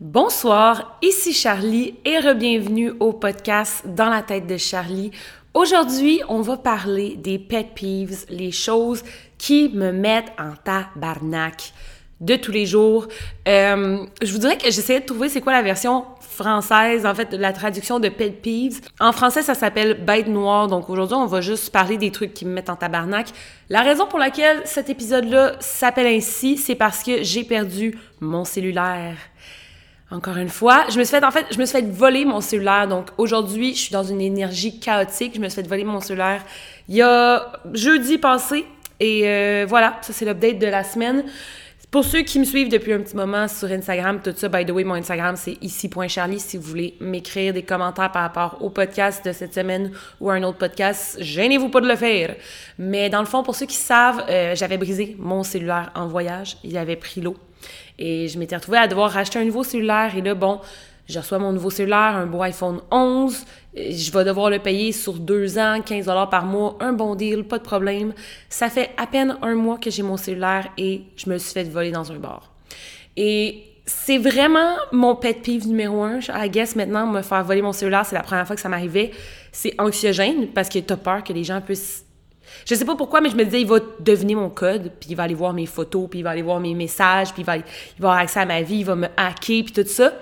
Bonsoir, ici Charlie et re-bienvenue au podcast Dans la tête de Charlie. Aujourd'hui, on va parler des pet peeves, les choses qui me mettent en tabarnak de tous les jours. Euh, je vous dirais que j'essayais de trouver c'est quoi la version française, en fait, de la traduction de pet peeves. En français, ça s'appelle bête noire. Donc aujourd'hui, on va juste parler des trucs qui me mettent en tabarnak. La raison pour laquelle cet épisode-là s'appelle ainsi, c'est parce que j'ai perdu mon cellulaire. Encore une fois, je me suis fait, en fait, je me suis fait voler mon cellulaire. Donc, aujourd'hui, je suis dans une énergie chaotique. Je me suis fait voler mon cellulaire il y a jeudi passé. Et euh, voilà, ça, c'est l'update de la semaine. Pour ceux qui me suivent depuis un petit moment sur Instagram, tout ça, by the way, mon Instagram, c'est ici.charlie. Si vous voulez m'écrire des commentaires par rapport au podcast de cette semaine ou à un autre podcast, gênez-vous pas de le faire. Mais dans le fond, pour ceux qui savent, euh, j'avais brisé mon cellulaire en voyage. Il avait pris l'eau. Et je m'étais retrouvée à devoir racheter un nouveau cellulaire. Et là, bon, je reçois mon nouveau cellulaire, un beau iPhone 11. Je vais devoir le payer sur deux ans, 15 par mois. Un bon deal, pas de problème. Ça fait à peine un mois que j'ai mon cellulaire et je me suis fait voler dans un bar. Et c'est vraiment mon pet peeve numéro un. I guess maintenant, me faire voler mon cellulaire, c'est la première fois que ça m'arrivait. C'est anxiogène parce que t'as peur que les gens puissent je sais pas pourquoi, mais je me disais, il va devenir mon code, puis il va aller voir mes photos, puis il va aller voir mes messages, puis il va, il va avoir accès à ma vie, il va me hacker, puis tout ça.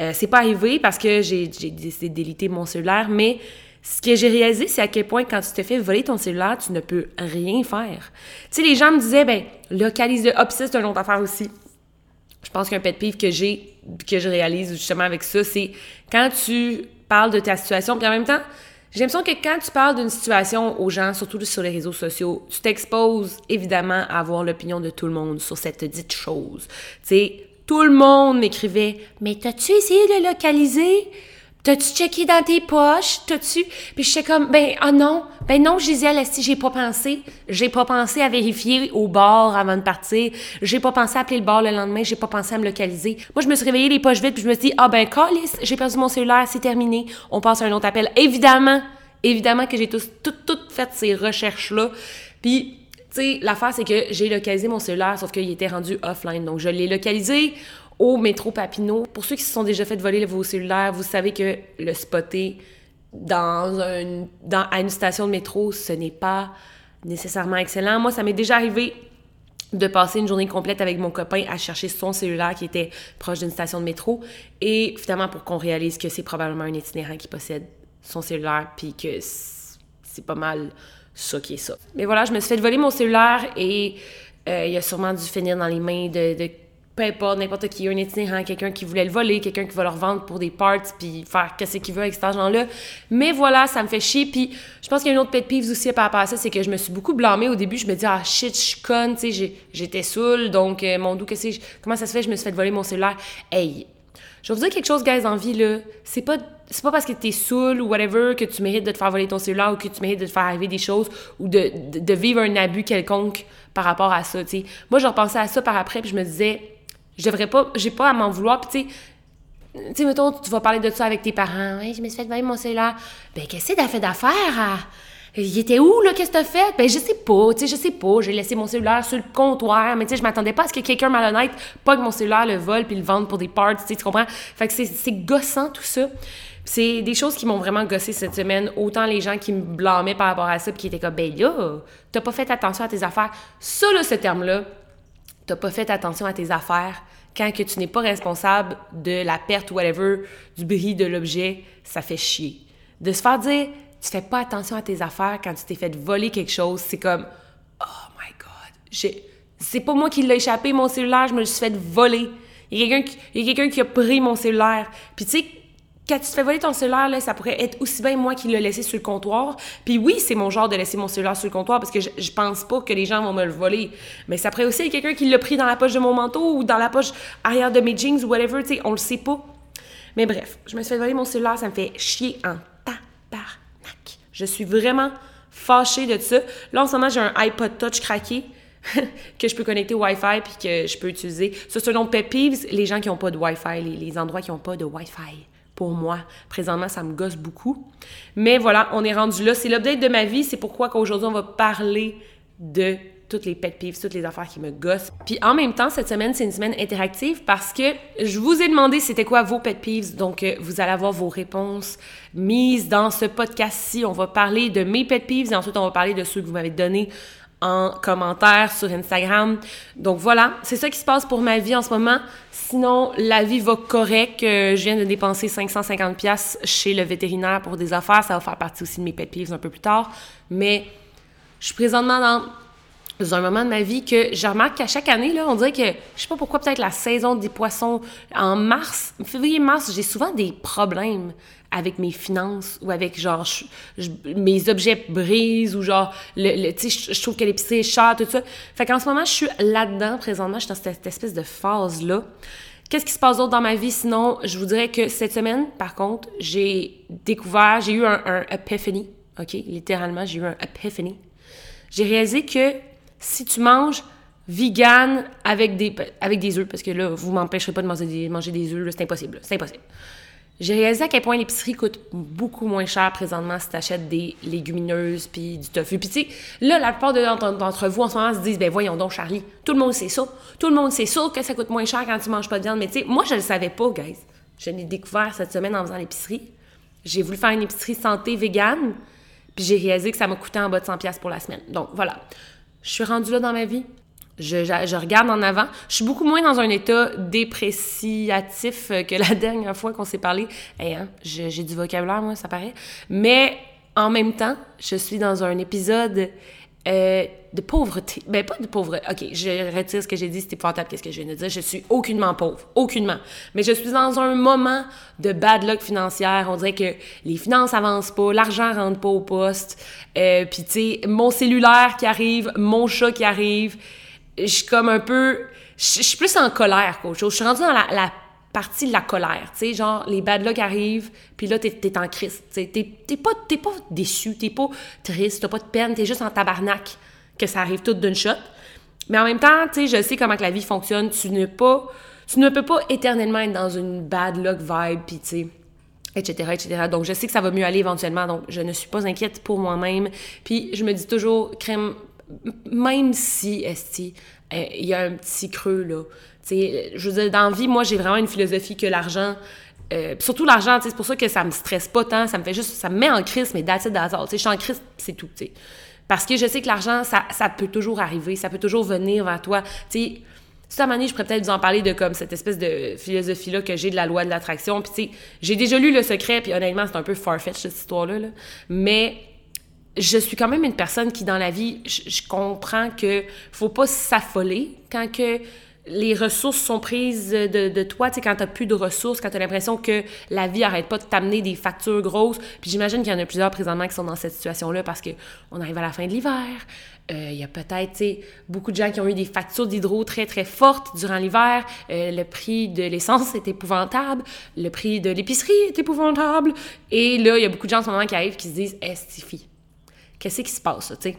Euh, c'est pas arrivé parce que j'ai décidé déliter mon cellulaire, mais ce que j'ai réalisé, c'est à quel point quand tu te fais voler ton cellulaire, tu ne peux rien faire. Tu sais, les gens me disaient, ben, localise le. Ah, c'est une autre affaire aussi. Je pense qu'un pet peeve que j'ai, que je réalise justement avec ça, c'est quand tu parles de ta situation, puis en même temps, j'ai l'impression que quand tu parles d'une situation aux gens, surtout sur les réseaux sociaux, tu t'exposes évidemment à avoir l'opinion de tout le monde sur cette dite chose. Tu sais, tout le monde m'écrivait Mais t'as-tu essayé de localiser T'as-tu checké dans tes poches? T'as-tu? Puis j'étais comme, ben, ah non. Ben non, à si j'ai pas pensé. J'ai pas pensé à vérifier au bord avant de partir. J'ai pas pensé à appeler le bar le lendemain. J'ai pas pensé à me localiser. Moi, je me suis réveillée les poches vides puis je me suis dit, ah ben, calice, j'ai perdu mon cellulaire, c'est terminé. On passe à un autre appel. Évidemment, évidemment que j'ai tout, tout, tout fait ces recherches-là. Puis, tu sais, l'affaire, c'est que j'ai localisé mon cellulaire, sauf qu'il était rendu offline. Donc, je l'ai localisé au métro Papineau. Pour ceux qui se sont déjà fait voler vos cellulaires, vous savez que le spotter dans, un, dans à une station de métro, ce n'est pas nécessairement excellent. Moi, ça m'est déjà arrivé de passer une journée complète avec mon copain à chercher son cellulaire qui était proche d'une station de métro et finalement pour qu'on réalise que c'est probablement un itinérant qui possède son cellulaire puis que c'est pas mal ça qui est ça. Mais voilà, je me suis fait voler mon cellulaire et euh, il a sûrement dû finir dans les mains de peu importe, n'importe qui, un itinérant, quelqu'un qui voulait le voler, quelqu'un qui va le revendre pour des parts, puis faire qu'est-ce qu'il veut avec cet argent-là. Mais voilà, ça me fait chier. Puis je pense qu'il y a une autre pet peeve aussi par rapport à ça, c'est que je me suis beaucoup blâmée au début. Je me dis, ah shit, je suis conne, tu sais, j'étais saoule, donc euh, mon doux, que comment ça se fait, je me suis fait voler mon cellulaire. Hey, je vais vous dire quelque chose, guys, en vie, là. C'est pas, c'est pas parce que t'es saoul ou whatever que tu mérites de te faire voler ton cellulaire ou que tu mérites de te faire arriver des choses ou de, de, vivre un abus quelconque par rapport à ça, tu sais. Moi, je repensais à ça par après, puis je me disais, je devrais pas, j'ai pas à m'en vouloir. Puis, tu sais, mettons, tu vas parler de ça avec tes parents. Hey, je me suis fait voler mon cellulaire. Ben, qu'est-ce que t'as fait d'affaires? Il était où, là? Qu'est-ce que t'as fait? Ben, je sais pas, tu sais, je sais pas. J'ai laissé mon cellulaire sur le comptoir, mais tu sais, je m'attendais pas à ce que quelqu'un malhonnête pogne mon cellulaire, le vole, puis le vende pour des parts, tu tu comprends? Fait que c'est gossant, tout ça. C'est des choses qui m'ont vraiment gossé cette semaine. Autant les gens qui me blâmaient par rapport à ça, puis qui étaient comme, ben là, t'as pas fait attention à tes affaires. Ça, là, ce terme-là, t'as pas fait attention à tes affaires, quand tu n'es pas responsable de la perte ou whatever, du bris de l'objet, ça fait chier. De se faire dire, tu fais pas attention à tes affaires quand tu t'es fait voler quelque chose, c'est comme, oh my god, c'est pas moi qui l'ai échappé, mon cellulaire, je me suis fait voler. Il y a quelqu'un qui a pris mon cellulaire. Puis tu sais, quand tu te fais voler ton cellulaire, ça pourrait être aussi bien moi qui l'ai laissé sur le comptoir. Puis oui, c'est mon genre de laisser mon cellulaire sur le comptoir parce que je, je pense pas que les gens vont me le voler. Mais ça pourrait aussi être quelqu'un qui l'a pris dans la poche de mon manteau ou dans la poche arrière de mes jeans ou whatever, tu sais, on le sait pas. Mais bref, je me suis fait voler mon cellulaire, ça me fait chier en tabarnak. Je suis vraiment fâchée de ça. Là, en ce moment, j'ai un iPod Touch craqué que je peux connecter au Wi-Fi puis que je peux utiliser. Ça, nom pet peeves, les gens qui n'ont pas de Wi-Fi, les, les endroits qui n'ont pas de Wi-Fi pour moi. Présentement, ça me gosse beaucoup. Mais voilà, on est rendu là. C'est l'update de ma vie. C'est pourquoi qu'aujourd'hui, on va parler de toutes les pet peeves, toutes les affaires qui me gossent. Puis en même temps, cette semaine, c'est une semaine interactive parce que je vous ai demandé c'était quoi vos pet peeves. Donc, euh, vous allez avoir vos réponses mises dans ce podcast-ci. On va parler de mes pet peeves et ensuite on va parler de ceux que vous m'avez donnés en commentaire sur Instagram. Donc voilà, c'est ça qui se passe pour ma vie en ce moment. Sinon, la vie va correct. Euh, je viens de dépenser 550 pièces chez le vétérinaire pour des affaires. Ça va faire partie aussi de mes pet un peu plus tard. Mais je suis présentement dans un moment de ma vie que je remarque qu'à chaque année, là, on dirait que, je sais pas pourquoi, peut-être la saison des poissons, en mars, février-mars, j'ai souvent des problèmes avec mes finances ou avec, genre, mes objets brisent ou, genre, le, tu sais, je trouve que l'épicerie est chère, tout ça. Fait qu'en ce moment, je suis là-dedans, présentement, je suis dans cette, espèce de phase-là. Qu'est-ce qui se passe d'autre dans ma vie? Sinon, je vous dirais que cette semaine, par contre, j'ai découvert, j'ai eu un, un epiphany, OK? Littéralement, j'ai eu un epiphany. J'ai réalisé que si tu manges vegan avec des, avec des œufs, parce que là, vous m'empêcherez pas de manger des, manger des œufs, c'est impossible. C'est impossible. J'ai réalisé à quel point l'épicerie coûte beaucoup moins cher présentement si tu achètes des légumineuses puis du tofu. Puis tu sais, là, la plupart d'entre vous en ce moment se disent, ben voyons donc, Charlie, tout le monde sait ça. Tout le monde sait ça que ça coûte moins cher quand tu manges pas de viande. Mais tu sais, moi, je le savais pas, guys. Je l'ai découvert cette semaine en faisant l'épicerie. J'ai voulu faire une épicerie santé végane, puis j'ai réalisé que ça m'a coûté en bas de 100$ pour la semaine. Donc voilà. Je suis rendue là dans ma vie. Je, regarde en avant. Je suis beaucoup moins dans un état dépréciatif que la dernière fois qu'on s'est parlé. Hein, j'ai du vocabulaire, moi, ça paraît. Mais en même temps, je suis dans un épisode euh, de pauvreté. Ben, pas de pauvreté. OK, je retire ce que j'ai dit, c'était épouvantable, qu'est-ce que je viens de dire. Je suis aucunement pauvre. Aucunement. Mais je suis dans un moment de bad luck financière. On dirait que les finances avancent pas, l'argent rentre pas au poste. Euh, Puis, tu sais, mon cellulaire qui arrive, mon chat qui arrive. Je suis comme un peu. Je suis plus en colère qu'autre chose. Je suis rendue dans la, partie de la colère, tu sais, genre les bad luck arrivent, puis là, t'es es en crise, tu t'es pas, pas déçu, t'es pas triste, t'as pas de peine, t'es juste en tabarnak que ça arrive tout d'une shot. Mais en même temps, tu sais, je sais comment que la vie fonctionne, tu ne pas, tu ne peux pas éternellement être dans une bad luck vibe, puis tu sais, etc., etc. Donc, je sais que ça va mieux aller éventuellement, donc je ne suis pas inquiète pour moi-même. Puis, je me dis toujours, crème, même si, esti, euh, il y a un petit creux, là, je veux dire, dans la vie, moi, j'ai vraiment une philosophie que l'argent, euh, surtout l'argent, c'est pour ça que ça me stresse pas tant, ça me fait juste, ça me met en crise, mais that's it, Je suis en crise, c'est tout, sais. Parce que je sais que l'argent, ça, ça, peut toujours arriver, ça peut toujours venir vers toi. Tu sais, cette année, je pourrais peut-être vous en parler de comme cette espèce de philosophie-là que j'ai de la loi de l'attraction. Puis, tu sais, j'ai déjà lu Le Secret, puis honnêtement, c'est un peu farfetch cette histoire-là. Là. Mais je suis quand même une personne qui, dans la vie, je, je comprends que faut pas s'affoler quand que les ressources sont prises de, de toi, tu sais, quand t'as plus de ressources, quand t'as l'impression que la vie arrête pas de t'amener des factures grosses. Puis j'imagine qu'il y en a plusieurs présentement qui sont dans cette situation-là parce que on arrive à la fin de l'hiver. Euh, il y a peut-être, beaucoup de gens qui ont eu des factures d'hydro très, très fortes durant l'hiver. Euh, le prix de l'essence est épouvantable. Le prix de l'épicerie est épouvantable. Et là, il y a beaucoup de gens en ce moment qui arrivent qui se disent, Estifie, qu'est-ce qui se passe, tu sais?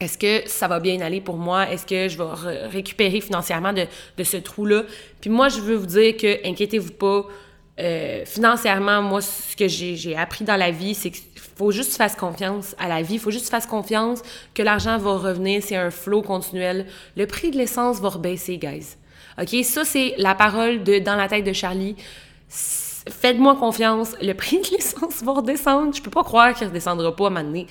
Est-ce que ça va bien aller pour moi? Est-ce que je vais récupérer financièrement de, ce trou-là? Puis moi, je veux vous dire que, inquiétez-vous pas, euh, financièrement, moi, ce que j'ai appris dans la vie, c'est qu'il faut juste faire confiance à la vie. Il faut juste faire confiance que l'argent va revenir. C'est un flot continuel. Le prix de l'essence va rebaisser, guys. OK? Ça, c'est la parole de Dans la tête de Charlie faites-moi confiance, le prix de l'essence va redescendre. Je peux pas croire qu'il redescendra pas à un moment donné.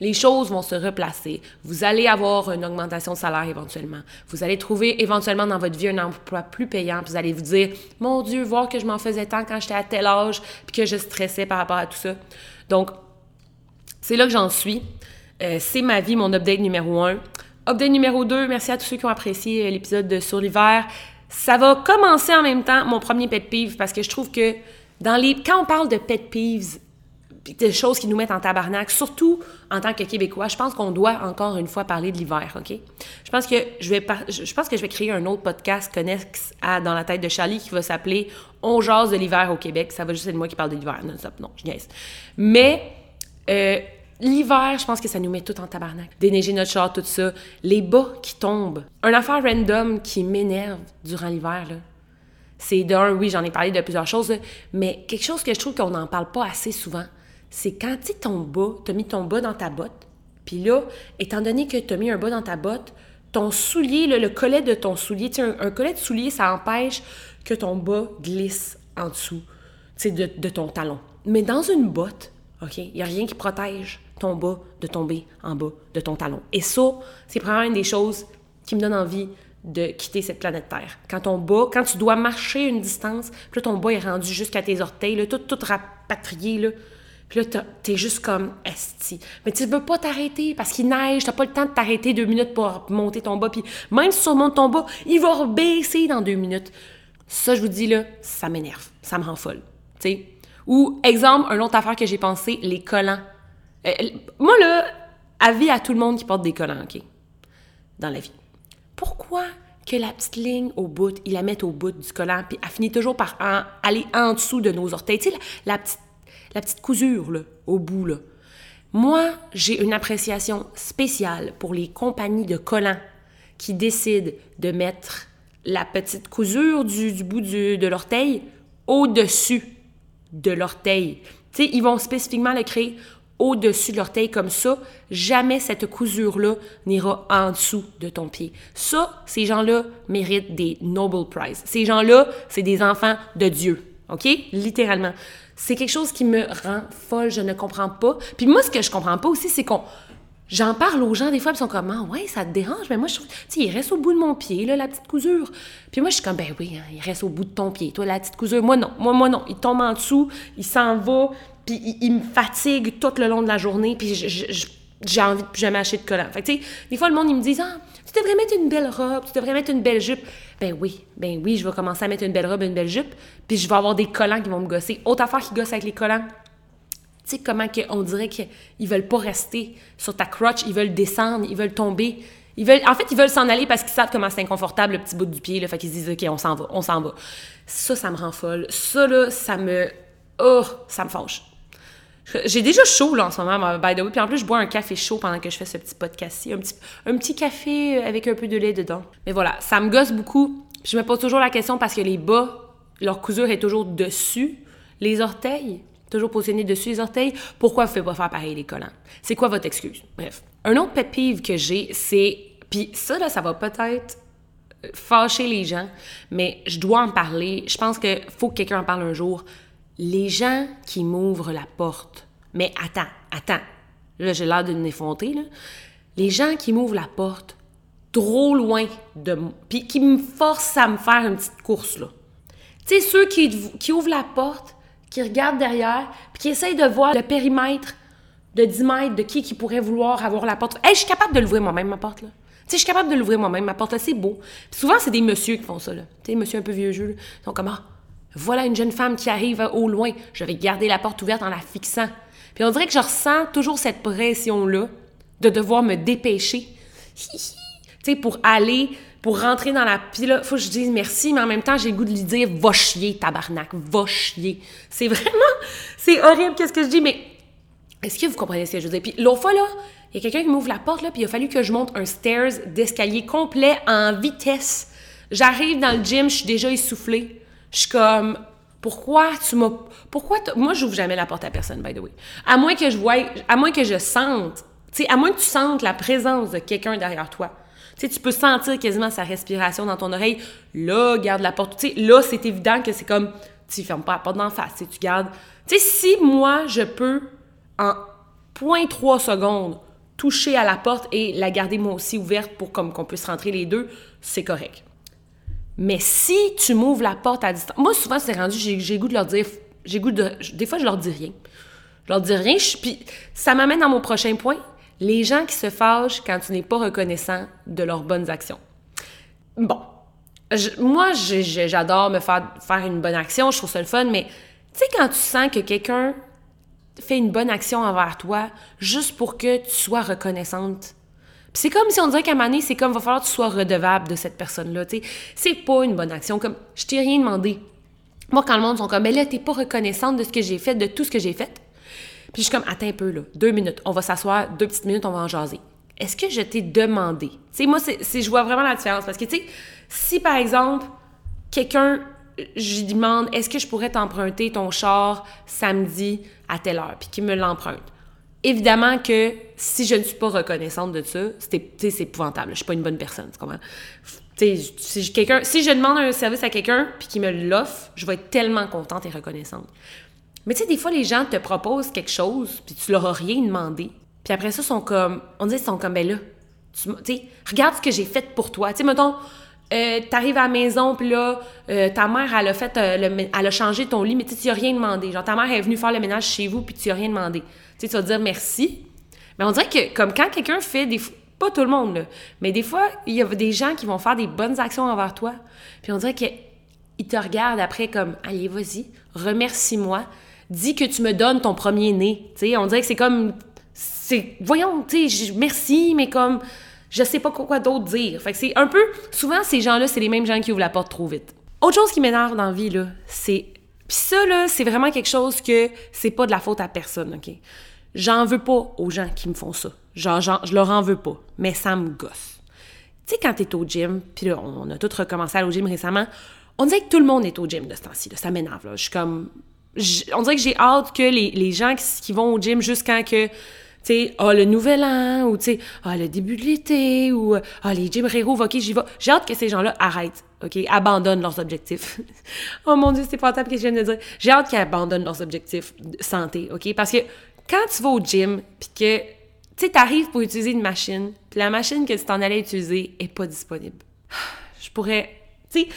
les choses vont se replacer. Vous allez avoir une augmentation de salaire éventuellement. Vous allez trouver éventuellement dans votre vie un emploi plus payant. Puis vous allez vous dire, mon Dieu, voir que je m'en faisais tant quand j'étais à tel âge, puis que je stressais par rapport à tout ça. Donc, c'est là que j'en suis. Euh, c'est ma vie, mon update numéro un. Update numéro 2, merci à tous ceux qui ont apprécié euh, l'épisode sur l'hiver. Ça va commencer en même temps mon premier pet peeve parce que je trouve que dans les quand on parle de pet peeves, des choses qui nous mettent en tabarnak, surtout en tant que Québécois, je pense qu'on doit encore une fois parler de l'hiver, OK? Je pense que je vais je pense que je vais créer un autre podcast connexe à Dans la tête de Charlie qui va s'appeler On jase de l'hiver au Québec. Ça va juste être moi qui parle de l'hiver. Non, non, je niaise. Mais euh, L'hiver, je pense que ça nous met tout en tabarnak. Déneiger notre char, tout ça. Les bas qui tombent. Un affaire random qui m'énerve durant l'hiver, là. C'est d'un, oui, j'en ai parlé de plusieurs choses, mais quelque chose que je trouve qu'on n'en parle pas assez souvent, c'est quand tu ton bas, t'as mis ton bas dans ta botte, Puis là, étant donné que tu as mis un bas dans ta botte, ton soulier, le collet de ton soulier, un, un collet de soulier, ça empêche que ton bas glisse en dessous de, de ton talon. Mais dans une botte, OK, il n'y a rien qui protège ton bas de tomber en bas de ton talon. Et ça, c'est probablement une des choses qui me donne envie de quitter cette planète Terre. Quand ton bas, quand tu dois marcher une distance, puis là, ton bas est rendu jusqu'à tes orteils, tout, tout rapatrié, là. Puis là, t'es juste comme esti. Mais tu veux pas t'arrêter parce qu'il neige, t'as pas le temps de t'arrêter deux minutes pour monter ton bas. Puis même si tu remontes ton bas, il va baisser dans deux minutes. Ça, je vous dis là, ça m'énerve. Ça me rend folle. Ou, exemple, une autre affaire que j'ai pensé, les collants. Euh, moi, là, avis à tout le monde qui porte des collants, OK? Dans la vie. Pourquoi que la petite ligne au bout, ils la mettent au bout du collant, puis elle finit toujours par aller en dessous de nos orteils? Tu sais, la, petite, la petite cousure, là, au bout, là. Moi, j'ai une appréciation spéciale pour les compagnies de collants qui décident de mettre la petite cousure du, bout de l'orteil au-dessus de l'orteil. Tu sais, ils vont spécifiquement le créer au-dessus de l'orteil comme ça. Jamais cette cousure-là n'ira en dessous de ton pied. Ça, ces gens-là méritent des Nobel Prize. Ces gens-là, c'est des enfants de Dieu. OK? Littéralement. C'est quelque chose qui me rend folle, je ne comprends pas. Puis moi, ce que je comprends pas aussi, c'est qu'on J'en parle aux gens des fois, ils sont comme ah, ouais, ça te dérange, mais moi je trouve, tu sais, il reste au bout de mon pied là, la petite cousure. Puis moi je suis comme ben oui, hein, il reste au bout de ton pied, toi la petite cousure. Moi non, moi moi non, il tombe en dessous, il s'en va, puis il, me fatigue tout le long de la journée, puis j'ai envie de plus jamais acheter de collant. Fait tu sais, des fois le monde ils me disent ah, tu devrais mettre une belle robe, tu devrais mettre une belle jupe. Ben oui, ben oui, je vais commencer à mettre une belle robe, une belle jupe, puis je vais avoir des collants qui vont me gosser. Autre affaire qui gosse avec les collants, tu sais, comment on dirait qu'ils veulent pas rester sur ta crotch, ils veulent descendre, ils veulent tomber. Ils veulent, en fait, ils veulent s'en aller parce qu'ils savent comment c'est inconfortable, le petit bout du pied, là, fait qu'ils se disent, OK, on s'en va, on s'en va. Ça, ça me rend folle. Ça, là, ça me... Oh, ça me fâche. J'ai déjà chaud, là, en ce moment, by the way. Puis en plus, je bois un café chaud pendant que je fais ce petit podcast-ci. Un petit, un petit café avec un peu de lait dedans. Mais voilà, ça me gosse beaucoup. je me pose toujours la question parce que les bas, leur cousure est toujours dessus. Les orteils, toujours positionné dessus les orteils, pourquoi vous ne faites pas faire pareil les collants? C'est quoi votre excuse? Bref. Un autre pet peeve que j'ai, c'est. Puis ça, là, ça va peut-être euh, fâcher les gens, mais je dois en parler. Je pense qu'il faut que quelqu'un en parle un jour. Les gens qui m'ouvrent la porte. Mais attends, attends. Là, j'ai l'air d'une effrontée, là. Les gens qui m'ouvrent la porte trop loin de moi, puis qui me forcent à me faire une petite course, là. Tu sais, ceux qui, ouvrent la porte, qui regarde derrière, puis qui essaye de voir le périmètre de 10 mètres de qui qui pourrait vouloir avoir la porte. Hey, je suis capable de l'ouvrir moi-même, ma porte, là. Tu sais, je suis capable de l'ouvrir moi-même, ma porte, c'est beau. Puis souvent, c'est des messieurs qui font ça, là. Tu sais, monsieur un peu vieux jeu, Ils ah, voilà une jeune femme qui arrive au loin. Je vais garder la porte ouverte en la fixant. Puis on dirait que je ressens toujours cette pression-là de devoir me dépêcher. tu sais, pour aller pour rentrer dans la... Puis là, faut que je dise merci, mais en même temps, j'ai le goût de lui dire « va chier, tabarnak, va chier ». C'est vraiment... C'est horrible, qu'est-ce que je dis, mais est-ce que vous comprenez ce que je veux dire? Puis l'autre fois, là, il y a quelqu'un qui m'ouvre la porte, là, puis il a fallu que je monte un stairs d'escalier complet en vitesse. J'arrive dans le gym, je suis déjà essoufflée. Je suis comme... Pourquoi tu m'as... Pourquoi... Moi, j'ouvre jamais la porte à personne, by the way. À moins que je voie... À moins que je sente... Tu sais, à moins que tu sentes la présence de quelqu'un derrière toi. Tu sais, tu peux sentir quasiment sa respiration dans ton oreille. Là, garde la porte. Tu sais, là, c'est évident que c'est comme, tu fermes pas la porte d'en face. Tu gardes. Tu sais, si moi, je peux, en 0.3 secondes, toucher à la porte et la garder moi aussi ouverte pour comme qu'on puisse rentrer les deux, c'est correct. Mais si tu m'ouvres la porte à distance, moi souvent c'est rendu, j'ai goût de leur dire, j'ai goût de, des fois je leur dis rien. Je leur dis rien, puis ça m'amène dans mon prochain point, les gens qui se fâchent quand tu n'es pas reconnaissant de leurs bonnes actions. Bon, moi, j'adore me faire faire une bonne action, je trouve ça le fun, mais tu sais, quand tu sens que quelqu'un fait une bonne action envers toi juste pour que tu sois reconnaissante. C'est comme si on dirait qu'à un c'est comme, va falloir que tu sois redevable de cette personne-là, tu sais. C'est pas une bonne action, comme, je t'ai rien demandé. Moi, quand le monde sont comme, mais là, t'es pas reconnaissante de ce que j'ai fait, de tout ce que j'ai fait, puis je suis comme, attends un peu, là, deux minutes, on va s'asseoir, deux petites minutes, on va en jaser. Est-ce que je t'ai demandé? Tu sais, moi, c'est, je vois vraiment la différence. Parce que, tu sais, si par exemple, quelqu'un, je demande, est-ce que je pourrais t'emprunter ton char samedi à telle heure, puis qu'il me l'emprunte. Évidemment que si je ne suis pas reconnaissante de ça, c'est épouvantable. Je suis pas une bonne personne, si, si je demande un service à quelqu'un puis qu'il me l'offre, je vais être tellement contente et reconnaissante. Mais tu sais, des fois, les gens te proposent quelque chose puis tu leur as rien demandé. Puis après ça, sont comme, on dit, ils sont comme, ben là, tu sais, regarde ce que j'ai fait pour toi. Tu sais, mettons, euh, t'arrives à la maison, puis là, euh, ta mère, elle a euh, le, elle a changé ton lit, mais tu n'as rien demandé. Genre, ta mère est venue faire le ménage chez vous, puis tu n'as rien demandé. Tu vas dire merci. Mais on dirait que, comme quand quelqu'un fait des... Pas tout le monde, mais des fois, il y a des gens qui vont faire des bonnes actions envers toi, puis on dirait qu'ils te regardent après comme « Allez, vas-y, remercie-moi. Dis que tu me donnes ton premier nez. » Tu on dirait que c'est comme... c'est Voyons, tu merci, mais comme je sais pas quoi d'autre dire. Fait que c'est un peu. Souvent, ces gens-là, c'est les mêmes gens qui ouvrent la porte trop vite. Autre chose qui m'énerve dans la vie, là, c'est. Puis ça, là, c'est vraiment quelque chose que c'est pas de la faute à personne, OK? J'en veux pas aux gens qui me font ça. Genre, genre je leur en veux pas. Mais ça me gosse. Tu sais, quand t'es au gym, puis là, on a tous recommencé à aller au gym récemment, on dirait que tout le monde est au gym de ce temps-ci. Ça m'énerve, là. Je suis comme. on dirait que j'ai hâte que les, les gens qui, qui, vont au gym jusqu'à que sais, ah, le nouvel an, ou tu sais, ah, le début de l'été, ou ah, les Jim Rero, ok, j'y vais. J'ai hâte que ces gens-là arrêtent, ok, abandonnent leurs objectifs. oh mon Dieu, c'est ce que je viens de dire. J'ai hâte qu'ils abandonnent leurs objectifs de santé, ok, parce que quand tu vas au gym, puis que, tu sais, t'arrives pour utiliser une machine, puis la machine que tu t'en allais utiliser est pas disponible. Je pourrais, tu sais,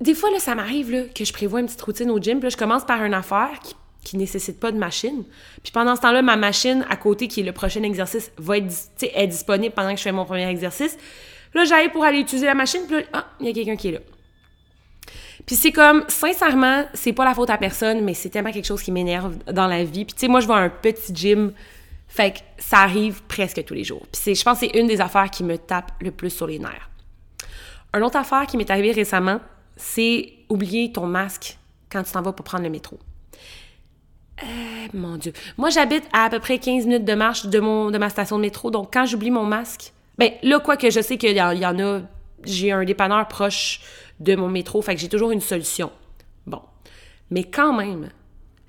des fois, là, ça m'arrive, là, que je prévois une petite routine au gym, puis là, je commence par une affaire qui qui nécessite pas de machine. Puis pendant ce temps-là, ma machine à côté, qui est le prochain exercice, va être est disponible pendant que je fais mon premier exercice. là, j'arrive pour aller utiliser la machine, puis là, ah, il y a quelqu'un qui est là. Puis c'est comme, sincèrement, c'est pas la faute à personne, mais c'est tellement quelque chose qui m'énerve dans la vie. Puis tu sais, moi, je vois un petit gym, fait que ça arrive presque tous les jours. Puis je pense que c'est une des affaires qui me tape le plus sur les nerfs. Une autre affaire qui m'est arrivée récemment, c'est oublier ton masque quand tu t'en vas pour prendre le métro. Eh, mon Dieu. Moi, j'habite à à peu près 15 minutes de marche de, ma station de métro. Donc, quand j'oublie mon masque, ben là, quoi que je sais qu'il y, y, en a, j'ai un dépanneur proche de mon métro, fait que j'ai toujours une solution. Bon. Mais quand même,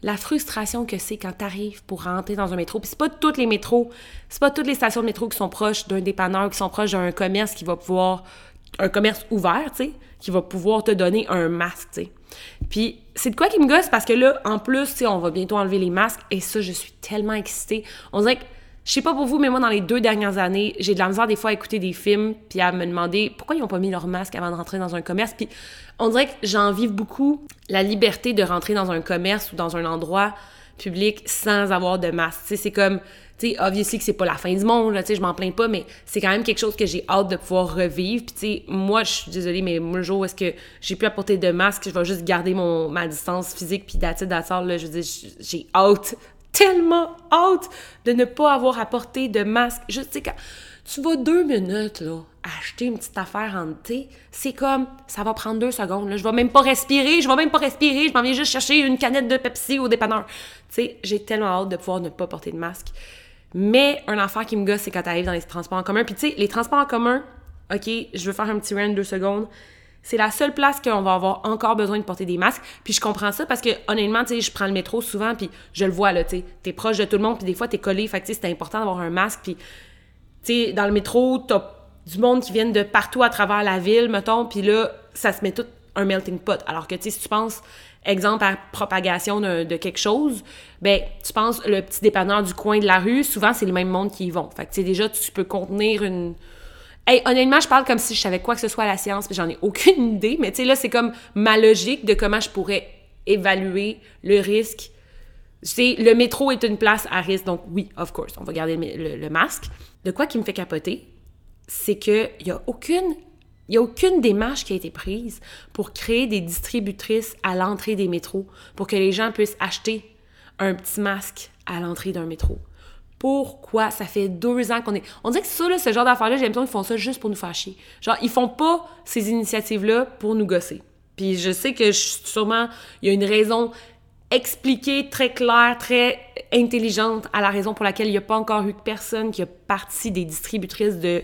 la frustration que c'est quand tu arrives pour rentrer dans un métro, puis c'est pas tous les métros, c'est pas toutes les stations de métro qui sont proches d'un dépanneur, qui sont proches d'un commerce qui va pouvoir, un commerce ouvert, tu sais, qui va pouvoir te donner un masque, tu sais. Puis c'est de quoi qui me gosse parce que là, en plus, tu on va bientôt enlever les masques et ça, je suis tellement excitée. On dirait que, je sais pas pour vous, mais moi, dans les deux dernières années, j'ai de la misère des fois à écouter des films puis à me demander pourquoi ils ont pas mis leur masque avant de rentrer dans un commerce. Puis on dirait que j'envive beaucoup la liberté de rentrer dans un commerce ou dans un endroit public sans avoir de masque. Tu sais, c'est comme tu sais, obviously que c'est pas la fin du monde, tu sais, je m'en plains pas, mais c'est quand même quelque chose que j'ai hâte de pouvoir revivre. Puis, tu sais, moi, je suis désolée, mais le jour où est-ce que j'ai pu apporter de masque, je vais juste garder mon, ma distance physique, puis d'attitude d'attente, là, je veux dire, j'ai hâte, tellement hâte de ne pas avoir apporté de masque. Je sais, quand tu vas deux minutes, là, acheter une petite affaire en thé, c'est comme, ça va prendre deux secondes, là, je vais même pas respirer, je vais même pas respirer, je m'en viens juste chercher une canette de Pepsi au dépanneur. Tu sais, j'ai tellement hâte de pouvoir ne pas porter de masque. Mais un affaire qui me gosse, c'est quand tu arrives dans les transports en commun. Puis tu sais, les transports en commun, OK, je veux faire un petit run deux secondes. C'est la seule place qu'on va avoir encore besoin de porter des masques. Puis je comprends ça parce que honnêtement, tu sais, je prends le métro souvent puis je le vois là, tu sais, t'es proche de tout le monde puis des fois t'es collé, fait que c'est important d'avoir un masque puis tu sais, dans le métro, t'as du monde qui vient de partout à travers la ville, mettons, puis là, ça se met tout un melting pot. Alors que tu sais, si tu penses exemple à propagation de, quelque chose, ben tu penses le petit dépanneur du coin de la rue, souvent c'est le même monde qui y vont. Fait que tu sais déjà tu peux contenir une Hey, honnêtement, je parle comme si je savais quoi que ce soit à la science, mais j'en ai aucune idée, mais tu sais là c'est comme ma logique de comment je pourrais évaluer le risque. C'est le métro est une place à risque, donc oui, of course, on va garder le, le masque. De quoi qui me fait capoter, c'est que y a aucune il n'y a aucune démarche qui a été prise pour créer des distributrices à l'entrée des métros pour que les gens puissent acheter un petit masque à l'entrée d'un métro. Pourquoi? Ça fait deux ans qu'on est... On dirait que ça, ce genre d'affaires-là, j'ai l'impression qu'ils font ça juste pour nous faire chier. Genre, ils font pas ces initiatives-là pour nous gosser. Puis je sais que sûrement, il y a une raison expliquée, très claire, très intelligente à la raison pour laquelle il n'y a pas encore eu personne qui a parti des distributrices de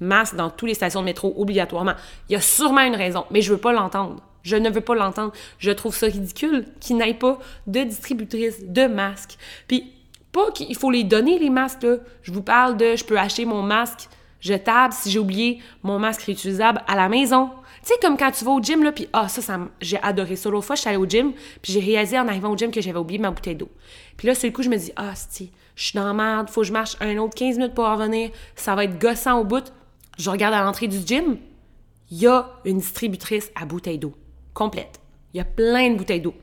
masque dans toutes les stations de métro obligatoirement. Il y a sûrement une raison, mais je veux pas l'entendre. Je ne veux pas l'entendre. Je trouve ça ridicule qu'il n'aille pas de distributrice de masques. Puis, pas qu'il faut les donner, les masques, là. Je vous parle de, je peux acheter mon masque jetable si j'ai oublié mon masque réutilisable à la maison. Tu sais, comme quand tu vas au gym, là, puis ah, ça, ça j'ai adoré ça. L'autre fois, je suis allée au gym, puis j'ai réalisé en arrivant au gym que j'avais oublié ma bouteille d'eau. Puis là, sur le coup, je me dis, ah, si, je suis dans la merde, faut que je marche un autre 15 minutes pour revenir, ça va être gossant au bout. Je regarde à l'entrée du gym, il y a une distributrice à bouteille d'eau, complète. Il y a plein de bouteilles d'eau.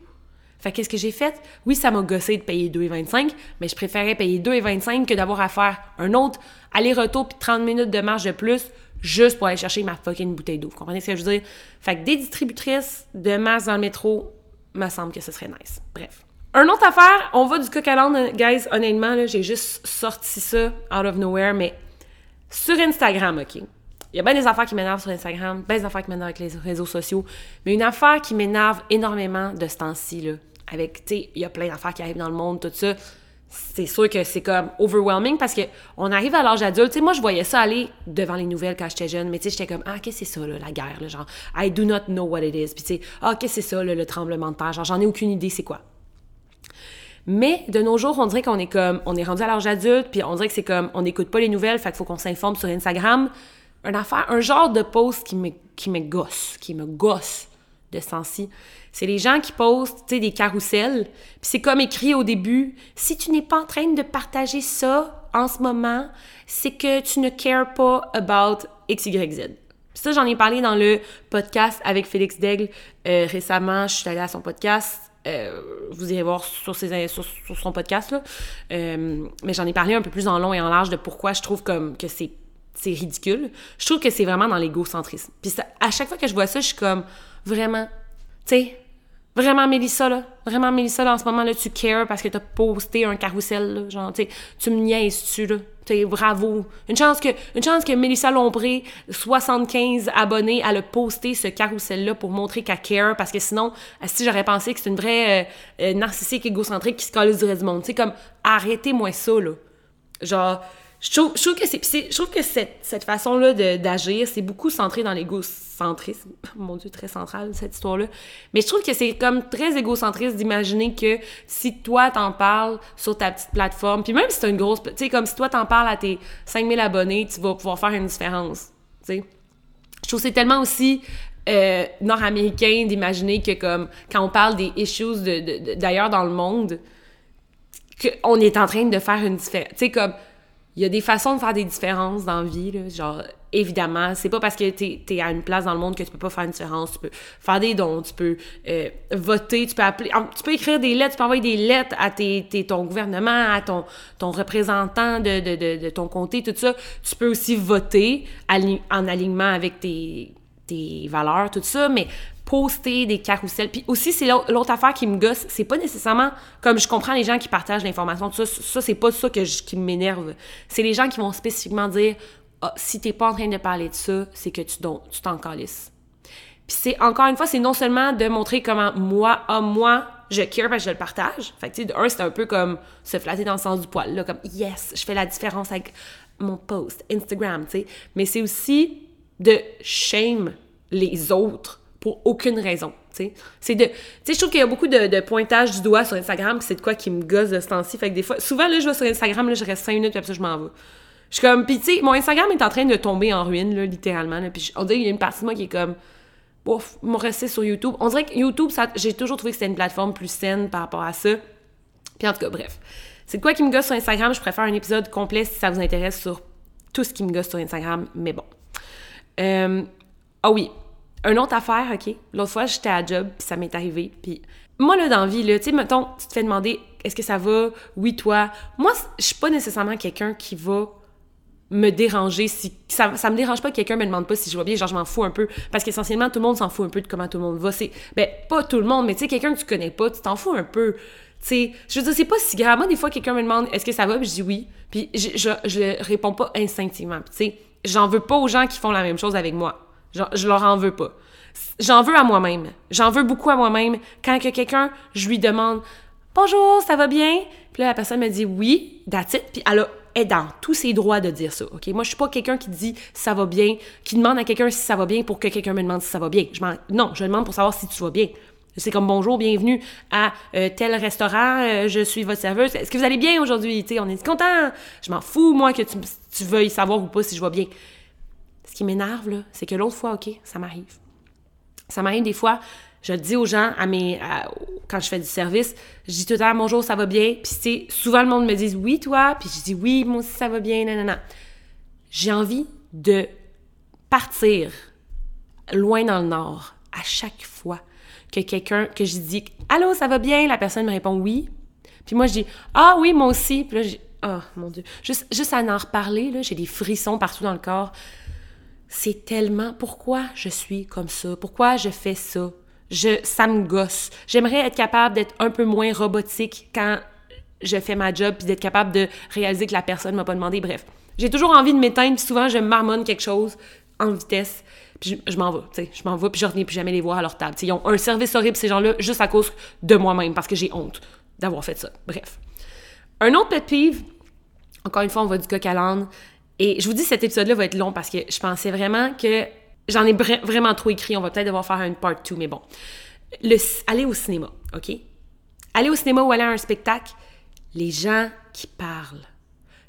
Fait qu'est-ce que j'ai fait? Oui, ça m'a gossé de payer 2,25, mais je préférais payer 2,25 que d'avoir à faire un autre aller-retour puis 30 minutes de marche de plus juste pour aller chercher ma fucking bouteille d'eau. Vous comprenez ce que je veux dire? Fait que des distributrices de masse dans le métro, me semble que ce serait nice. Bref. Un autre affaire, on va du coq à guys, honnêtement, j'ai juste sorti ça out of nowhere, mais sur Instagram, OK? Il y a bien des affaires qui m'énervent sur Instagram, bien des affaires qui m'énervent avec les réseaux sociaux, mais une affaire qui m'énerve énormément de ce temps-ci, là, avec, tu sais, il y a plein d'affaires qui arrivent dans le monde, tout ça. C'est sûr que c'est comme overwhelming parce que on arrive à l'âge adulte. Tu sais, moi, je voyais ça aller devant les nouvelles quand j'étais jeune, mais tu sais, j'étais comme, ah, qu'est-ce que c'est ça, là, la guerre, genre, I do not know what it is. Puis tu sais, ah, qu'est-ce que c'est ça, là, le tremblement de terre, genre, j'en ai aucune idée, c'est quoi. Mais de nos jours, on dirait qu'on est comme, on est rendu à l'âge adulte, puis on dirait que c'est comme, on n'écoute pas les nouvelles, fait faut qu'on s'informe sur Instagram. Un affaire, un genre de post qui me, qui gosse, qui me gosse de sens-ci. C'est les gens qui postent, tu des carousels. Puis c'est comme écrit au début, si tu n'es pas en train de partager ça en ce moment, c'est que tu ne cares pas about X, Y, Z. ça, j'en ai parlé dans le podcast avec Félix Daigle euh, récemment. Je suis allée à son podcast. Euh, vous irez voir sur, son podcast, là. Euh, mais j'en ai parlé un peu plus en long et en large de pourquoi je trouve comme que c'est ridicule. Je trouve que c'est vraiment dans l'égocentrisme. Puis à chaque fois que je vois ça, je suis comme vraiment, tu sais, Vraiment, Mélissa, là. Vraiment, Mélissa, là, en ce moment, là, tu cares parce que t'as posté un carrousel, là. Genre, tu tu me niaises-tu. T'es bravo. Une chance que, une chance que Mélissa Lombré, 75 abonnés, elle a posté ce carrousel-là pour montrer qu'elle care parce que sinon, si j'aurais pensé que c'est une vraie euh, euh, narcissique égocentrique qui se colle du reste du monde. Sais, comme, arrêtez-moi ça, là. Genre, je trouve, que c'est je trouve que cette, cette façon là d'agir c'est beaucoup centré dans l'égocentrisme. Mon dieu très central cette histoire là mais je trouve que c'est comme très égocentriste d'imaginer que si toi t'en parles sur ta petite plateforme puis même si c'est une grosse tu sais comme si toi t'en parles à tes 5000 abonnés tu vas pouvoir faire une différence tu sais. Je trouve que c'est tellement aussi euh, nord-américain d'imaginer que comme quand on parle des issues d'ailleurs de, dans le monde qu'on est en train de faire une différence tu sais comme il y a des façons de faire des différences dans la vie, là. Genre, évidemment, c'est pas parce que t'es es à une place dans le monde que tu peux pas faire une différence. Tu peux faire des dons, tu peux euh, voter, tu peux appeler, tu peux écrire des lettres, tu peux envoyer des lettres à tes, ton gouvernement, à ton, ton représentant de, de, de, ton comté, tout ça. Tu peux aussi voter en alignement avec tes, tes valeurs, tout ça, mais poster des carousels. Puis aussi, c'est l'autre affaire qui me gosse, c'est pas nécessairement comme je comprends les gens qui partagent l'information, ça, ça c'est pas ça que qui m'énerve. C'est les gens qui vont spécifiquement dire ah, si t'es pas en train de parler de ça, c'est que tu tu t'en calisses. Puis c'est encore une fois, c'est non seulement de montrer comment moi, ah, moi, je care parce que je le partage. Fait que, tu sais, un, c'est un peu comme se flatter dans le sens du poil, là, comme yes, je fais la différence avec mon post, Instagram, tu sais. Mais c'est aussi de shame les autres pour aucune raison. C'est de. Tu sais, je trouve qu'il y a beaucoup de, pointage du doigt sur Instagram, c'est de quoi qui me gosse de ce temps-ci. Fait que des fois, souvent, là, je vais sur Instagram, là, je reste 5 minutes, puis après ça, je m'en vais. Je suis comme. Puis, tu sais, mon Instagram est en train de tomber en ruine, là, littéralement. Là, puis, on dirait qu'il y a une partie de moi qui est comme. Ouf, me rester sur YouTube. On dirait que YouTube, j'ai toujours trouvé que c'était une plateforme plus saine par rapport à ça. Puis, en tout cas, bref. C'est de quoi qui me gosse sur Instagram. Je préfère un épisode complet si ça vous intéresse sur tout ce qui me gosse sur Instagram, mais bon. Euh, ah oui, une autre affaire, OK? L'autre fois, j'étais à job, puis ça m'est arrivé, puis... Moi, là, dans la vie, là, tu sais, mettons, tu te fais demander « Est-ce que ça va? Oui, toi? » Moi, je suis pas nécessairement quelqu'un qui va me déranger si ça, ça me dérange pas que quelqu'un me demande pas si je vais bien genre je m'en fous un peu. Parce qu'essentiellement tout le monde s'en fout un peu de comment tout le monde va. C'est ben pas tout le monde mais tu sais quelqu'un que tu connais pas tu t'en fous un peu. Tu sais je veux dire c'est pas si grave. Moi des fois quelqu'un me demande est-ce que ça va? Puis je dis oui. Puis je, je, je réponds pas instinctivement. Tu sais j'en veux pas aux gens qui font la même chose avec moi je leur en veux pas. J'en veux à moi-même. J'en veux beaucoup à moi-même. Quand que quelqu'un, je lui demande Bonjour, ça va bien? Puis là, la personne me dit oui, that's it. Puis elle est dans tous ses droits de dire ça. Moi, je suis pas quelqu'un qui dit ça va bien, qui demande à quelqu'un si ça va bien pour que quelqu'un me demande si ça va bien. Je non, je demande pour savoir si tu vas bien. C'est comme bonjour, bienvenue à euh, tel restaurant, euh, je suis votre serveuse. Est-ce que vous allez bien aujourd'hui? on est content. Je m'en fous, moi, que tu, tu, veuilles savoir ou pas si je vais bien. Ce qui m'énerve, là, c'est que l'autre fois, OK, ça m'arrive. Ça m'arrive des fois, je dis aux gens à mes, quand je fais du service, je dis tout le temps bonjour, ça va bien? Puis souvent le monde me dit oui, toi? Puis je dis oui, moi aussi ça va bien. J'ai envie de partir loin dans le nord à chaque fois que quelqu'un, que je dis Allô, ça va bien? La personne me répond oui. Puis moi, je dis Ah oui, moi aussi. Puis là, j'ai Oh mon Dieu. Juste, juste à en reparler, là, j'ai des frissons partout dans le corps. C'est tellement. Pourquoi je suis comme ça? Pourquoi je fais ça? Je, ça me gosse. J'aimerais être capable d'être un peu moins robotique quand je fais ma job, puis d'être capable de réaliser que la personne m'a pas demandé. Bref, j'ai toujours envie de m'éteindre, puis souvent je marmonne quelque chose en vitesse. Puis je, m'en vais, tu sais, je m'en vais, puis je reviens plus jamais les voir à leur table. ils ont un service horrible, ces gens-là, juste à cause de moi-même, parce que j'ai honte d'avoir fait ça. Bref. Un autre pet peeve, encore une fois, on va du coq à. Et je vous dis, cet épisode-là va être long parce que je pensais vraiment que j'en ai vraiment trop écrit. On va peut-être devoir faire un part 2, mais bon. Le, aller au cinéma, OK? Aller au cinéma ou aller à un spectacle, les gens qui parlent.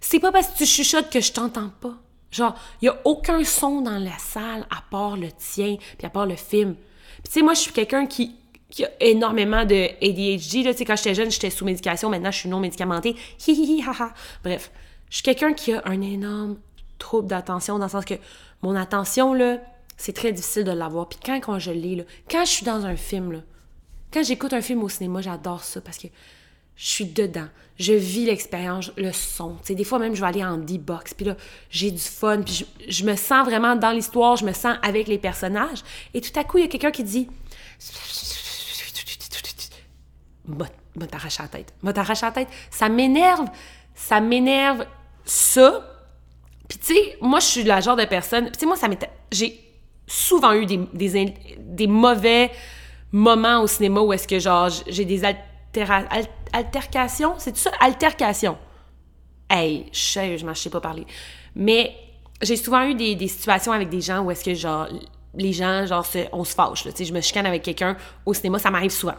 C'est pas parce que tu chuchotes que je t'entends pas. Genre, il y a aucun son dans la salle à part le tien, puis à part le film. Puis tu sais, moi, je suis quelqu'un qui, a énormément de ADHD. Tu sais, quand j'étais jeune, j'étais sous médication. Maintenant, je suis non médicamentée. Hi, hi, hi, ha, Bref, je suis quelqu'un qui a un énorme trouble d'attention, dans le sens que mon attention, là, c'est très difficile de l'avoir. Puis quand, quand je lis, là, quand je suis dans un film, là, quand j'écoute un film au cinéma, j'adore ça parce que je suis dedans. Je vis l'expérience, le son. des fois même, je vais aller en D-box, puis là, j'ai du fun, puis je, me sens vraiment dans l'histoire, je me sens avec les personnages. Et tout à coup, il y a quelqu'un qui dit M'a t'arracher la tête. M'a t'arracher la tête. Ça m'énerve. Ça m'énerve ça. Puis tu sais, moi, je suis la genre de personne. Tu sais, moi, ça m'était. J'ai souvent eu des, des, des, mauvais moments au cinéma où est-ce que, genre, j'ai des altercation, c'est ça? Altercation. Hey, je je sais pas parler. Mais j'ai souvent eu des, situations avec des gens où est-ce que, genre, les gens, genre, on se fâche, sais, je me chicane avec quelqu'un au cinéma, ça m'arrive souvent.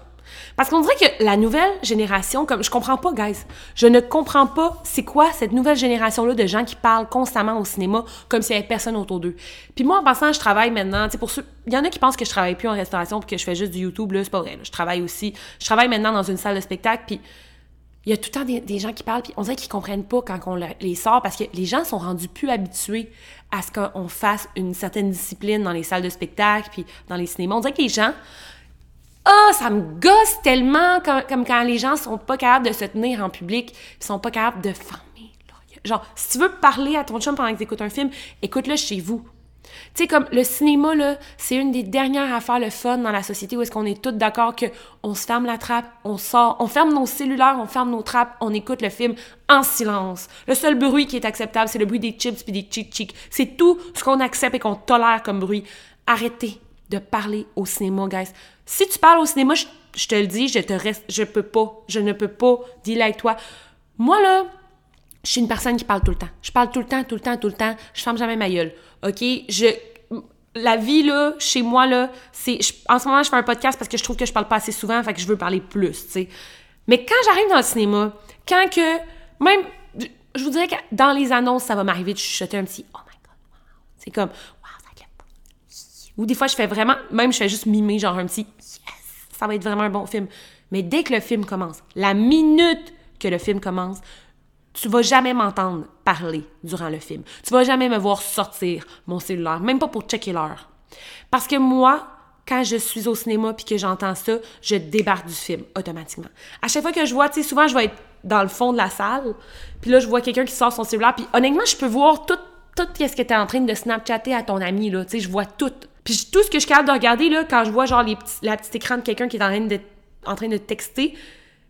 Parce qu'on dirait que la nouvelle génération, comme je comprends pas, guys, je ne comprends pas c'est quoi cette nouvelle génération-là de gens qui parlent constamment au cinéma comme s'il n'y avait personne autour d'eux. Puis moi, en passant, je travaille maintenant, tu sais, pour ceux, il y en a qui pensent que je travaille plus en restauration puis que je fais juste du YouTube, là, c'est pas vrai, Je travaille aussi, je travaille maintenant dans une salle de spectacle, puis il y a tout le temps des, gens qui parlent, puis on dirait qu'ils comprennent pas quand on les sort parce que les gens sont rendus plus habitués à ce qu'on fasse une certaine discipline dans les salles de spectacle puis dans les cinémas. On dirait que les gens ah, ça me gosse tellement comme, quand les gens sont pas capables de se tenir en public, ils sont pas capables de fermer. Genre, si tu veux parler à ton chum pendant que tu écoutes un film, écoute-le chez vous. Tu sais, comme le cinéma, là, c'est une des dernières affaires le fun dans la société où est-ce qu'on est tous d'accord que on se ferme la trappe, on sort, on ferme nos cellulaires, on ferme nos trappes, on écoute le film en silence. Le seul bruit qui est acceptable, c'est le bruit des chips puis des chick chick. C'est tout ce qu'on accepte et qu'on tolère comme bruit. Arrêtez de parler au cinéma, guys. Si tu parles au cinéma, je, te le dis, je te reste, je peux pas, je ne peux pas dealer avec toi. Moi, là, je suis une personne qui parle tout le temps. Je parle tout le temps, tout le temps, tout le temps. Je ferme jamais ma gueule. OK? Je, la vie, là, chez moi, là, c'est, en ce moment, je fais un podcast parce que je trouve que je parle pas assez souvent, fait que je veux parler plus, tu sais. Mais quand j'arrive dans le cinéma, quand que, même, je vous dirais que dans les annonces, ça va m'arriver de chuchoter un petit « Oh my God, wow! » C'est comme ou des fois, je fais vraiment, même je fais juste mimer, genre un petit yes, ça va être vraiment un bon film. Mais dès que le film commence, la minute que le film commence, tu vas jamais m'entendre parler durant le film. Tu vas jamais me voir sortir mon cellulaire, même pas pour checker l'heure. Parce que moi, quand je suis au cinéma puis que j'entends ça, je débarque du film automatiquement. À chaque fois que je vois, tu sais, souvent je vais être dans le fond de la salle, puis là je vois quelqu'un qui sort son cellulaire, puis honnêtement, je peux voir tout, tout ce que tu es en train de Snapchatter à ton ami, là, tu sais, je vois tout. Puis tout ce que je suis capable de regarder, là, quand je vois genre les la petite écran de quelqu'un qui est en train de, en train de texter,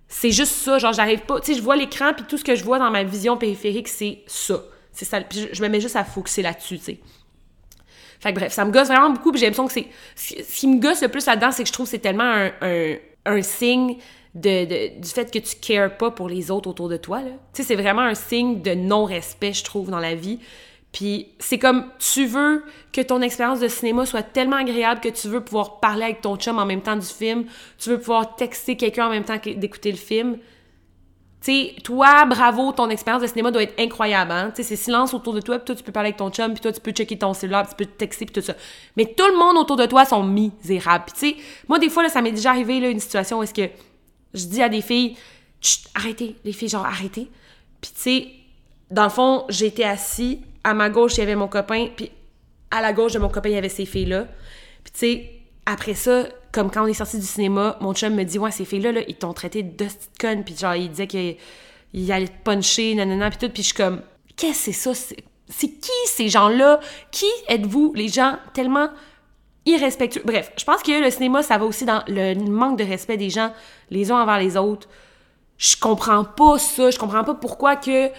c'est juste ça. Genre, j'arrive pas. Tu sais, je vois l'écran, puis tout ce que je vois dans ma vision périphérique, c'est ça. C'est ça. Je, me mets juste à focuser là-dessus, tu sais. Fait que bref, ça me gosse vraiment beaucoup, puis j'ai l'impression que c'est. Ce qui me gosse le plus là-dedans, c'est que je trouve que c'est tellement un, un, signe de, du fait que tu cares pas pour les autres autour de toi. Tu sais, c'est vraiment un signe de non-respect, je trouve, dans la vie. Puis c'est comme tu veux que ton expérience de cinéma soit tellement agréable que tu veux pouvoir parler avec ton chum en même temps du film, tu veux pouvoir texter quelqu'un en même temps d'écouter le film. Tu sais, toi, bravo, ton expérience de cinéma doit être incroyable, hein? Tu sais, c'est silence autour de toi, puis toi, tu peux parler avec ton chum, puis toi, tu peux checker ton cellulaire, puis tu peux texter, puis tout ça. Mais tout le monde autour de toi sont misérables. Puis tu sais, moi, des fois, là, ça m'est déjà arrivé, là, une situation où est-ce que je dis à des filles, arrêtez, les filles, genre, arrêtez. Puis tu sais, dans le fond, j'étais assis, à ma gauche, il y avait mon copain, puis à la gauche de mon copain, il y avait ces filles-là. Puis tu sais, après ça, comme quand on est sorti du cinéma, mon chum me dit Ouais, ces filles-là, là, ils t'ont traité de conne, puis genre, il disait qu'il allait te puncher, nanana, puis tout, puis je suis comme Qu'est-ce que c'est ça? C'est qui ces gens-là? Qui êtes-vous? Les gens tellement irrespectueux. Bref, je pense que le cinéma, ça va aussi dans le manque de respect des gens les uns envers les autres. Je comprends pas ça, je comprends pas pourquoi que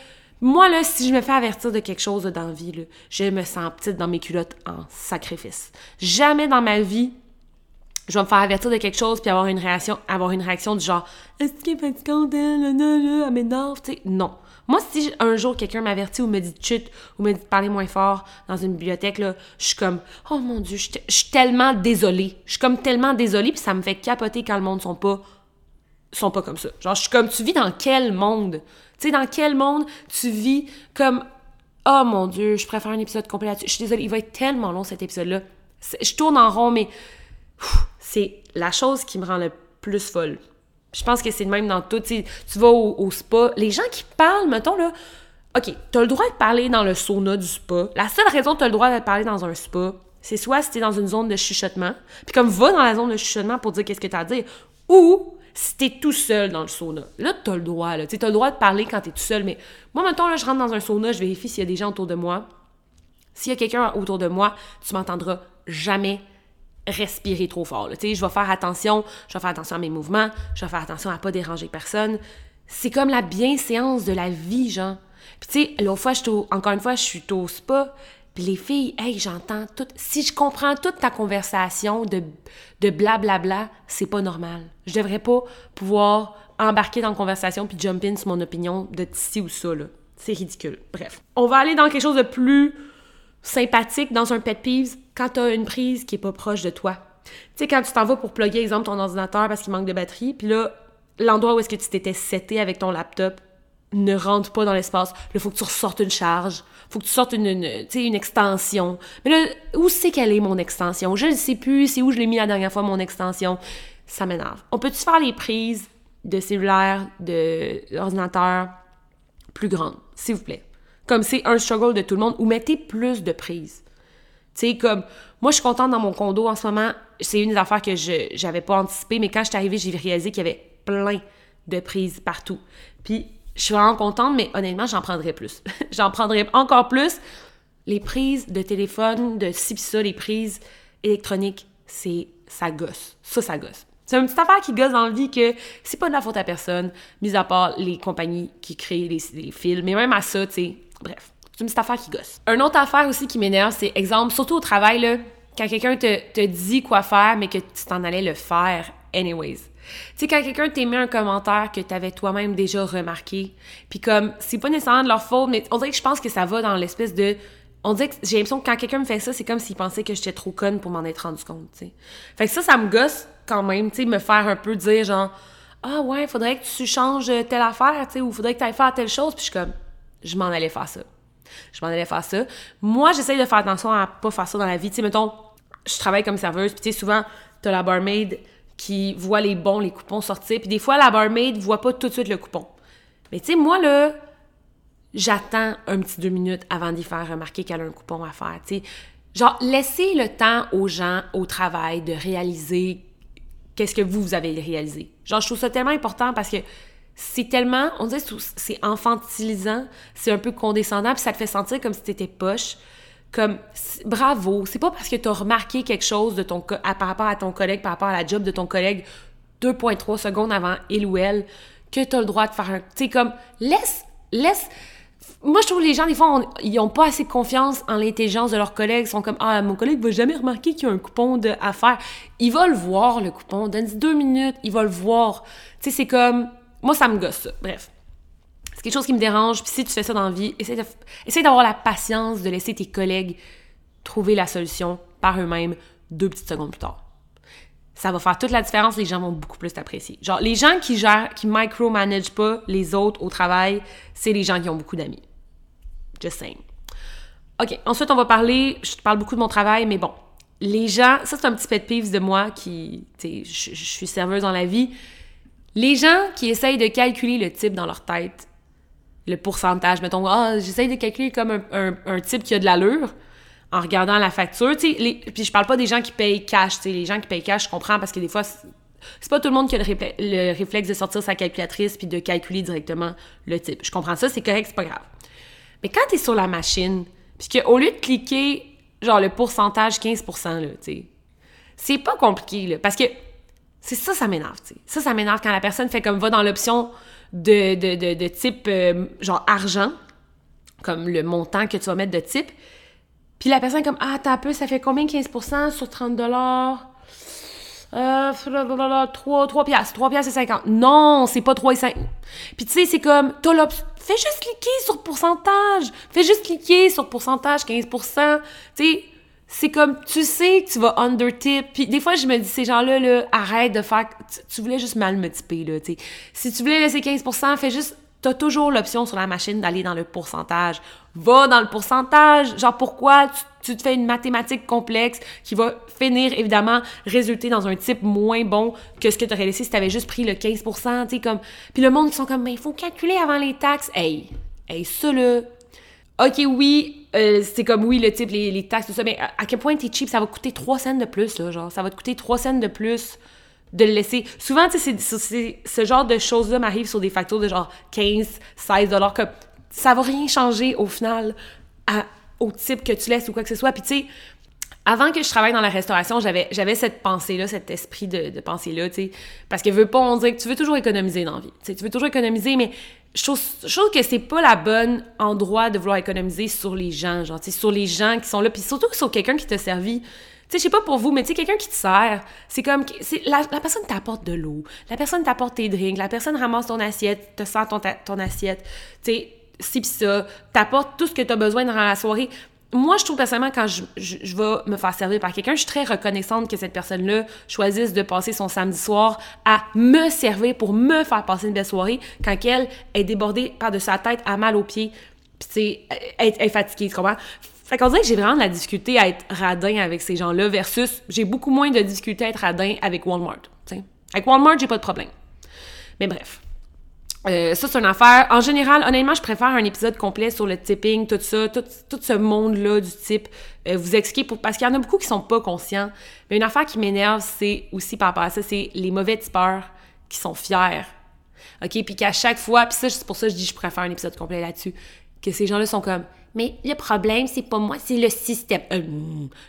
moi, là, si je me fais avertir de quelque chose dans la vie, je me sens petite dans mes culottes en sacrifice. Jamais dans ma vie, je vais me faire avertir de quelque chose puis avoir une réaction, avoir une réaction du genre Est-ce qu'elle est fatigante, elle, m'énerve, tu sais? Non. Moi, si un jour quelqu'un m'avertit ou me dit de chute ou me dit de parler moins fort dans une bibliothèque, là, je suis comme Oh mon Dieu, je suis tellement désolée. Je suis comme tellement désolée, puis ça me fait capoter quand le monde sont pas sont pas comme ça. Genre, je suis comme, tu vis dans quel monde? Tu sais, dans quel monde tu vis comme, oh mon Dieu, je préfère un épisode complet là-dessus. Je suis désolée, il va être tellement long cet épisode-là. Je tourne en rond, mais c'est la chose qui me rend le plus folle. Je pense que c'est le même dans tout. Tu vas au, spa, les gens qui parlent, mettons, là, OK, t'as le droit de parler dans le sauna du spa. La seule raison que t'as le droit de parler dans un spa, c'est soit si t'es dans une zone de chuchotement, puis comme va dans la zone de chuchotement pour dire qu'est-ce que t'as à dire, ou si t'es tout seul dans le sauna. Là, t'as le droit, là. T'as le droit de parler quand t'es tout seul, mais moi, maintenant, là, je rentre dans un sauna, je vérifie s'il y a des gens autour de moi. S'il y a quelqu'un autour de moi, tu m'entendras jamais respirer trop fort. Là. Je vais faire attention, je vais faire attention à mes mouvements, je vais faire attention à pas déranger personne. C'est comme la bienséance de la vie, genre. Puis tu sais, l'autre fois, encore une fois, je suis au spa, puis les filles, hey, j'entends tout. Si je comprends toute ta conversation de, de blablabla, c'est pas normal. Je devrais pas pouvoir embarquer dans la conversation puis jump in sur mon opinion de ci ou ça, là. C'est ridicule. Bref. On va aller dans quelque chose de plus sympathique dans un pet peeves quand t'as une prise qui est pas proche de toi. Tu sais, quand tu t'en vas pour plugger, exemple, ton ordinateur parce qu'il manque de batterie, puis là, l'endroit où est-ce que tu t'étais seté avec ton laptop ne rentre pas dans l'espace. Là, il faut que tu ressortes une charge faut que tu sortes une, extension. Mais là, où c'est qu'elle est, mon extension? Je ne sais plus, c'est où je l'ai mis la dernière fois, mon extension. Ça m'énerve. On peut-tu faire les prises de cellulaire, d'ordinateur plus grandes, s'il vous plaît? Comme c'est un struggle de tout le monde, ou mettez plus de prises. Tu comme, moi, je suis contente dans mon condo en ce moment. C'est une des affaires que je n'avais pas anticipé, mais quand je suis arrivée, j'ai réalisé qu'il y avait plein de prises partout. Puis, je suis vraiment contente, mais honnêtement, j'en prendrais plus. j'en prendrais encore plus. Les prises de téléphone, de ci ça, les prises électroniques, c'est ça gosse. Ça, ça gosse. C'est une petite affaire qui gosse dans la vie que c'est pas de la faute à personne, mis à part les compagnies qui créent les, les films. Mais même à ça, tu sais, bref, c'est une petite affaire qui gosse. Une autre affaire aussi qui m'énerve, c'est exemple, surtout au travail, là, quand quelqu'un te, te dit quoi faire, mais que tu t'en allais le faire anyways. Tu sais, quand quelqu'un t'émet un commentaire que t'avais toi-même déjà remarqué, puis comme, c'est pas nécessairement de leur faute, mais on dirait que je pense que ça va dans l'espèce de... On dirait que j'ai l'impression que quand quelqu'un me fait ça, c'est comme s'il pensait que j'étais trop conne pour m'en être rendu compte, tu sais. Fait que ça, ça me gosse quand même, tu sais, me faire un peu dire genre, ah ouais, faudrait que tu changes telle affaire, tu sais, ou faudrait que tu ailles faire telle chose, puis je suis comme, je m'en allais faire ça. Je m'en allais faire ça. Moi, j'essaye de faire attention à pas faire ça dans la vie. Tu sais, mettons, je travaille comme serveuse, puis tu sais, souvent, t'as la barmaid qui voit les bons, les coupons sortir. Puis des fois, la barmaid voit pas tout de suite le coupon. Mais tu sais, moi, là, j'attends un petit deux minutes avant d'y faire remarquer qu'elle a un coupon à faire, tu sais. Genre, laissez le temps aux gens au travail de réaliser qu'est-ce que vous, vous avez réalisé. Genre, je trouve ça tellement important parce que c'est tellement, on dirait, c'est infantilisant, c'est un peu condescendant, puis ça te fait sentir comme si t'étais poche comme bravo, c'est pas parce que tu remarqué quelque chose de ton par rapport à ton collègue, par rapport à la job de ton collègue 2.3 secondes avant il ou elle que tu le droit de faire un tu sais comme laisse laisse moi, je trouve que les gens, des fois, ils ont pas assez confiance en l'intelligence de leurs collègues. Ils sont comme, ah, mon collègue va jamais remarquer qu'il y a un coupon de, à faire. Il va le voir, le coupon. Donne deux minutes, il va le voir. Tu sais, c'est comme, moi, ça me gosse, ça. Bref. C'est quelque chose qui me dérange. Puis si tu fais ça dans la vie, essaie d'avoir la patience de laisser tes collègues trouver la solution par eux-mêmes deux petites secondes plus tard. Ça va faire toute la différence, les gens vont beaucoup plus t'apprécier. Genre, les gens qui gèrent, qui micromanagent pas les autres au travail, c'est les gens qui ont beaucoup d'amis. Just saying. OK, ensuite, on va parler, je te parle beaucoup de mon travail, mais bon, les gens, ça c'est un petit pet peeve de moi qui, tu sais, je, suis serveuse dans la vie. Les gens qui essayent de calculer le type dans leur tête, le pourcentage, mettons, ah, j'essaye de calculer comme un, un type qui a de l'allure, en regardant la facture. Puis je parle pas des gens qui payent cash. Les gens qui payent cash, je comprends parce que des fois, c'est pas tout le monde qui a le, réflexe de sortir sa calculatrice puis de calculer directement le type. Je comprends ça, c'est correct, c'est pas grave. Mais quand tu es sur la machine, puis qu'au lieu de cliquer genre le pourcentage 15%, là, tu c'est pas compliqué, là, parce que c'est ça, ça m'énerve. Ça, ça m'énerve quand la personne fait comme va dans l'option de, de, de, type euh, genre argent, comme le montant que tu vas mettre de type, puis la personne est comme Ah, t'as peu, ça fait combien 15% sur 30 dollars? Euh, 3, 3 piastres. 3 piastres et 50. Non, c'est pas 3 et 5. Puis tu sais, c'est comme, t'as. Fais juste cliquer sur pourcentage. Fais juste cliquer sur pourcentage, 15%. Tu sais, c'est comme, tu sais que tu vas under tip. Puis des fois, je me dis, ces gens-là, là, arrête de faire. Tu, voulais juste mal me typer, là, tu sais. Si tu voulais laisser 15%, fais juste tu as toujours l'option sur la machine d'aller dans le pourcentage. Va dans le pourcentage. Genre, pourquoi tu, te fais une mathématique complexe qui va finir, évidemment, résulter dans un type moins bon que ce que tu aurais laissé si tu avais juste pris le 15 tu sais, comme... Puis le monde, ils sont comme, mais il faut calculer avant les taxes. Hey, hey, ça, là... OK, oui, euh, c'est comme, oui, le type, les, taxes, tout ça, mais à, quel point t'es cheap, ça va coûter 3 cents de plus, là, genre, ça va te coûter 3 cents de plus de le laisser. Souvent, tu sais, ce genre de choses-là m'arrive sur des factures de genre 15, 16 dollars, que ça va rien changer au final au type que tu laisses ou quoi que ce soit. Puis tu sais, avant que je travaille dans la restauration, j'avais, j'avais cette pensée-là, cet esprit de, pensée-là, tu sais. Parce que veux pas, on dirait que tu veux toujours économiser dans la vie. Tu veux toujours économiser, mais je trouve, que c'est pas la bonne endroit de vouloir économiser sur les gens, genre, tu sur les gens qui sont là, puis surtout sur quelqu'un qui t'a servi sais, je sais pas pour vous, mais tu sais, quelqu'un qui te sert, c'est comme, la, la personne t'apporte de l'eau, la personne t'apporte tes drinks, la personne ramasse ton assiette, te sert ton, ton assiette, tu sais, si pis ça, t'apporte tout ce que tu as besoin dans la soirée. Moi, je trouve personnellement, quand je, je, vais me faire servir par quelqu'un, je suis très reconnaissante que cette personne-là choisisse de passer son samedi soir à me servir pour me faire passer une belle soirée quand elle est débordée par de sa tête à mal aux pieds, puis tu sais, est fatiguée, tu comprends? Fait qu'on dirait que j'ai vraiment de la difficulté à être radin avec ces gens-là versus j'ai beaucoup moins de difficulté à être radin avec Walmart. T'sais. Avec Walmart, j'ai pas de problème. Mais bref. Euh, ça, c'est une affaire. En général, honnêtement, je préfère un épisode complet sur le tipping, tout ça, tout, tout ce monde-là du type. Euh, vous expliquer, pour, parce qu'il y en a beaucoup qui sont pas conscients. Mais une affaire qui m'énerve, c'est aussi par rapport à ça, c'est les mauvais tipeurs qui sont fiers. OK? Puis qu'à chaque fois, puis ça, c'est pour ça que je dis je préfère un épisode complet là-dessus, que ces gens-là sont comme mais le problème, c'est pas moi, c'est le système. Euh,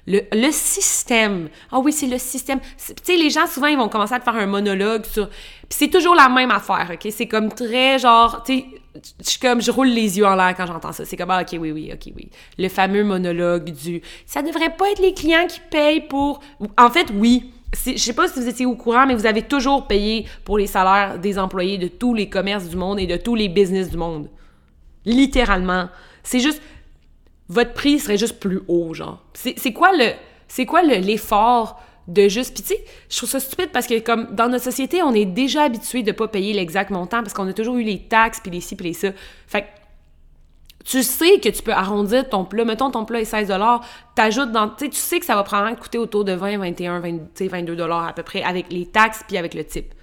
le, le, système. Ah oui, c'est le système. Tu sais, les gens, souvent, ils vont commencer à faire un monologue sur... Puis c'est toujours la même affaire, OK? C'est comme très, genre, tu sais, je comme, je roule les yeux en l'air quand j'entends ça. C'est comme, ah, OK, oui, oui, OK, oui. Le fameux monologue du... Ça devrait pas être les clients qui payent pour... En fait, oui. Je sais pas si vous étiez au courant, mais vous avez toujours payé pour les salaires des employés de tous les commerces du monde et de tous les business du monde. Littéralement. C'est juste votre prix serait juste plus haut, genre. C'est quoi l'effort de juste puis tu sais je trouve ça stupide parce que comme dans notre société on est déjà habitué de pas payer l'exact montant parce qu'on a toujours eu les taxes puis les ci puis les ça. Fait que tu sais que tu peux arrondir ton plat. Mettons ton plat est 16 t'ajoutes dans tu sais que ça va probablement coûter autour de 20 21 22 dollars à peu près avec les taxes puis avec le type.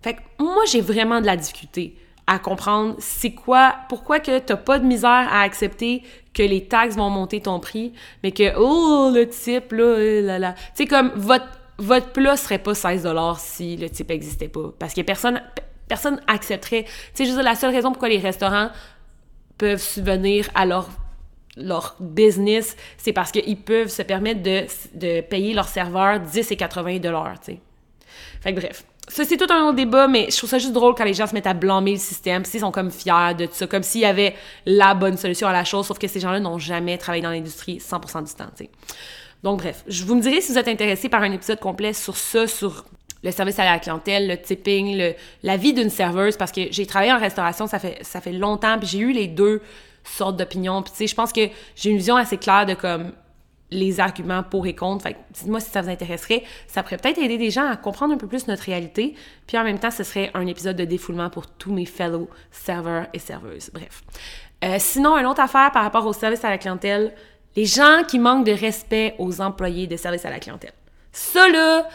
Fait que moi j'ai vraiment de la difficulté à comprendre c'est quoi, pourquoi que t'as pas de misère à accepter que les taxes vont monter ton prix, mais que, oh, le type, là, euh, là, là. Tu sais, comme, votre, votre plat serait pas 16 si le type existait pas. Parce que personne, personne accepterait. Tu sais, je veux dire, la seule raison pourquoi les restaurants peuvent subvenir à leur leur business, c'est parce qu'ils peuvent se permettre de, de payer leurs serveurs 10 et 80 dollars, tu sais. Fait bref. Ça, c'est tout un autre débat, mais je trouve ça juste drôle quand les gens se mettent à blâmer le système, ils sont comme fiers de tout ça, comme s'il y avait la bonne solution à la chose, sauf que ces gens-là n'ont jamais travaillé dans l'industrie 100% du temps. Donc bref, je vous me direz si vous êtes intéressé par un épisode complet sur ça, sur le service à la clientèle, le tipping, la vie d'une serveuse, parce que j'ai travaillé en restauration, ça fait, longtemps, puis j'ai eu les deux sortes d'opinions. Puis je pense que j'ai une vision assez claire de comme les arguments pour et contre. Fait dites-moi si ça vous intéresserait. Ça pourrait peut-être aider des gens à comprendre un peu plus notre réalité. Puis en même temps, ce serait un épisode de défoulement pour tous mes fellow serveurs et serveuses. Bref. Euh, sinon, une autre affaire par rapport au service à la clientèle, les gens qui manquent de respect aux employés de service à la clientèle. Ça, là,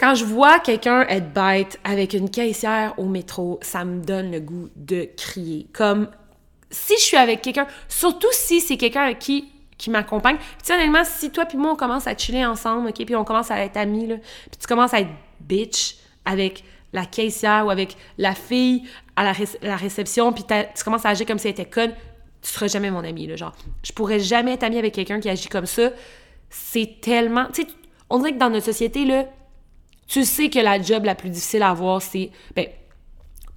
quand je vois quelqu'un être bête avec une caissière au métro, ça me donne le goût de crier. Comme si je suis avec quelqu'un, surtout si c'est quelqu'un qui qui m'accompagne. Puis honnêtement, si toi puis moi on commence à chiller ensemble, OK, puis on commence à être amis là, puis tu commences à être bitch avec la caissière ou avec la fille à la, réception, puis tu commences à agir comme si elle était conne, tu seras jamais mon ami là, genre. Je pourrais jamais être ami avec quelqu'un qui agit comme ça. C'est tellement, tu sais, on dirait que dans notre société là, tu sais que la job la plus difficile à avoir, c'est. Ben,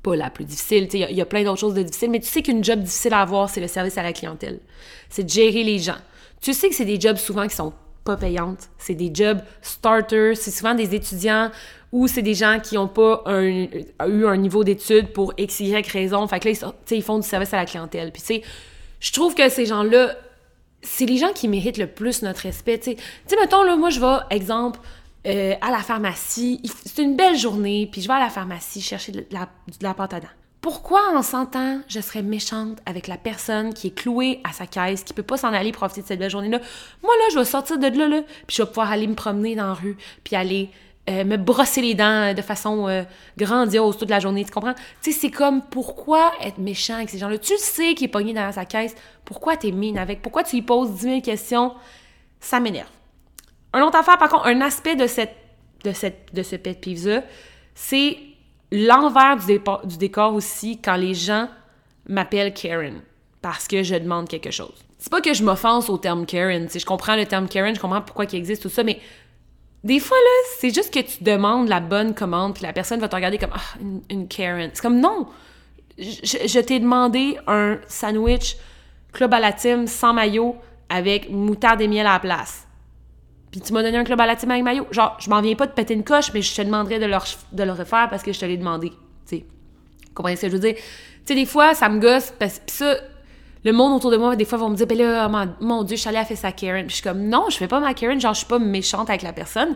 pas la plus difficile, il y, a plein d'autres choses de difficiles, mais tu sais qu'une job difficile à avoir, c'est le service à la clientèle. C'est de gérer les gens. Tu sais que c'est des jobs souvent qui sont pas payantes. C'est des jobs starters, c'est souvent des étudiants ou c'est des gens qui n'ont pas eu un niveau d'études pour X, Y raison. Fait que là, ils, font du service à la clientèle. Puis tu sais, je trouve que ces gens-là, c'est les gens qui méritent le plus notre respect. Tu sais, mettons, là, moi, je vais, exemple, euh, à la pharmacie. C'est une belle journée, puis je vais à la pharmacie chercher la, de la pâte à dents. Pourquoi en 100 ans, je serais méchante avec la personne qui est clouée à sa caisse, qui peut pas s'en aller profiter de cette belle journée-là? Moi, là, je vais sortir de là, là, puis je vais pouvoir aller me promener dans la rue, puis aller euh, me brosser les dents de façon euh, grandiose toute la journée, tu comprends? Tu sais, c'est comme, pourquoi être méchant avec ces gens-là? Tu sais qu'il est pogné dans sa caisse, pourquoi t'es mine avec? Pourquoi tu lui poses 10 000 questions? Ça m'énerve. Un autre affaire, par contre, un aspect de, cette, de, cette, de ce pet peeve-là, c'est l'envers du, décor aussi quand les gens m'appellent Karen parce que je demande quelque chose. C'est pas que je m'offense au terme Karen, je comprends le terme Karen, je comprends pourquoi il existe tout ça, mais des fois là, c'est juste que tu demandes la bonne commande puis la personne va te regarder comme ah, une, Karen. C'est comme non. Je, je t'ai demandé un sandwich club à la team sans maillot avec moutarde et miel à la place tu m'as donné un club à la team avec maillot. Genre, je m'en viens pas de péter une coche, mais je te demanderais de, de le refaire parce que je te l'ai demandé. Tu sais. Comprenez ce que je veux dire? Tu sais, des fois, ça me gosse parce que ça, le monde autour de moi, des fois, vont me dire, ben là, oh mon, Dieu, je suis allée à faire sa Karen. Je suis comme, non, je fais pas ma Karen, genre, je suis pas méchante avec la personne.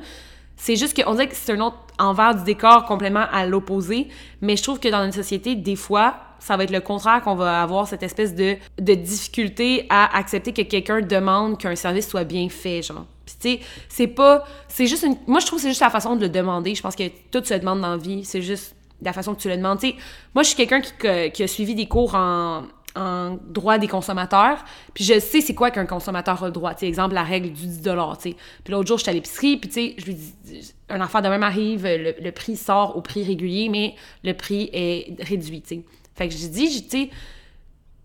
C'est juste qu'on dirait que c'est un autre envers du décor complètement à l'opposé. Mais je trouve que dans une société, des fois, ça va être le contraire qu'on va avoir cette espèce de, de difficulté à accepter que quelqu'un demande qu'un service soit bien fait, genre. Puis tu sais, c'est pas... C'est juste une... Moi, je trouve que c'est juste la façon de le demander. Je pense que tout se demande dans la vie. C'est juste la façon que tu le demandes. Tu sais, moi, je suis quelqu'un qui, a suivi des cours en droit des consommateurs. Puis je sais c'est quoi qu'un consommateur a le droit. Tu exemple, la règle du 10 tu sais. Puis l'autre jour, j'étais à l'épicerie, puis tu sais, je lui dis, un enfant de même arrive, le, prix sort au prix régulier, mais le prix est réduit, tu sais. Fait que je dis, tu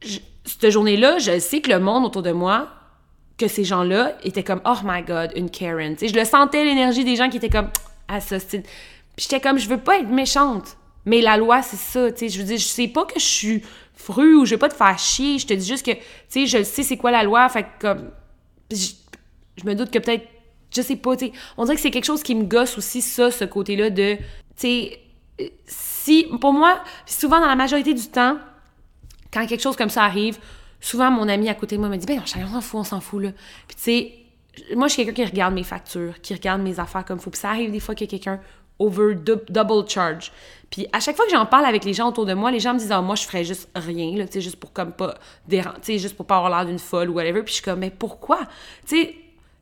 sais, cette journée-là, je sais que le monde autour de moi, que ces gens-là étaient comme, oh my god, une Karen. Tu sais, je le sentais, l'énergie des gens qui étaient comme, ah ça, Puis j'étais comme, je veux pas être méchante. Mais la loi, c'est ça, tu sais. Je veux dire, je sais pas que je suis fru ou je vais pas te faire chier. Je te dis juste que, tu sais, je sais c'est quoi la loi. Fait comme, je, me doute que peut-être, je sais pas, tu sais. On dirait que c'est quelque chose qui me gosse aussi, ça, ce côté-là de, tu sais, si, pour moi, souvent dans la majorité du temps, quand quelque chose comme ça arrive, souvent mon ami à côté de moi me dit, ben, on s'en fout, on s'en fout, là. Puis, tu sais, moi, je suis quelqu'un qui regarde mes factures, qui regarde mes affaires comme il faut. Puis ça arrive des fois que quelqu'un over double charge. Puis à chaque fois que j'en parle avec les gens autour de moi, les gens me disent ah, moi je ferais juste rien là, tu sais juste pour comme pas déranger, tu juste pour pas avoir l'air d'une folle ou whatever. Puis je suis comme mais pourquoi? Tu sais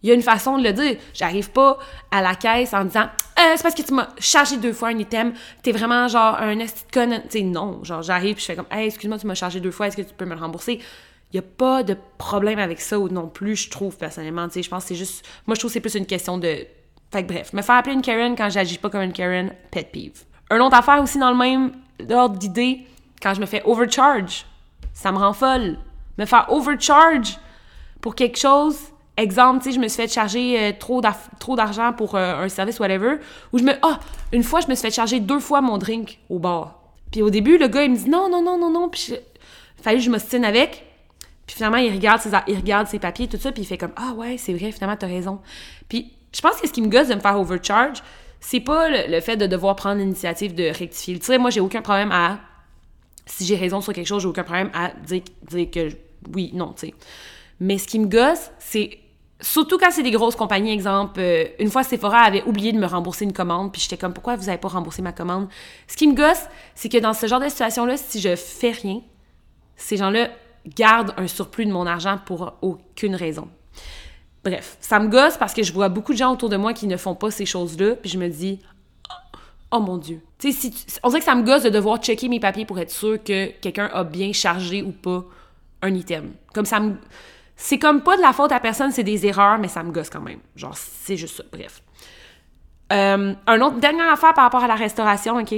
il y a une façon de le dire. J'arrive pas à la caisse en disant euh, c'est parce que tu m'as chargé deux fois un item, t'es vraiment genre un esti Tu sais non, genre j'arrive puis je fais comme hey, excuse-moi, tu m'as chargé deux fois, est-ce que tu peux me le rembourser? Il n'y a pas de problème avec ça non plus, je trouve, personnellement. Tu sais, je pense que c'est juste... Moi, je trouve que c'est plus une question de fait bref, me faire appeler une Karen quand j'agis pas comme une Karen, pet peeve. Un autre affaire aussi dans le même ordre d'idée, quand je me fais overcharge, ça me rend folle. Me faire overcharge pour quelque chose, exemple, tu sais, je me suis fait charger euh, trop d'argent pour euh, un service, whatever, ou je me... Ah! une fois, je me suis fait charger deux fois mon drink au bar. Puis au début, le gars, il me dit non, non, non, non, non, puis il fallait que je m'ostine avec. Puis finalement, il regarde, ses, il regarde ses papiers, tout ça, puis il fait comme Ah ouais, c'est vrai, finalement, t'as raison. Puis je pense que ce qui me gosse de me faire overcharge, c'est pas le, fait de devoir prendre l'initiative de rectifier le tir. Moi, j'ai aucun problème à. Si j'ai raison sur quelque chose, j'ai aucun problème à dire, dire que oui, non, tu sais. Mais ce qui me gosse, c'est Surtout quand c'est des grosses compagnies, exemple, euh, une fois Sephora avait oublié de me rembourser une commande, puis j'étais comme pourquoi vous avez pas remboursé ma commande Ce qui me gosse, c'est que dans ce genre de situation là, si je fais rien, ces gens-là gardent un surplus de mon argent pour aucune raison. Bref, ça me gosse parce que je vois beaucoup de gens autour de moi qui ne font pas ces choses-là, puis je me dis oh, mon dieu. On dirait que ça me gosse de devoir checker mes papiers pour être sûr que quelqu'un a bien chargé ou pas un item. Comme ça c'est comme pas de la faute à personne, c'est des erreurs, mais ça me gosse quand même. Genre, c'est juste ça. Bref. Euh, un autre, dernière affaire par rapport à la restauration, OK?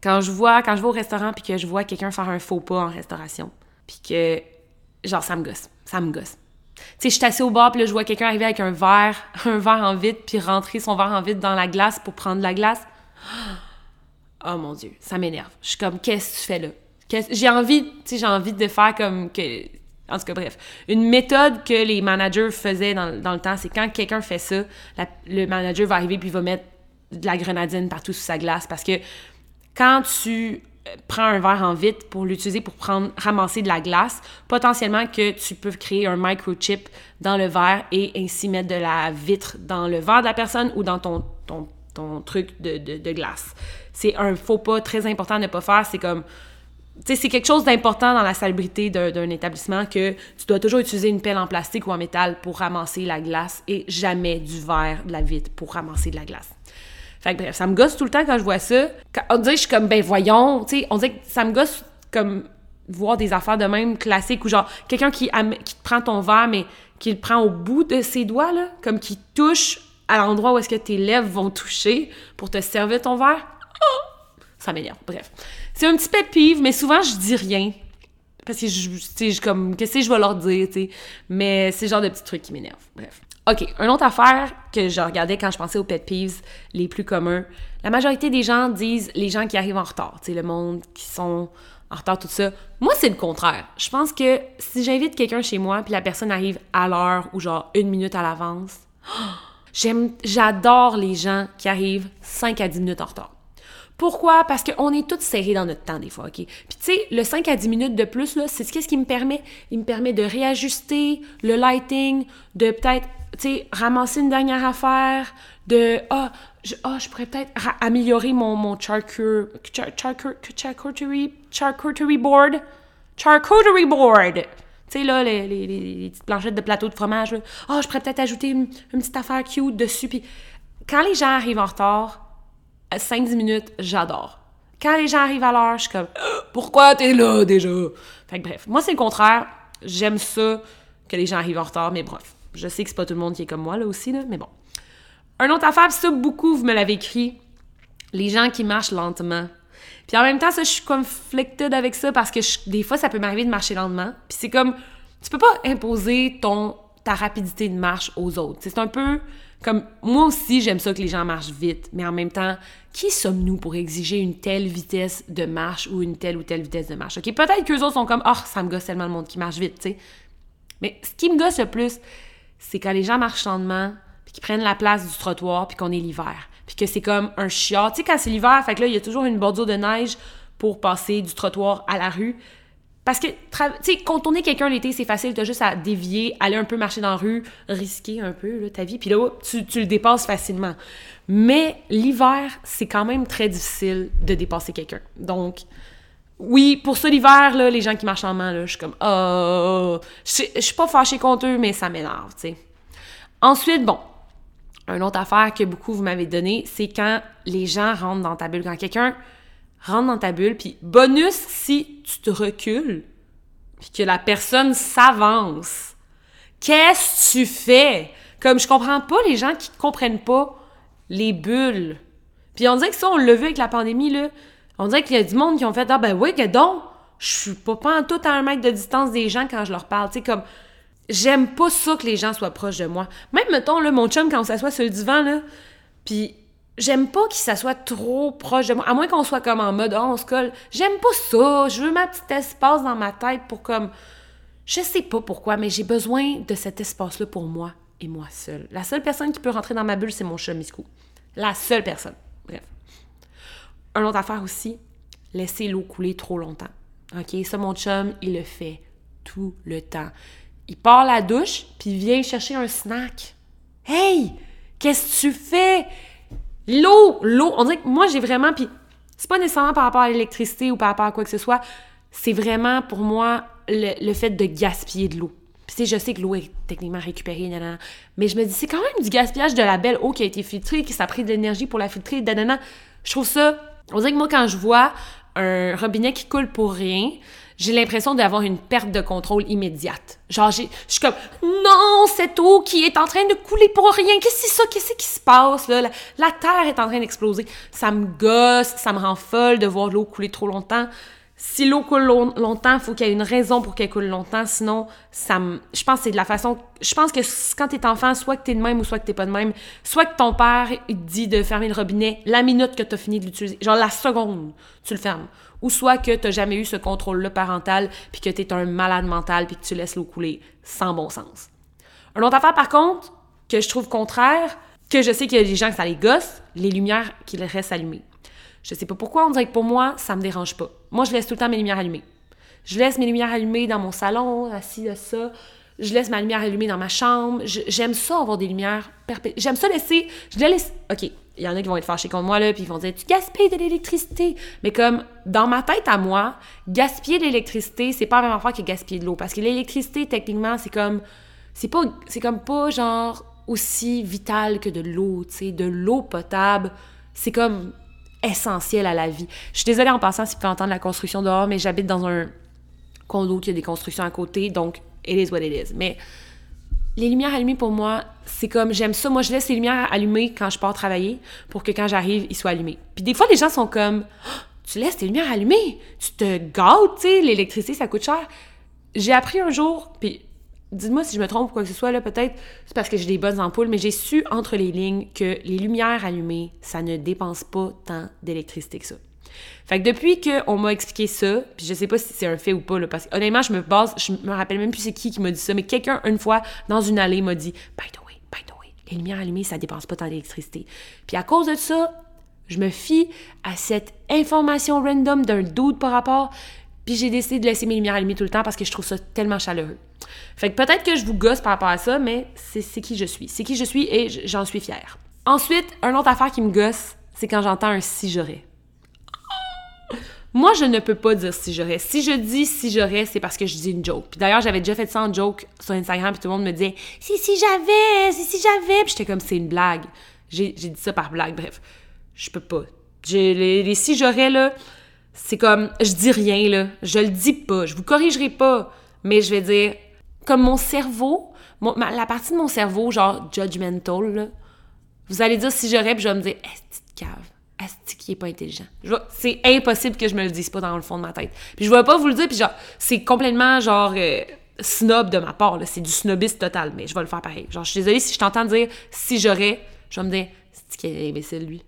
Quand je vois, quand je vais au restaurant puis que je vois quelqu'un faire un faux pas en restauration, puis que, genre, ça me gosse. Ça me gosse. Tu sais, je suis assise au bar, puis là, je vois quelqu'un arriver avec un verre, un verre en vide, puis rentrer son verre en vide dans la glace pour prendre la glace. Oh mon Dieu, ça m'énerve. Je suis comme, qu'est-ce que tu fais là? J'ai envie, tu sais, j'ai envie de faire comme que en tout cas, bref. Une méthode que les managers faisaient dans, le temps, c'est quand quelqu'un fait ça, le manager va arriver puis va mettre de la grenadine partout sous sa glace. Parce que quand tu prends un verre en vitre pour l'utiliser pour prendre, ramasser de la glace, potentiellement que tu peux créer un microchip dans le verre et ainsi mettre de la vitre dans le verre de la personne ou dans ton, ton, ton truc de, de, glace. C'est un faux pas très important à ne pas faire. C'est comme c'est quelque chose d'important dans la salubrité d'un établissement que tu dois toujours utiliser une pelle en plastique ou en métal pour ramasser la glace et jamais du verre, de la vitre pour ramasser de la glace. Fait bref, ça me gosse tout le temps quand je vois ça. on dirait que je suis comme, ben voyons, tu sais, on dirait que ça me gosse comme voir des affaires de même classiques ou genre quelqu'un qui, qui te prend ton verre mais qui le prend au bout de ses doigts, là, comme qui touche à l'endroit où est-ce que tes lèvres vont toucher pour te servir ton verre. Oh! Ça m'énerve. Bref. C'est un petit pet pive, mais souvent, je dis rien. Parce que je, sais, je comme, qu'est-ce que je vais leur dire, tu sais? Mais c'est le genre de petits trucs qui m'énervent. Bref. OK, une autre affaire que je regardais quand je pensais aux pet peeves les plus communs. La majorité des gens disent les gens qui arrivent en retard, tu sais, le monde qui sont en retard, tout ça. Moi, c'est le contraire. Je pense que si j'invite quelqu'un chez moi puis la personne arrive à l'heure ou genre une minute à l'avance, j'aime, j'adore les gens qui arrivent 5 à 10 minutes en retard. Pourquoi? Parce qu'on est tous serrés dans notre temps des fois, OK? Puis tu sais, le 5 à 10 minutes de plus, là, c'est ce qui me permet? Il me permet de réajuster le lighting, de peut-être, tu sais, ramasser une dernière affaire, de, ah, oh, je pourrais peut-être améliorer mon, mon charcuterie, charcuterie board. Charcuterie board! Tu sais, là, les, les, petites planchettes de plateau de fromage. Ah, je pourrais peut-être ajouter une, une, petite affaire cute dessus. Puis quand les gens arrivent en retard, 5-10 minutes, j'adore. Quand les gens arrivent à l'heure, je suis comme Pourquoi t'es là déjà? Fait que bref, moi c'est le contraire. J'aime ça que les gens arrivent en retard, mais bref. Je sais que c'est pas tout le monde qui est comme moi là aussi, là, mais bon. Un autre affaire, ça, beaucoup, vous me l'avez écrit. Les gens qui marchent lentement. Puis en même temps, ça, je suis conflicted avec ça parce que des fois, ça peut m'arriver de marcher lentement. Puis c'est comme, tu peux pas imposer ton, ta rapidité de marche aux autres. C'est un peu comme moi aussi, j'aime ça que les gens marchent vite, mais en même temps, qui sommes-nous pour exiger une telle vitesse de marche ou une telle ou telle vitesse de marche? OK, peut-être qu'eux autres sont comme, oh, ça me gosse tellement le monde qui marche vite, tu sais. Mais ce qui me gosse le plus, c'est quand les gens marchent lentement, puis qu'ils prennent la place du trottoir, puis qu'on est l'hiver. Puis que c'est comme un chiot. Tu sais, quand c'est l'hiver, fait que là, il y a toujours une bordure de neige pour passer du trottoir à la rue. Parce que, tu sais, contourner quelqu'un l'été, c'est facile. T'as juste à dévier, aller un peu marcher dans la rue, risquer un peu ta vie. Puis là, tu, tu le dépasses facilement. Mais l'hiver, c'est quand même très difficile de dépasser quelqu'un. Donc, oui, pour ça, l'hiver, les gens qui marchent en main, là, je suis comme, oh, je suis pas fâchée contre eux, mais ça m'énerve, tu sais. Ensuite, bon, une autre affaire que beaucoup vous m'avez donné, c'est quand les gens rentrent dans ta bulle. Quand quelqu'un rentre dans ta bulle, puis bonus si tu te recules, puis que la personne s'avance. Qu'est-ce que tu fais? Comme je comprends pas les gens qui comprennent pas les bulles. Puis on dirait que ça, on l'a vu avec la pandémie, là. On dirait qu'il y a du monde qui ont fait Ah ben oui, que donc, je suis pas, en tout à un mètre de distance des gens quand je leur parle. Tu sais, comme j'aime pas ça que les gens soient proches de moi. Même, mettons, là, mon chum, quand on s'assoit sur le divan, là, puis j'aime pas qu'il s'assoie trop proche de moi, à moins qu'on soit comme en mode oh, on se colle. J'aime pas ça. Je veux ma petite espace dans ma tête pour comme. Je sais pas pourquoi, mais j'ai besoin de cet espace-là pour moi et moi seule. La seule personne qui peut rentrer dans ma bulle, c'est mon chat Miscou. La seule personne. Bref. Un autre affaire aussi, laisser l'eau couler trop longtemps. OK? Ça, mon chum, il le fait tout le temps. Il part la douche, puis vient chercher un snack. Hey! Qu'est-ce que tu fais? L'eau! L'eau! On dirait que moi, j'ai vraiment. Puis c'est pas nécessairement par rapport à l'électricité ou par rapport à quoi que ce soit. C'est vraiment pour moi le, fait de gaspiller de l'eau. Puis je sais que l'eau est techniquement récupérée, nanana, mais je me dis, c'est quand même du gaspillage de la belle eau qui a été filtrée, qui s'est pris de l'énergie pour la filtrer, nanana. Je trouve ça... On dirait que moi, quand je vois un robinet qui coule pour rien, j'ai l'impression d'avoir une perte de contrôle immédiate. Genre, je suis comme, non, cette eau qui est en train de couler pour rien, qu'est-ce que c'est ça? Qu'est-ce qui se passe, là? La, terre est en train d'exploser. Ça me gosse, ça me rend folle de voir l'eau couler trop longtemps. Si l'eau coule longtemps, il faut qu'il y ait une raison pour qu'elle coule longtemps, sinon, ça me... Je pense que c'est de la façon... Je pense que quand t'es enfant, soit que t'es de même ou soit que t'es pas de même, soit que ton père dit de fermer le robinet la minute que t'as fini de l'utiliser, genre la seconde, tu le fermes ou soit que tu n'as jamais eu ce contrôle-là parental, puis que tu es un malade mental, puis que tu laisses l'eau couler sans bon sens. Un autre affaire, par contre, que je trouve contraire, que je sais qu'il y a des gens que ça les gosse, les lumières qui restent allumées. Je sais pas pourquoi, on dirait que pour moi, ça me dérange pas. Moi, je laisse tout le temps mes lumières allumées. Je laisse mes lumières allumées dans mon salon, assis à ça. Je laisse ma lumière allumée dans ma chambre. J'aime ça avoir des lumières perpétuelles. J'aime ça laisser. Je laisse. OK, il y en a qui vont être fâchés contre moi, là, puis ils vont dire Tu gaspilles de l'électricité. Mais comme, dans ma tête à moi, gaspiller de l'électricité, c'est pas la même affaire que gaspiller de l'eau. Parce que l'électricité, techniquement, c'est comme. C'est pas. C'est comme pas, genre, aussi vital que de l'eau, tu sais. De l'eau potable, c'est comme essentiel à la vie. Je suis désolée en passant si vous pouvez entendre la construction dehors, mais j'habite dans un condo qui a des constructions à côté, donc it is what it is. Mais les lumières allumées pour moi, c'est comme j'aime ça. Moi, je laisse les lumières allumées quand je pars travailler pour que quand j'arrive, ils soient allumés. Puis des fois, les gens sont comme ah, Tu laisses tes lumières allumées, tu te gâtes, tu sais, l'électricité, ça coûte cher. J'ai appris un jour, puis dites-moi si je me trompe ou quoi que ce soit, là, peut-être c'est parce que j'ai des bonnes ampoules, mais j'ai su entre les lignes que les lumières allumées, ça ne dépense pas tant d'électricité que ça. Fait que depuis qu'on m'a expliqué ça, puis je sais pas si c'est un fait ou pas, là, parce que honnêtement, je me base, je me rappelle même plus c'est qui qui m'a dit ça, mais quelqu'un, une fois, dans une allée, m'a dit By the way, by the way, les lumières allumées, ça dépense pas tant d'électricité. Puis à cause de ça, je me fie à cette information random d'un doute par rapport, puis j'ai décidé de laisser mes lumières allumées tout le temps parce que je trouve ça tellement chaleureux. Fait que peut-être que je vous gosse par rapport à ça, mais c'est qui je suis. C'est qui je suis et j'en suis fière. Ensuite, un autre affaire qui me gosse, c'est quand j'entends un si j'aurais. Moi, je ne peux pas dire si j'aurais. Si je dis si j'aurais, c'est parce que je dis une joke. Puis d'ailleurs, j'avais déjà fait ça en joke sur Instagram, puis tout le monde me disait si si j'avais, si si j'avais. Puis j'étais comme c'est une blague. J'ai dit ça par blague. Bref, je peux pas. Les, les si j'aurais là, c'est comme je dis rien là. Je le dis pas. Je vous corrigerai pas. Mais je vais dire comme mon cerveau, la partie de mon cerveau, genre judgmental, là, vous allez dire si j'aurais, puis je vais me dire, est-ce cave? Asti qui est pas intelligent. C'est impossible que je me le dise pas dans le fond de ma tête. Puis je vais pas vous le dire, puis genre, c'est complètement genre euh, snob de ma part, C'est du snobisme total, mais je vais le faire pareil. Genre, je suis désolée si je t'entends dire si j'aurais, je vais me dire, c'est est imbécile, lui.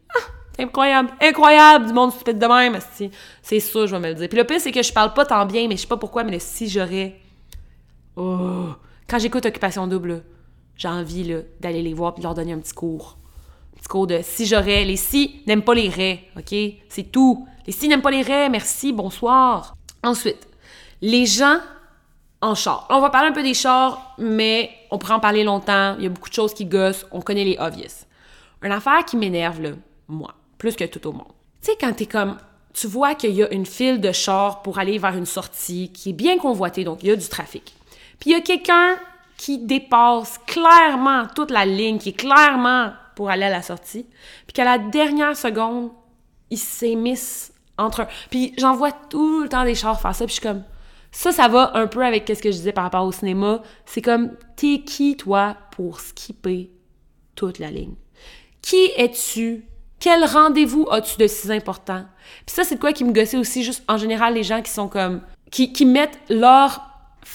Incroyable, incroyable, du monde stupide de même, C'est ça, je vais me le dire. Puis le pire, c'est que je parle pas tant bien, mais je sais pas pourquoi, mais le si j'aurais. Oh! Quand j'écoute Occupation Double, j'ai envie d'aller les voir puis de leur donner un petit cours petit cours de si j'aurais. Les si n'aiment pas les raies, OK? C'est tout. Les si n'aiment pas les raies, merci, bonsoir. Ensuite, les gens en char. On va parler un peu des chars, mais on pourrait en parler longtemps. Il y a beaucoup de choses qui gossent. On connaît les obvious. Une affaire qui m'énerve, là, moi, plus que tout au monde. Tu sais, quand t'es comme. Tu vois qu'il y a une file de chars pour aller vers une sortie qui est bien convoitée, donc il y a du trafic. Puis il y a quelqu'un qui dépasse clairement toute la ligne, qui est clairement pour aller à la sortie. Puis qu'à la dernière seconde, il mis entre un... Puis j'en vois tout le temps des chars faire ça, puis je suis comme... Ça, ça va un peu avec ce que je disais par rapport au cinéma. C'est comme, t'es qui, toi, pour skipper toute la ligne? Qui es-tu? Quel rendez-vous as-tu de si important? Puis ça, c'est de quoi qui me gossait aussi, juste en général, les gens qui sont comme... Qui, qui mettent leur...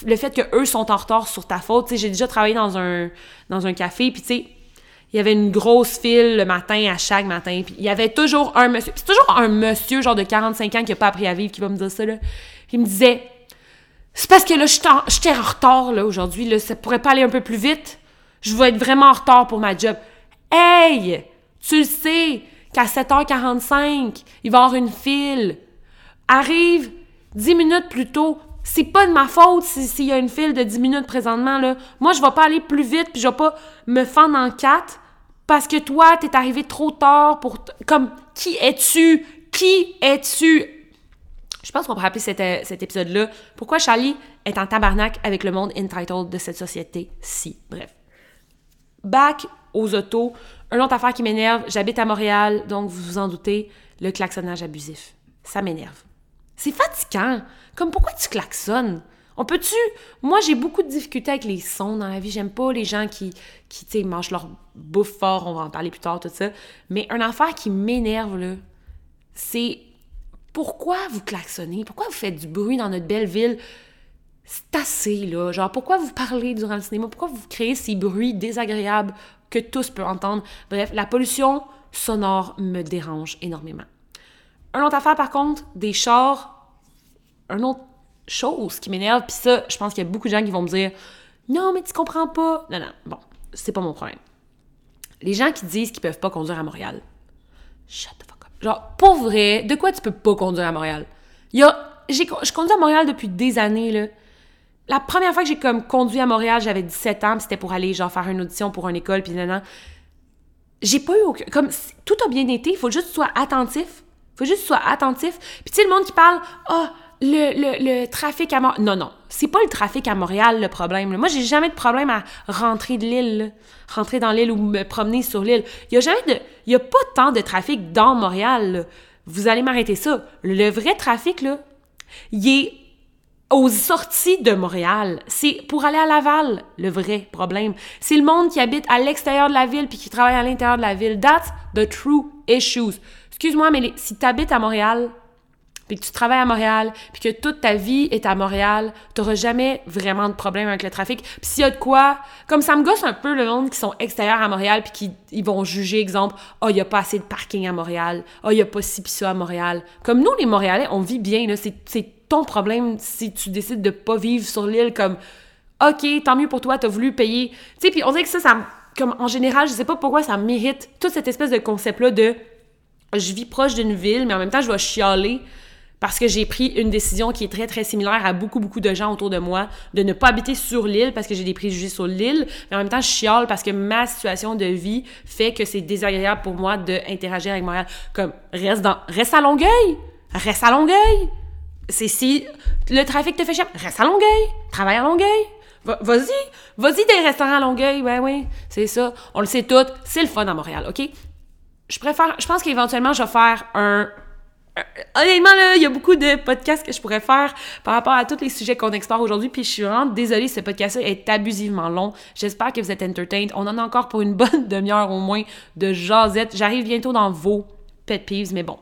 Le fait que eux sont en retard sur ta faute. Tu sais, j'ai déjà travaillé dans un, dans un café, puis tu sais, il y avait une grosse file le matin à chaque matin. Puis il y avait toujours un monsieur. C'est toujours un monsieur, genre de 45 ans, qui n'a pas appris à vivre, qui va me dire ça, là. Il me disait C'est parce que là, j'étais en retard, là, aujourd'hui. Là, ça pourrait pas aller un peu plus vite. Je vais être vraiment en retard pour ma job. Hey! Tu le sais qu'à 7h45, il va y avoir une file. Arrive 10 minutes plus tôt. C'est pas de ma faute s'il y a une file de 10 minutes présentement, là. Moi, je vais pas aller plus vite, puis je vais pas me fendre en quatre parce que toi, t'es arrivé trop tard pour... Comme, qui es-tu? Qui es-tu? Je pense qu'on peut rappeler cet, euh, cet épisode-là. Pourquoi Charlie est en tabarnak avec le monde entitled de cette société-ci? Bref. Back aux autos. Une autre affaire qui m'énerve, j'habite à Montréal, donc vous vous en doutez, le klaxonnage abusif. Ça m'énerve. C'est fatigant. Comme pourquoi tu klaxonnes? On peut-tu? Moi, j'ai beaucoup de difficultés avec les sons dans la vie. J'aime pas les gens qui, qui tu sais, mangent leur bouffe fort. On va en parler plus tard, tout ça. Mais une affaire qui m'énerve, là, c'est pourquoi vous klaxonnez? Pourquoi vous faites du bruit dans notre belle ville? C'est assez, là. Genre, pourquoi vous parlez durant le cinéma? Pourquoi vous créez ces bruits désagréables que tous peuvent entendre? Bref, la pollution sonore me dérange énormément. Un autre affaire, par contre, des chars, un autre chose qui m'énerve, puis ça, je pense qu'il y a beaucoup de gens qui vont me dire Non, mais tu comprends pas. Non, non, bon, c'est pas mon problème. Les gens qui disent qu'ils peuvent pas conduire à Montréal. Shut the fuck up. Genre, pour vrai, de quoi tu peux pas conduire à Montréal? Y a. Je conduis à Montréal depuis des années, là. La première fois que j'ai comme conduit à Montréal, j'avais 17 ans, c'était pour aller genre faire une audition pour une école, puis non, J'ai pas eu aucun. Comme tout a bien été, il faut juste que tu sois attentif. Faut juste que sois attentif. Puis tu sais, le monde qui parle, ah, le, le, le, trafic à Montréal. Non, non. C'est pas le trafic à Montréal le problème. Moi, j'ai jamais de problème à rentrer de l'île, rentrer dans l'île ou me promener sur l'île. Il y a jamais de. Il pas tant de trafic dans Montréal. Vous allez m'arrêter ça. Le vrai trafic, là, il est aux sorties de Montréal. C'est pour aller à Laval, le vrai problème. C'est le monde qui habite à l'extérieur de la ville puis qui travaille à l'intérieur de la ville. That's the true issues. Excuse-moi, mais si tu à Montréal, puis que tu travailles à Montréal, puis que toute ta vie est à Montréal, t'auras jamais vraiment de problème avec le trafic. Puis s'il y a de quoi, comme ça me gosse un peu le monde qui sont extérieurs à Montréal, puis qui ils vont juger, exemple, « oh, il y a pas assez de parking à Montréal. oh, il y a pas ci pis ça à Montréal. » Comme nous, les Montréalais, on vit bien, là. C'est ton problème si tu décides de pas vivre sur l'île comme OK, tant mieux pour toi, t'as voulu payer. Tu sais, puis on dirait que ça, ça, comme en général, je sais pas pourquoi ça mérite toute cette espèce de concept-là de je vis proche d'une ville, mais en même temps, je vais chialer parce que j'ai pris une décision qui est très, très similaire à beaucoup, beaucoup de gens autour de moi, de ne pas habiter sur l'île parce que j'ai des préjugés sur l'île, mais en même temps, je chiale parce que ma situation de vie fait que c'est désagréable pour moi d'interagir avec Montréal. Comme, reste dans, reste à Longueuil! Reste à Longueuil! C'est si le trafic te fait chier, reste à Longueuil, travaille à Longueuil. Vas-y, vas-y des restaurants à Longueuil, ouais, oui, c'est ça. On le sait tout, c'est le fun à Montréal, OK? Je préfère, je pense qu'éventuellement, je vais faire un, Honnêtement, là, il y a beaucoup de podcasts que je pourrais faire par rapport à tous les sujets qu'on explore aujourd'hui, puis je suis vraiment désolée, ce podcast-là est abusivement long. J'espère que vous êtes entertained. On en a encore pour une bonne demi-heure au moins de jasette. J'arrive bientôt dans vos pet peeves, mais bon.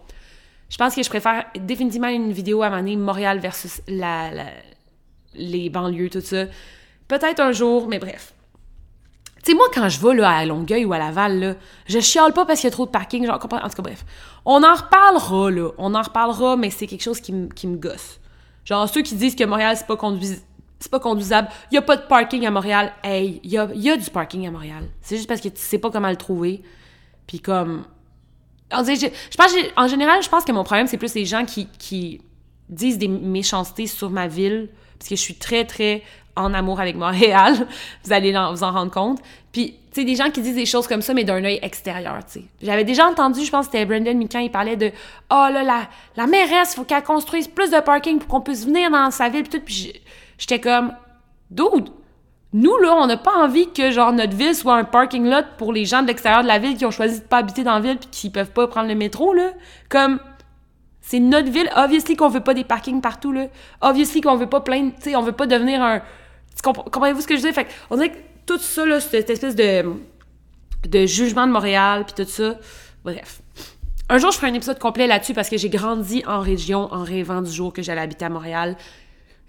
Je pense que je préfère définitivement une vidéo à mener Montréal versus la, les banlieues, tout ça. Peut-être un jour, mais bref. Tu sais, moi, quand je vais là, à Longueuil ou à Laval, là, je chiale pas parce qu'il y a trop de parking. Genre, en tout cas, bref. On en reparlera, là. On en reparlera, mais c'est quelque chose qui, me gosse. Genre, ceux qui disent que Montréal, c'est pas, pas conduisable, il y a pas de parking à Montréal. Hey, il y a, y a du parking à Montréal. C'est juste parce que tu sais pas comment le trouver. Puis comme, je, pense, en général, je pense que mon problème, c'est plus les gens qui, disent des méchancetés sur ma ville, parce que je suis très, très en amour avec Montréal. vous allez vous en rendre compte. Puis, tu sais, des gens qui disent des choses comme ça, mais d'un œil extérieur, tu sais. J'avais déjà entendu, je pense que c'était Brendan Mikan, il parlait de « Oh là, la, la mairesse, faut qu'elle construise plus de parking pour qu'on puisse venir dans sa ville. » Puis tout, puis j'étais comme « Dude, nous, là, on n'a pas envie que, genre, notre ville soit un parking lot pour les gens de l'extérieur de la ville qui ont choisi de pas habiter dans la ville puis qui peuvent pas prendre le métro, là. Comme, c'est notre ville. Obviously qu'on veut pas des parkings partout, là. Obviously qu'on veut pas plein, tu sais, on veut pas devenir un... Comprenez-vous ce que je dis? Fait on dirait que tout ça, là, cette espèce de, de jugement de Montréal puis tout ça, bref. Un jour, je ferai un épisode complet là-dessus parce que j'ai grandi en région en rêvant du jour que j'allais habiter à Montréal.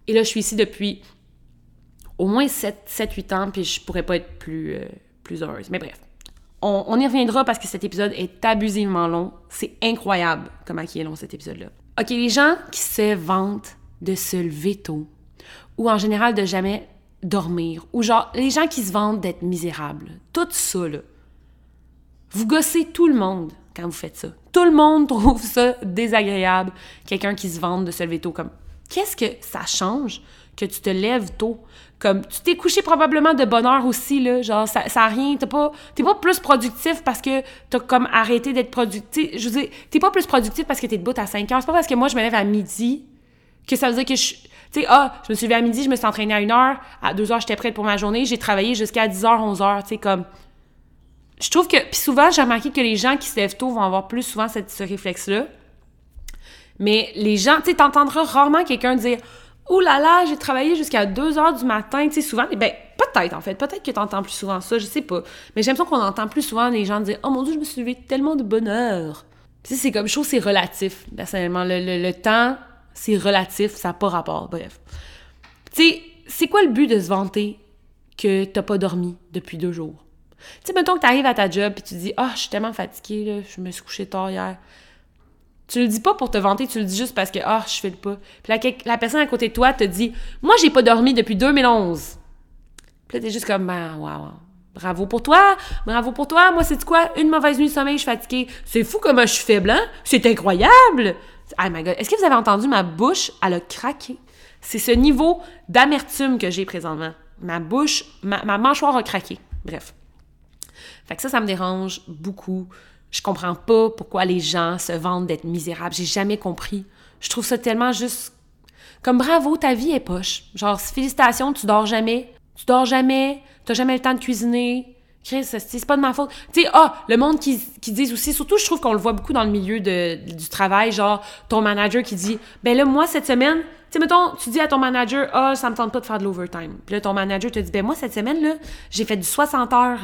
Et là, je suis ici depuis au moins 7-8 ans, puis je pourrais pas être plus, euh, plus heureuse. Mais bref, on, y reviendra parce que cet épisode est abusivement long. C'est incroyable comment il est long cet épisode-là. OK, les gens qui se vantent de se lever tôt, ou en général de jamais dormir, ou genre les gens qui se vantent d'être misérables, tout ça, là. Vous gossez tout le monde quand vous faites ça. Tout le monde trouve ça désagréable. Quelqu'un qui se vante de se lever tôt comme qu'est-ce que ça change que tu te lèves tôt? Comme, tu t'es couché probablement de bonne heure aussi, là. Genre, ça, ça a rien. T'es pas, t'es pas plus productif parce que t'as comme arrêté d'être productif. Je veux dire, t'es pas plus productif parce que t'es debout à 5 heures. C'est pas parce que moi, je me lève à midi que ça veut dire que je. Tu sais, ah, je me suis levée à midi, je me suis entraînée à 1 heure. À 2 heures, j'étais prête pour ma journée. J'ai travaillé jusqu'à 10 h 11 h Tu sais, comme. Je trouve que. Puis souvent, j'ai remarqué que les gens qui se lèvent tôt vont avoir plus souvent cette, ce réflexe-là. Mais les gens, tu sais, t'entendras rarement quelqu'un dire Ouh là là, j'ai travaillé jusqu'à 2 heures du matin. Tu sais, souvent, ben, peut-être en fait, peut-être que tu entends plus souvent ça, je sais pas. Mais j'ai l'impression qu'on entend plus souvent les gens dire Oh mon dieu, je me suis levé tellement de bonne heure. Puis c'est comme chose, c'est relatif, personnellement. Le, temps, c'est relatif, ça n'a pas rapport. Bref. Tu sais, c'est quoi le but de se vanter que t'as pas dormi depuis deux jours? Tu sais, mettons que t'arrives à ta job et tu dis oh, je suis tellement fatiguée, je me suis couchée tard hier. Tu le dis pas pour te vanter, tu le dis juste parce que, ah, je fais le pas. Puis la, personne à côté de toi te dit, moi, j'ai pas dormi depuis 2011. Puis là, t'es juste comme, ben, waouh, bravo pour toi, bravo pour toi. Moi, c'est quoi? Une mauvaise nuit de sommeil, je suis fatiguée. C'est fou comment je suis faible, hein? C'est incroyable! Oh my god. Est-ce que vous avez entendu ma bouche? Elle a craqué. C'est ce niveau d'amertume que j'ai présentement. Ma bouche, ma, ma mâchoire a craqué. Bref. Fait que ça, ça me dérange beaucoup. Je comprends pas pourquoi les gens se vantent d'être misérables. J'ai jamais compris. Je trouve ça tellement juste comme bravo, ta vie est poche. Genre, félicitations, tu dors jamais. Tu dors jamais. T'as jamais le temps de cuisiner. Chris, c'est pas de ma faute. Tu sais, ah, le monde qui, qui dit aussi, surtout, je trouve qu'on le voit beaucoup dans le milieu de, du travail, genre, ton manager qui dit, ben là, moi, cette semaine, tu sais, mettons, tu dis à ton manager, ah, ça me tente pas de faire de l'overtime. Puis là, ton manager te dit, ben moi, cette semaine, là, j'ai fait du 60 heures.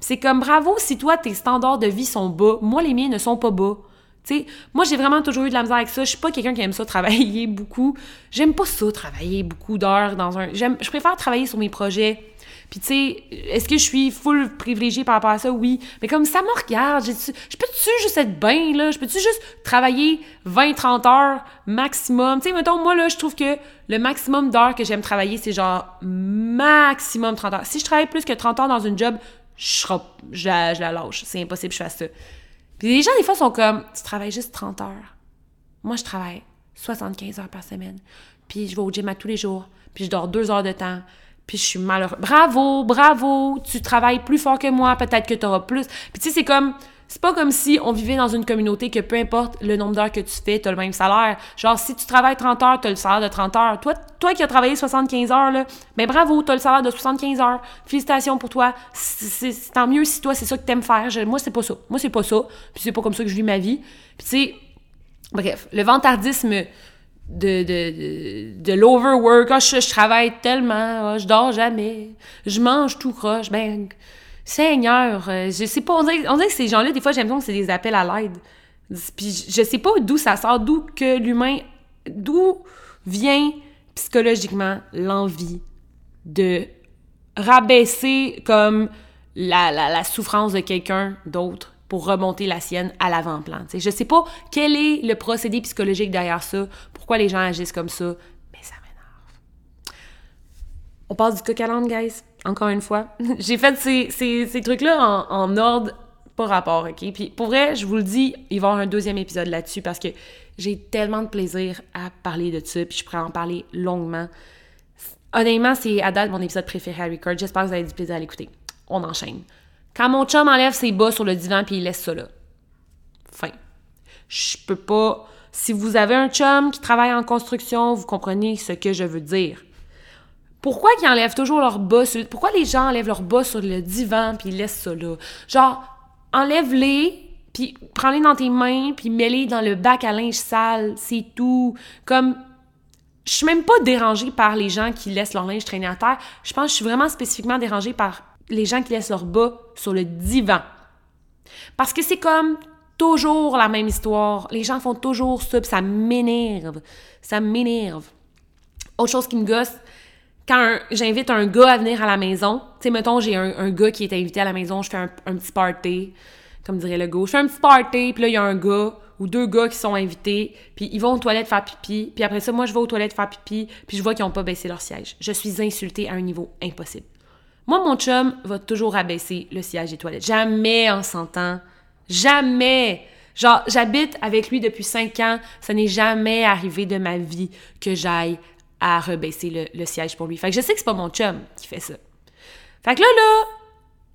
C'est comme bravo si toi, tes standards de vie sont bas. Moi, les miens ne sont pas bas. sais, moi, j'ai vraiment toujours eu de la misère avec ça. Je suis pas quelqu'un qui aime ça travailler beaucoup. J'aime pas ça, travailler beaucoup d'heures dans un. Je préfère travailler sur mes projets. Puis, tu sais, est-ce que je suis full privilégiée par rapport à ça? Oui. Mais comme ça me regarde, je peux-tu juste être bien, là? Je peux-tu juste travailler 20-30 heures maximum? Tu sais, mettons, moi, là, je trouve que le maximum d'heures que j'aime travailler, c'est genre maximum 30 heures. Si je travaille plus que 30 heures dans une job, je, je, la, je la lâche. C'est impossible que je fasse ça. Puis les gens, des fois, sont comme, tu travailles juste 30 heures. Moi, je travaille 75 heures par semaine. Puis je vais au gym à tous les jours. Puis je dors deux heures de temps. Puis je suis malheureux. Bravo, bravo, tu travailles plus fort que moi. Peut-être que tu auras plus. Puis tu sais, c'est comme c'est pas comme si on vivait dans une communauté que peu importe le nombre d'heures que tu fais, tu as le même salaire. Genre, si tu travailles 30 heures, tu as le salaire de 30 heures. Toi, toi qui as travaillé 75 heures, là, ben bravo, tu as le salaire de 75 heures. Félicitations pour toi. C'est tant mieux si toi, c'est ça que t'aimes faire. moi, c'est pas ça. Moi, c'est pas ça. Puis c'est pas comme ça que je vis ma vie. Puis tu sais, bref, le vantardisme de, de, de, l'overwork. Ah, je, travaille tellement, ah, je dors jamais, je mange tout croche. Ben, Seigneur, euh, je sais pas, on dirait, que ces gens-là, des fois, j'ai l'impression que c'est des appels à l'aide. Puis je sais pas d'où ça sort, d'où que l'humain, d'où vient psychologiquement l'envie de rabaisser comme la, la, souffrance de quelqu'un d'autre pour remonter la sienne à l'avant-plan. Je sais pas quel est le procédé psychologique derrière ça, pourquoi les gens agissent comme ça. On passe du coq guys encore une fois. J'ai fait ces, ces, trucs-là en, ordre, pas rapport, OK? Puis pour vrai, je vous le dis, il va y avoir un deuxième épisode là-dessus parce que j'ai tellement de plaisir à parler de ça, puis je pourrais en parler longuement. Honnêtement, c'est à date mon épisode préféré à record. J'espère que vous avez du plaisir à l'écouter. On enchaîne. Quand mon chum enlève ses bas sur le divan puis il laisse ça là. Fin. Je peux pas. Si vous avez un chum qui travaille en construction, vous comprenez ce que je veux dire. Pourquoi enlèvent toujours leur bas. Pourquoi les gens enlèvent leur bas sur le divan puis laissent ça là? Genre, enlève-les, puis prends-les dans tes mains, puis mets-les dans le bac à linge sale, c'est tout. Comme, je suis même pas dérangée par les gens qui laissent leur linge traîner à terre. Je pense que je suis vraiment spécifiquement dérangée par les gens qui laissent leur bas sur le divan. Parce que c'est comme toujours la même histoire. Les gens font toujours ça, ça m'énerve. Ça m'énerve. Autre chose qui me gosse, quand j'invite un gars à venir à la maison, tu sais, mettons, j'ai un, gars qui est invité à la maison, je fais un, petit party, comme dirait le gars. Je fais un petit party, puis là, il y a un gars ou deux gars qui sont invités, puis ils vont aux toilettes faire pipi, puis après ça, moi, je vais aux toilettes faire pipi, puis je vois qu'ils n'ont pas baissé leur siège. Je suis insultée à un niveau impossible. Moi, mon chum va toujours abaisser le siège des toilettes. Jamais on s'entend. Jamais. Genre, j'habite avec lui depuis cinq ans. Ça n'est jamais arrivé de ma vie que j'aille à rebaisser le, siège pour lui. Fait que je sais que c'est pas mon chum qui fait ça. Fait que là, là,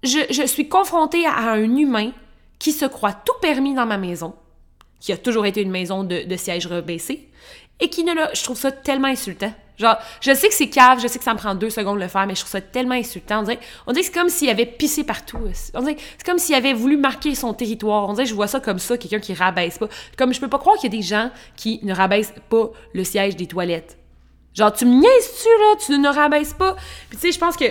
je, je suis confrontée à un humain qui se croit tout permis dans ma maison, qui a toujours été une maison de, de siège rebaissé, et qui ne l'a... Je trouve ça tellement insultant. Genre, je sais que c'est cave, je sais que ça me prend deux secondes de le faire, mais je trouve ça tellement insultant. On dirait, on que c'est comme s'il avait pissé partout. On dirait c'est comme s'il avait voulu marquer son territoire. On dirait je vois ça comme ça, quelqu'un qui rabaisse pas. Comme je peux pas croire qu'il y a des gens qui ne rabaissent pas le siège des toilettes. Genre, tu me niaises-tu, là? Tu ne rabaisses pas? Puis tu sais, je pense que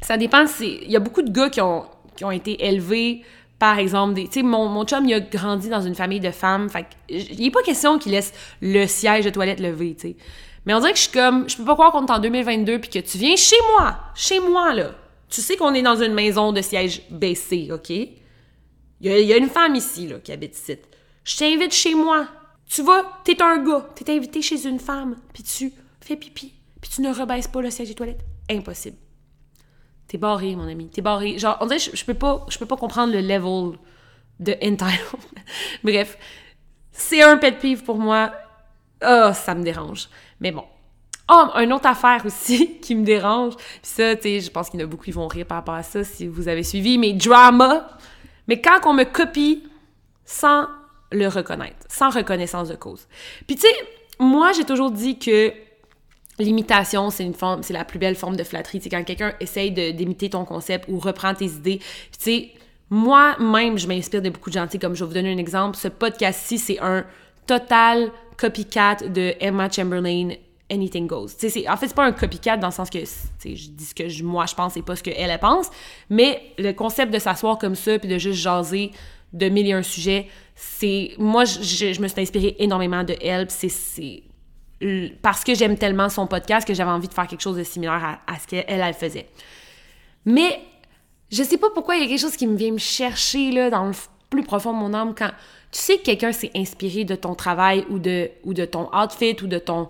ça dépend. Il y a beaucoup de gars qui ont, été élevés par exemple, tu sais, mon, mon chum, il a grandi dans une famille de femmes, fait il n'est pas question qu'il laisse le siège de toilette levé, tu sais. Mais on dirait que je suis comme, je peux pas croire qu'on est en 2022 puis que tu viens chez moi, chez moi, là. Tu sais qu'on est dans une maison de siège baissé, OK? Il y, a, une femme ici, là, qui habite ici. Je t'invite chez moi. Tu vas, t'es un gars, t'es invité chez une femme, puis tu fais pipi, puis tu ne rebaisses pas le siège de toilette. Impossible. T'es barré, mon ami. T'es barré. Genre, on dirait que je, peux pas, je peux pas comprendre le level de entitled. Bref, c'est un pet peeve pour moi. Oh, ça me dérange. Mais bon. Oh, une autre affaire aussi qui me dérange. Puis ça, tu sais, je pense qu'il y en a beaucoup qui vont rire par rapport à ça si vous avez suivi. Mais drama. Mais quand on me copie sans le reconnaître, sans reconnaissance de cause. Puis tu sais, moi, j'ai toujours dit que L'imitation, c'est une forme, c'est la plus belle forme de flatterie. C'est quand quelqu'un essaye d'imiter ton concept ou reprend tes idées. Tu sais, moi-même, je m'inspire de beaucoup de gens. comme je vais vous donner un exemple, ce podcast-ci, c'est un total copycat de Emma Chamberlain, Anything Goes. C'est, en fait, c'est pas un copycat dans le sens que je dis ce que moi je pense et pas ce qu'elle elle pense, mais le concept de s'asseoir comme ça puis de juste jaser de mille et un sujets, c'est. Moi, je, me suis inspirée énormément de elle, c'est parce que j'aime tellement son podcast que j'avais envie de faire quelque chose de similaire à, ce qu'elle, elle faisait. Mais je sais pas pourquoi il y a quelque chose qui me vient me chercher là, dans le plus profond de mon âme quand tu sais que quelqu'un s'est inspiré de ton travail ou de, ou de ton outfit ou de ton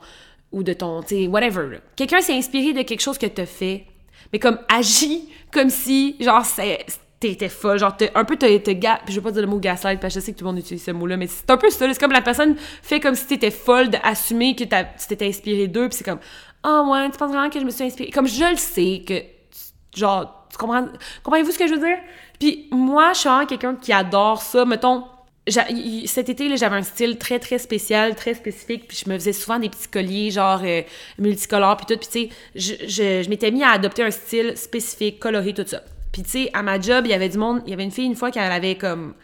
ou de ton, tu sais, whatever. Quelqu'un s'est inspiré de quelque chose que tu fait, mais comme agit comme si, genre, c'est t'étais folle, genre un peu te ga... je veux pas dire le mot gaslight parce que je sais que tout le monde utilise ce mot-là, mais c'est un peu ça, c'est comme la personne fait comme si t'étais folle d'assumer que tu t'étais inspiré d'eux, puis c'est comme ah oh, ouais, tu penses vraiment que je me suis inspirée comme je le sais que genre tu comprends comprenez-vous ce que je veux dire? Puis moi, je suis vraiment quelqu'un qui adore ça, mettons cet été, j'avais un style très, très spécial, très spécifique, puis je me faisais souvent des petits colliers, genre euh, multicolores, puis tout. Puis, tu sais, je, je, je m'étais mis à adopter un style spécifique, coloré, tout ça. Puis tu sais, à ma job, il y avait du monde, il y avait une fille une fois qui avait comme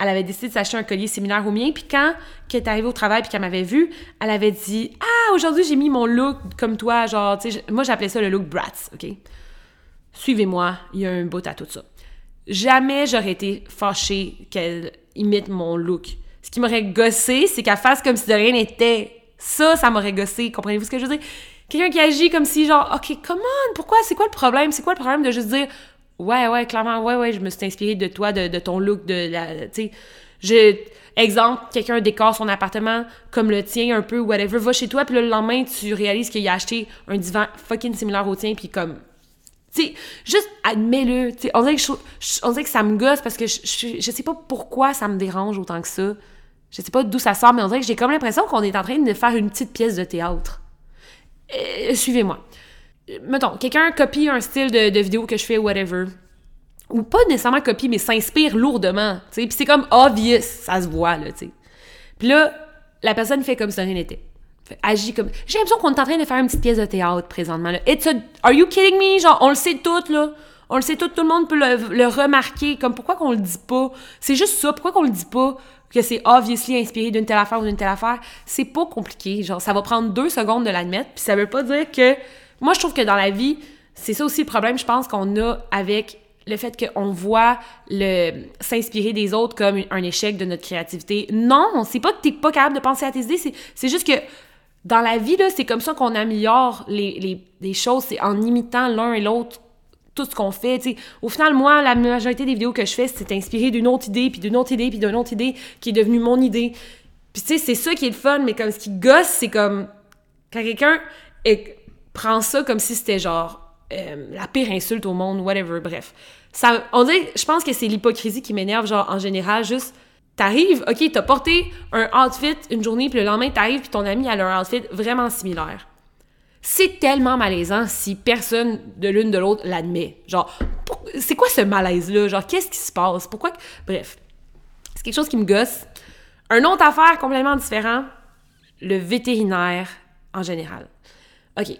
elle avait décidé de s'acheter un collier similaire au mien, puis quand elle est arrivée au travail puis qu'elle m'avait vu, elle avait dit "Ah, aujourd'hui, j'ai mis mon look comme toi, genre, tu sais, moi j'appelais ça le look brats, OK? Suivez-moi, il y a un bout à tout ça. Jamais j'aurais été fâchée qu'elle imite mon look. Ce qui m'aurait gossé, c'est qu'elle fasse comme si de rien n'était. Ça, ça m'aurait gossé. Comprenez-vous ce que je veux dire? Quelqu'un qui agit comme si, genre, OK, comment? Pourquoi? C'est quoi le problème? C'est quoi le problème de juste dire, Ouais, ouais, clairement, ouais, ouais, je me suis inspirée de toi, de, ton look, de la. Tu sais, exemple, quelqu'un décore son appartement comme le tien un peu, whatever, va chez toi, puis le lendemain, tu réalises qu'il a acheté un divan fucking similaire au tien, puis comme. Tu sais, juste admets-le. Tu sais, on, dirait que ça me gosse parce que je, je, je sais pas pourquoi ça me dérange autant que ça. Je sais pas d'où ça sort, mais on dirait que j'ai comme l'impression qu'on est en train de faire une petite pièce de théâtre. Euh, suivez-moi mettons, quelqu'un copie un style de, vidéo que je fais, whatever, ou pas nécessairement copie, mais s'inspire lourdement, tu sais, puis c'est comme obvious, ça se voit, là, tu sais. Puis là, la personne fait comme si rien n'était. Agit comme... J'ai l'impression qu'on est en train de faire une petite pièce de théâtre présentement, là. It's a... Are you kidding me? Genre, on le sait tout, là. On le sait tout, tout le monde peut le, remarquer. Comme, pourquoi qu'on le dit pas? C'est juste ça, pourquoi qu'on le dit pas? que c'est obviously inspiré d'une telle affaire ou d'une telle affaire, c'est pas compliqué. Genre, ça va prendre deux secondes de l'admettre, puis ça veut pas dire que moi, je trouve que dans la vie, c'est ça aussi le problème, je pense, qu'on a avec le fait qu'on voit le s'inspirer des autres comme un échec de notre créativité. Non, c'est pas que t'es pas capable de penser à tes idées, c'est juste que dans la vie, c'est comme ça qu'on améliore les, les, choses, c'est en imitant l'un et l'autre tout ce qu'on fait. sais. Au final, moi, la majorité des vidéos que je fais, c'est inspiré d'une autre idée, puis d'une autre idée, puis d'une autre idée qui est devenue mon idée. Puis tu sais, c'est ça qui est le fun, mais comme ce qui gosse, c'est comme quand quelqu'un prends ça comme si c'était genre euh, la pire insulte au monde, whatever, bref. Ça, on dirait, je pense que c'est l'hypocrisie qui m'énerve, genre, en général, juste, t'arrives, ok, t'as porté un outfit une journée, puis le lendemain, t'arrives, puis ton ami a un outfit vraiment similaire. C'est tellement malaisant si personne de l'une de l'autre l'admet. Genre, c'est quoi ce malaise-là? Genre, qu'est-ce qui se passe? Pourquoi? Bref, c'est quelque chose qui me gosse. Un autre affaire complètement différent, le vétérinaire en général. OK.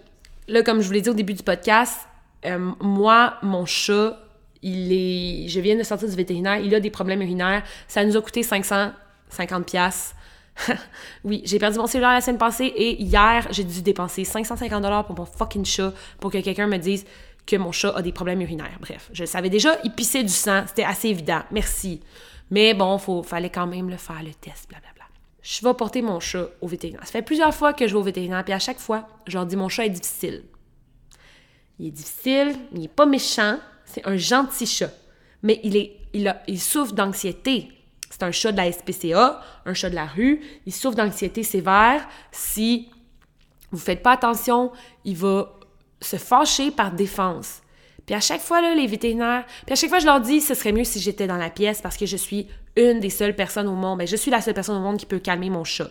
Là, comme je vous l'ai dit au début du podcast, euh, moi, mon chat, il est... Je viens de sortir du vétérinaire, il a des problèmes urinaires. Ça nous a coûté 550 pièces. oui, j'ai perdu mon cellulaire la semaine passée et hier, j'ai dû dépenser 550 dollars pour mon fucking chat pour que quelqu'un me dise que mon chat a des problèmes urinaires. Bref, je le savais déjà, il pissait du sang, c'était assez évident. Merci. Mais bon, il fallait quand même le faire, le test, blablabla. Je vais porter mon chat au vétérinaire. Ça fait plusieurs fois que je vais au vétérinaire, puis à chaque fois, je leur dis mon chat est difficile. Il est difficile, il n'est pas méchant, c'est un gentil chat. Mais il, est, il, il souffre d'anxiété. C'est un chat de la SPCA, un chat de la rue. Il souffre d'anxiété sévère. Si vous ne faites pas attention, il va se fâcher par défense. Puis à chaque fois, là, les vétérinaires, puis à chaque fois, je leur dis, ce serait mieux si j'étais dans la pièce parce que je suis une des seules personnes au monde. Ben, je suis la seule personne au monde qui peut calmer mon chat.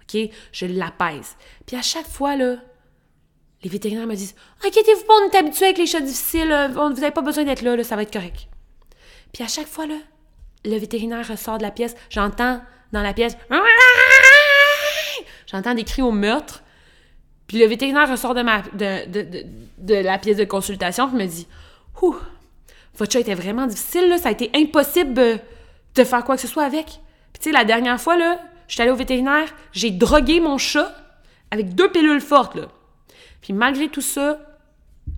OK? Je l'apaise. Puis à chaque fois, là, les vétérinaires me disent Inquiétez-vous pas, on est habitué avec les chats difficiles, vous n'avez pas besoin d'être là, là, ça va être correct. Puis à chaque fois, là, le vétérinaire ressort de la pièce, j'entends dans la pièce J'entends des cris au meurtre. Puis le vétérinaire ressort de, ma, la pièce de consultation et me dit Ouh, votre chat était vraiment difficile, là, ça a été impossible de faire quoi que ce soit avec. Puis tu sais, la dernière fois, là, je suis allée au vétérinaire, j'ai drogué mon chat avec deux pilules fortes, là. Puis malgré tout ça,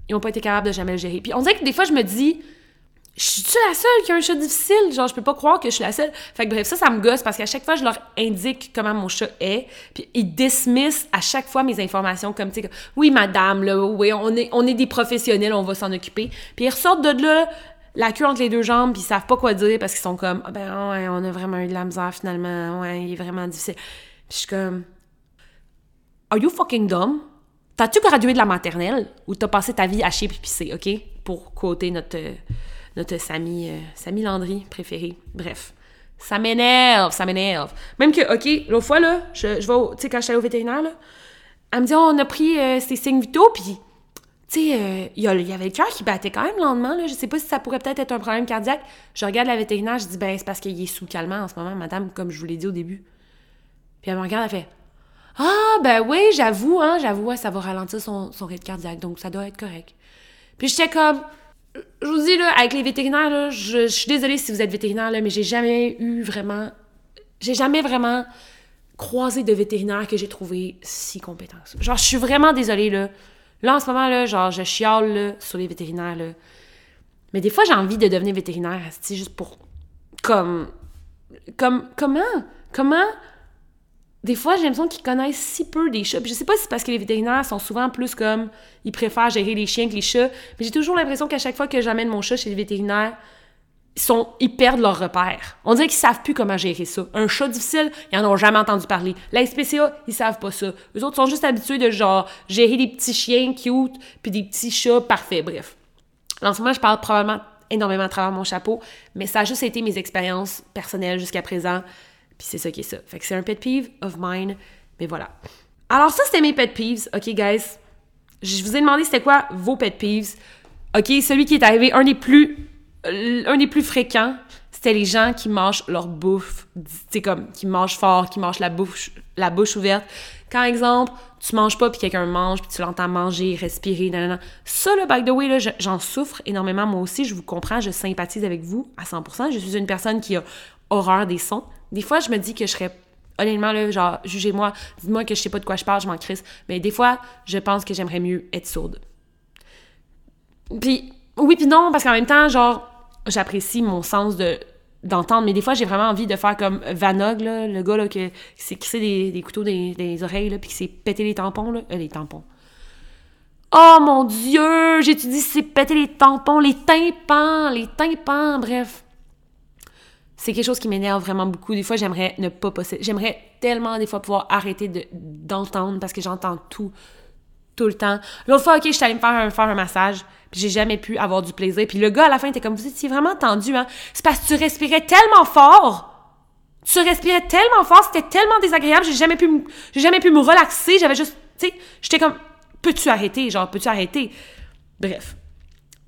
ils n'ont pas été capables de jamais le gérer. Puis on dirait que des fois, je me dis je suis la seule qui a un chat difficile? Genre, je peux pas croire que je suis la seule. Fait que bref, ça, ça me gosse parce qu'à chaque fois, je leur indique comment mon chat est, puis ils dismissent à chaque fois mes informations comme, tu sais, oui, madame, là, oui, on est, on est des professionnels, on va s'en occuper. Puis ils ressortent de là, la queue entre les deux jambes, puis ils savent pas quoi dire parce qu'ils sont comme, ah ben ouais, on a vraiment eu de la misère finalement, ouais, il est vraiment difficile. Puis je suis comme, are you fucking dumb? T'as-tu gradué de la maternelle ou t'as passé ta vie à chier puis pisser, OK? Pour quoter notre notre Samy, euh, Landry préféré. Bref. Ça m'énerve, ça m'énerve. Même que, OK, l'autre fois, là, je, je vais, tu sais, quand je suis allée au vétérinaire, là, elle me dit, on a pris euh, ces signes vitaux, puis, tu sais, euh, il y, avait le cœur qui battait quand même lentement, là. Je sais pas si ça pourrait peut-être être un problème cardiaque. Je regarde la vétérinaire, je dis, ben, c'est parce qu'il est sous calmant en ce moment, madame, comme je vous l'ai dit au début. Puis elle me regarde, elle fait, ah, ben oui, j'avoue, hein, j'avoue, ça va ralentir son, son rythme cardiaque, donc ça doit être correct. Puis j'étais comme, je vous dis, là, avec les vétérinaires, là, je, suis désolée si vous êtes vétérinaire, là, mais j'ai jamais eu vraiment. J'ai jamais vraiment croisé de vétérinaire que j'ai trouvé si compétent. Genre, je suis vraiment désolée, là. Là, en ce moment, là, genre, je chiale sur les vétérinaires. Mais des fois, j'ai envie de devenir vétérinaire, juste pour. Comme. Comme. Comment? Comment des fois, j'ai l'impression qu'ils connaissent si peu des chats. Puis je sais pas si c'est parce que les vétérinaires sont souvent plus comme ils préfèrent gérer les chiens que les chats, mais j'ai toujours l'impression qu'à chaque fois que j'amène mon chat chez les vétérinaires, ils, sont, ils perdent leur repère. On dirait qu'ils savent plus comment gérer ça. Un chat difficile, ils en ont jamais entendu parler. La SPCA, ils savent pas ça. Eux autres sont juste habitués de genre gérer des petits chiens cute puis des petits chats parfaits. Bref. En ce moment, je parle probablement énormément à travers mon chapeau, mais ça a juste été mes expériences personnelles jusqu'à présent. Puis c'est ça qui est ça. Fait que c'est un pet peeve of mine. Mais voilà. Alors ça, c'était mes pet peeves. OK, guys? Je vous ai demandé c'était quoi vos pet peeves. OK, celui qui est arrivé, un des plus, euh, un des plus fréquents, c'était les gens qui mangent leur bouffe, tu comme, qui mangent fort, qui mangent la bouche, la bouche ouverte. Quand, exemple, tu manges pas puis quelqu'un mange puis tu l'entends manger, respirer, nanana. Ça, là, by the way, j'en souffre énormément moi aussi. Je vous comprends, je sympathise avec vous à 100%. Je suis une personne qui a horreur des sons. Des fois, je me dis que je serais honnêtement, là, genre, jugez-moi, dites-moi que je sais pas de quoi je parle, je m'en crisse. Mais des fois, je pense que j'aimerais mieux être sourde. Puis, oui, puis non, parce qu'en même temps, genre, j'apprécie mon sens de d'entendre, mais des fois, j'ai vraiment envie de faire comme Vanog, là, le gars là, qui s'est crissé des, des, couteaux des, des oreilles, là, puis qui s'est pété les tampons, là. Euh, les tampons. Oh mon Dieu! J'étudie c'est péter les tampons, les tympans, les tympans, bref c'est quelque chose qui m'énerve vraiment beaucoup. Des fois, j'aimerais ne pas posséder. J'aimerais tellement des fois pouvoir arrêter d'entendre parce que j'entends tout Tout le temps. L'autre fois, OK, je suis allée me faire un, massage, puis j'ai jamais pu avoir du plaisir. Puis le gars, à la fin, était comme, vous étiez vraiment tendu, hein? C'est parce que tu respirais tellement fort! Tu respirais tellement fort, c'était tellement désagréable, j'ai jamais pu j'ai jamais pu me relaxer, j'avais juste, tu sais, j'étais comme, peux-tu arrêter? Genre, peux-tu arrêter? Bref.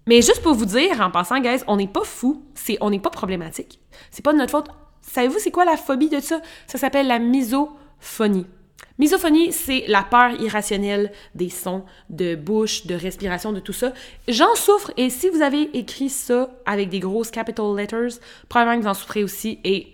Mais juste pour vous dire, en passant, guys, on n'est pas fou, c'est, on n'est pas problématique. C'est pas de notre faute. Savez-vous c'est quoi la phobie de ça? Ça s'appelle la misophonie. Misophonie, c'est la peur irrationnelle des sons, de bouche, de respiration, de tout ça. J'en souffre et si vous avez écrit ça avec des grosses capital letters, probablement que vous en souffrez aussi et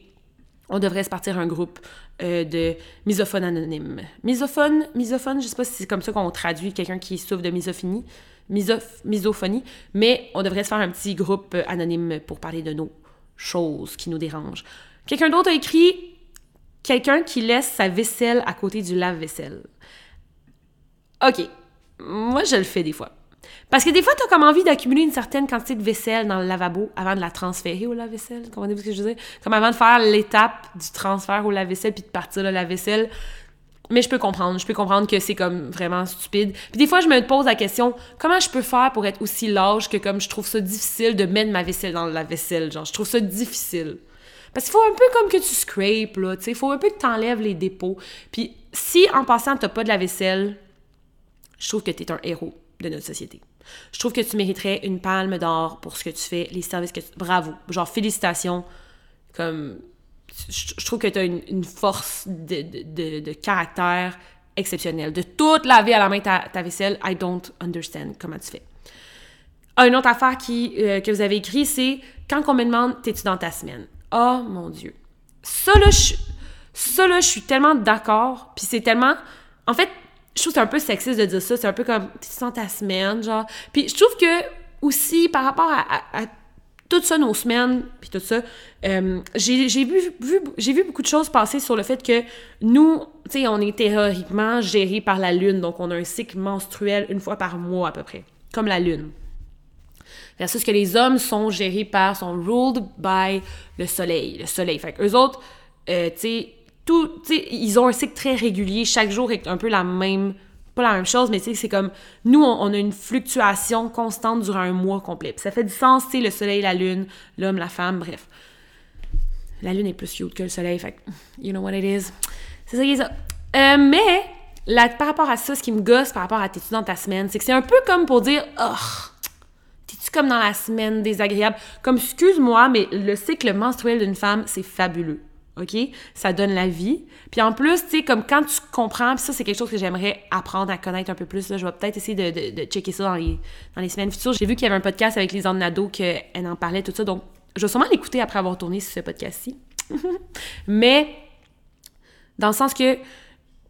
on devrait se partir un groupe euh, de misophones anonymes. Misophone, misophone, je sais pas si c'est comme ça qu'on traduit quelqu'un qui souffre de misophonie, misophonie, mais on devrait se faire un petit groupe euh, anonyme pour parler de nos choses qui nous dérangent. Quelqu'un d'autre a écrit quelqu'un qui laisse sa vaisselle à côté du lave-vaisselle. OK. Moi, je le fais des fois. Parce que des fois, tu as comme envie d'accumuler une certaine quantité de vaisselle dans le lavabo avant de la transférer au lave-vaisselle. Comprenez-vous ce que je veux dire? Comme avant de faire l'étape du transfert au lave-vaisselle puis de partir le lave-vaisselle. Mais je peux comprendre. Je peux comprendre que c'est comme vraiment stupide. Puis des fois, je me pose la question, comment je peux faire pour être aussi large que comme je trouve ça difficile de mettre ma vaisselle dans le lave-vaisselle? Genre, je trouve ça difficile. Parce qu'il faut un peu comme que tu scrapes, là, tu sais, il faut un peu que tu enlèves les dépôts. Puis si, en passant, t'as pas de la vaisselle, je trouve que tu es un héros de notre société. Je trouve que tu mériterais une palme d'or pour ce que tu fais, les services que tu... Bravo. Genre, félicitations. Comme... Je, trouve que tu as une, force de, caractère exceptionnelle. De toute laver à la main ta, ta vaisselle, I don't understand comment tu fais. Une autre affaire qui, euh, que vous avez écrit, c'est quand on me demande, t'es-tu dans ta semaine? Oh mon Dieu. Ça là, je, ça là, je suis tellement d'accord. Puis c'est tellement. En fait, je trouve que c'est un peu sexiste de dire ça. C'est un peu comme, tu sens ta semaine, genre? Puis je trouve que aussi, par rapport à, tout ça, nos semaines, puis tout ça, euh, j'ai vu, vu, beaucoup de choses passer sur le fait que nous, tu sais, on est théoriquement géré par la Lune. Donc, on a un cycle menstruel une fois par mois à peu près. Comme la Lune versus que les hommes sont gérés par, sont ruled by le soleil, le soleil. Fait eux autres, euh, tu sais, ils ont un cycle très régulier, chaque jour est un peu la même, pas la même chose, mais tu sais, c'est comme, nous, on, a une fluctuation constante durant un mois complet. Puis ça fait du sens, sais, le soleil, la lune, l'homme, la femme, bref. La lune est plus cute que le soleil, fait you know what it is. C'est ça qui est ça. Euh, mais, par rapport à ça, ce qui me gosse par rapport à tes dans ta semaine, c'est que c'est un peu comme pour dire, oh, comme dans la semaine désagréable? Comme, excuse-moi, mais le cycle menstruel d'une femme, c'est fabuleux. OK? Ça donne la vie. Puis en plus, tu sais, comme quand tu comprends, puis ça, c'est quelque chose que j'aimerais apprendre à connaître un peu plus. Là, je vais peut-être essayer de, checker ça dans les, dans les semaines futures. J'ai vu qu'il y avait un podcast avec les Nado qu'elle en parlait, tout ça. Donc, je vais sûrement l'écouter après avoir tourné ce podcast-ci. Mais, dans le sens que,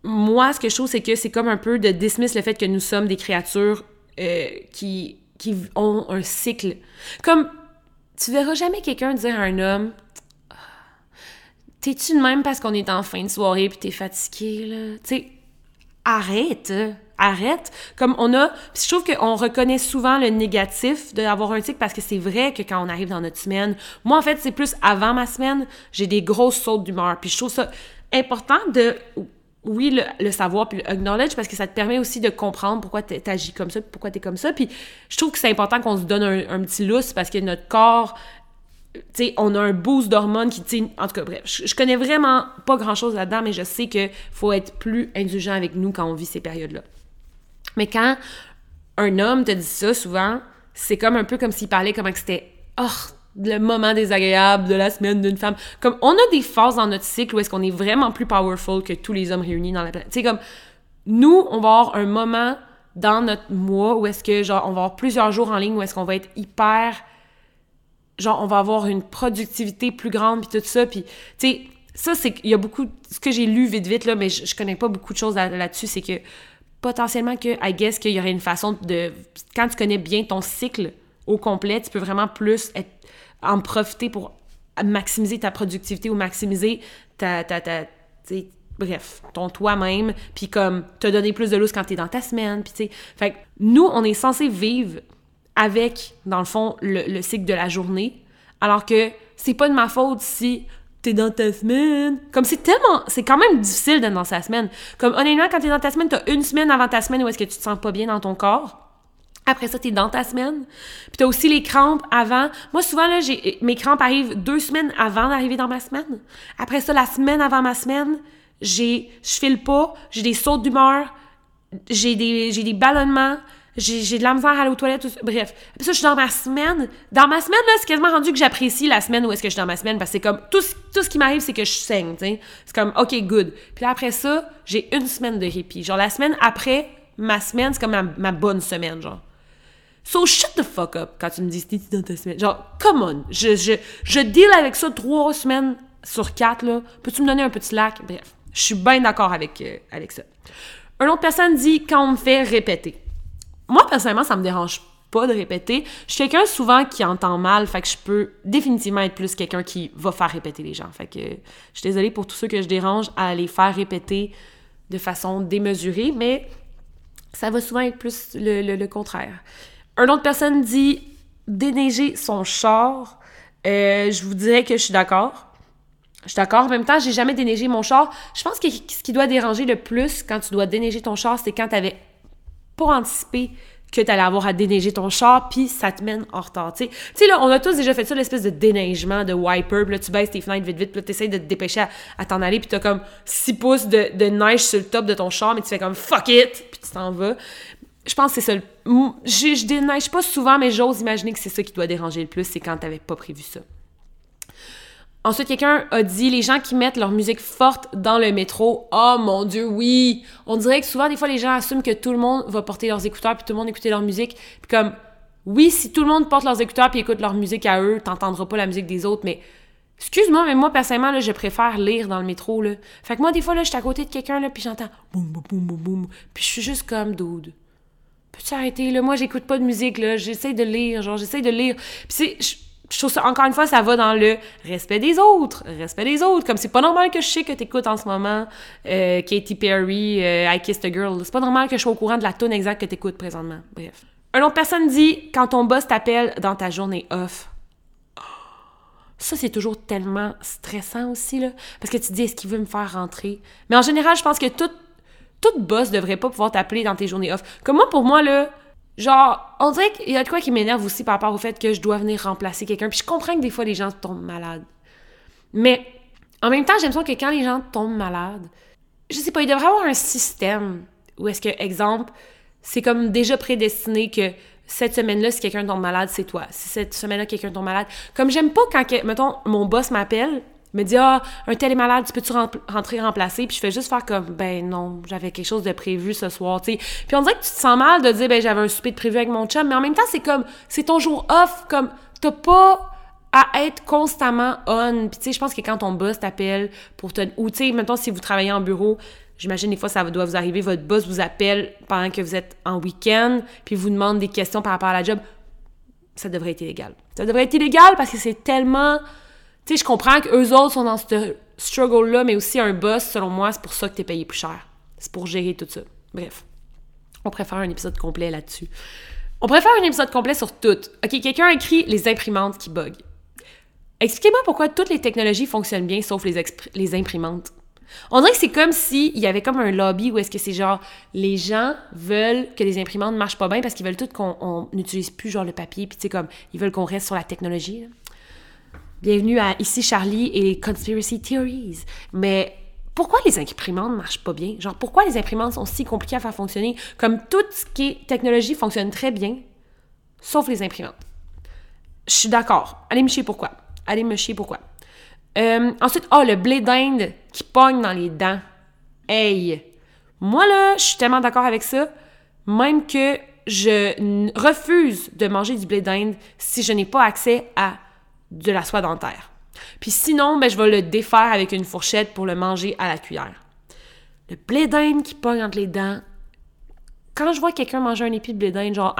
moi, ce que je trouve, c'est que c'est comme un peu de dismiss le fait que nous sommes des créatures euh, qui qui ont un cycle. Comme, tu verras jamais quelqu'un dire à un homme T'es-tu de même parce qu'on est en fin de soirée puis t'es fatigué, là? Tu sais, arrête, arrête. Comme on a. Je trouve qu'on reconnaît souvent le négatif d'avoir un cycle parce que c'est vrai que quand on arrive dans notre semaine, moi en fait, c'est plus avant ma semaine, j'ai des grosses sautes d'humeur. Puis je trouve ça important de oui, le, savoir puis le acknowledge parce que ça te permet aussi de comprendre pourquoi tu agis comme ça, pourquoi tu es comme ça. Puis je trouve que c'est important qu'on se donne un, petit lousse parce que notre corps, tu sais, on a un boost d'hormones qui, tu en tout cas, bref, je, connais vraiment pas grand-chose là-dedans, mais je sais que faut être plus indulgent avec nous quand on vit ces périodes-là. Mais quand un homme te dit ça, souvent, c'est comme un peu comme s'il parlait comme que c'était « Oh, le moment désagréable de la semaine d'une femme. Comme on a des phases dans notre cycle où est-ce qu'on est vraiment plus powerful que tous les hommes réunis dans la planète. Tu comme nous, on va avoir un moment dans notre mois où est-ce que genre on va avoir plusieurs jours en ligne où est-ce qu'on va être hyper genre on va avoir une productivité plus grande puis tout ça puis tu sais ça c'est qu'il y a beaucoup ce que j'ai lu vite vite là mais je, connais pas beaucoup de choses là-dessus c'est que potentiellement que I guess qu'il y aurait une façon de quand tu connais bien ton cycle au complet tu peux vraiment plus en profiter pour maximiser ta productivité ou maximiser ta, ta, ta bref, ton toi-même, puis comme te donner plus de lousse quand t'es dans ta semaine, puis tu sais. Fait nous, on est censé vivre avec, dans le fond, le, cycle de la journée, alors que c'est pas de ma faute si t'es dans ta semaine. Comme c'est tellement, c'est quand même difficile d'être dans sa semaine. Comme honnêtement, quand t'es dans ta semaine, t'as une semaine avant ta semaine où est-ce que tu te sens pas bien dans ton corps. Après ça, t'es dans ta semaine. Puis t'as aussi les crampes avant. Moi, souvent, là, j'ai, mes crampes arrivent deux semaines avant d'arriver dans ma semaine. Après ça, la semaine avant ma semaine, j'ai, je file pas, j'ai des sautes d'humeur, j'ai des, j'ai des ballonnements, j'ai de la misère à aller aux toilettes, bref. Puis ça, je suis dans ma semaine. Dans ma semaine, là, c'est quasiment rendu que j'apprécie la semaine où est-ce que je suis dans ma semaine, parce que c'est comme, tout, tout ce qui m'arrive, c'est que je saigne, tu sais. C'est comme, OK, good. Puis après ça, j'ai une semaine de répit. Genre, la semaine après ma semaine, c'est comme ma, bonne semaine, genre. So shut the fuck up quand tu me dis t'es dans ta semaine? Genre, come on. Je, je, je deal avec ça trois semaines sur quatre, là. Peux-tu me donner un petit lac? Bref. Je suis bien d'accord avec, euh, avec ça. Une autre personne dit quand on me fait répéter. Moi, personnellement, ça me dérange pas de répéter. Je suis quelqu'un souvent qui entend mal, fait que je peux définitivement être plus quelqu'un qui va faire répéter les gens. Fait que je suis désolée pour tous ceux que je dérange à les faire répéter de façon démesurée, mais ça va souvent être plus le, contraire. Une autre personne dit déneiger son char. Euh, je vous dirais que je suis d'accord. Je suis d'accord. En même temps, j'ai jamais déneigé mon char. Je pense que ce qui doit déranger le plus quand tu dois déneiger ton char, c'est quand tu avais pour anticiper que tu allais avoir à déneiger ton char, puis ça te mène en retard. Tu sais, là, on a tous déjà fait ça, l'espèce de déneigement, de wiper, puis là, tu baisses tes fenêtres vite, vite, puis là, t'essayes de te dépêcher à, t'en aller, puis t'as comme 6 pouces de, de, neige sur le top de ton char, mais tu fais comme « fuck it », puis tu t'en vas. Je pense que c'est ça. Je, je déneige pas souvent, mais j'ose imaginer que c'est ça qui doit déranger le plus, c'est quand t'avais pas prévu ça. Ensuite, quelqu'un a dit les gens qui mettent leur musique forte dans le métro. Oh mon Dieu, oui! On dirait que souvent, des fois, les gens assument que tout le monde va porter leurs écouteurs puis tout le monde écouter leur musique. Puis comme, oui, si tout le monde porte leurs écouteurs puis écoute leur musique à eux, t'entendras pas la musique des autres, mais excuse-moi, mais moi, personnellement, là, je préfère lire dans le métro, là. Fait que moi, des fois, là, je suis à côté de quelqu'un, là, puis j'entends boum, boum, boum, boum, boum. Puis je suis juste comme, dude. Peux-tu arrêter, là? Moi, j'écoute pas de musique, là. J'essaie de lire, genre, j'essaie de lire. Puis c'est je trouve ça, encore une fois, ça va dans le respect des autres. Respect des autres. Comme c'est pas normal que je sais que t'écoutes en ce moment euh, Katy Perry, euh, I Kissed a Girl. C'est pas normal que je sois au courant de la tune exacte que t'écoutes présentement. Bref. Une autre personne dit quand ton boss t'appelle dans ta journée off. Ça, c'est toujours tellement stressant aussi, là. Parce que tu dis, est-ce qu'il veut me faire rentrer? Mais en général, je pense que tout, tout boss devrait pas pouvoir t'appeler dans tes journées off. Comme moi, pour moi, là, Genre, on dirait qu'il y a de quoi qui m'énerve aussi par rapport au fait que je dois venir remplacer quelqu'un. Puis je comprends que des fois, les gens tombent malades. Mais en même temps, j'aime ça que quand les gens tombent malades, je sais pas, il devrait y avoir un système où est-ce que, exemple, c'est comme déjà prédestiné que cette semaine-là, si quelqu'un tombe malade, c'est toi. Si cette semaine-là, quelqu'un tombe malade. Comme j'aime pas quand, mettons, mon boss m'appelle, me dit ah un tel est malade tu peux-tu rentrer remplacer? Puis je fais juste faire comme ben non j'avais quelque chose de prévu ce soir tu sais puis on dirait que tu te sens mal de dire ben j'avais un souper de prévu avec mon chum mais en même temps c'est comme c'est ton jour off comme t'as pas à être constamment on puis tu sais je pense que quand ton boss t'appelle pour te ou tu sais mettons si vous travaillez en bureau J'imagine des fois ça doit vous arriver, votre boss vous appelle pendant que vous êtes en week-end, puis vous demande des questions par rapport à la job. Ça devrait être illégal. Ça devrait être illégal parce que c'est tellement tu sais, je comprends qu'eux autres sont dans ce struggle-là, mais aussi un boss, selon moi, c'est pour ça que t'es payé plus cher. C'est pour gérer tout ça. Bref. On préfère un épisode complet là-dessus. On préfère un épisode complet sur tout. OK, quelqu'un a écrit les imprimantes qui bug. Expliquez-moi pourquoi toutes les technologies fonctionnent bien sauf les, les imprimantes. On dirait que c'est comme s'il y avait comme un lobby où est-ce que c'est genre les gens veulent que les imprimantes marchent pas bien parce qu'ils veulent tout qu'on n'utilise plus genre le papier puis tu sais comme ils veulent qu'on reste sur la technologie. Bienvenue à Ici Charlie et Conspiracy Theories. Mais pourquoi les imprimantes ne marchent pas bien? Genre, pourquoi les imprimantes sont si compliquées à faire fonctionner? Comme tout ce qui est technologie fonctionne très bien, sauf les imprimantes? Je suis d'accord. Allez me chier pourquoi. Allez me chier pourquoi. Euh, ensuite, oh, le blé d'Inde qui pogne dans les dents. Hey! Moi, là, je suis tellement d'accord avec ça, même que je refuse de manger du blé d'Inde si je n'ai pas accès à de la soie dentaire. Puis sinon, ben, je vais le défaire avec une fourchette pour le manger à la cuillère. Le blé d'Inde qui pogne entre les dents. Quand je vois quelqu'un manger un épi de blé genre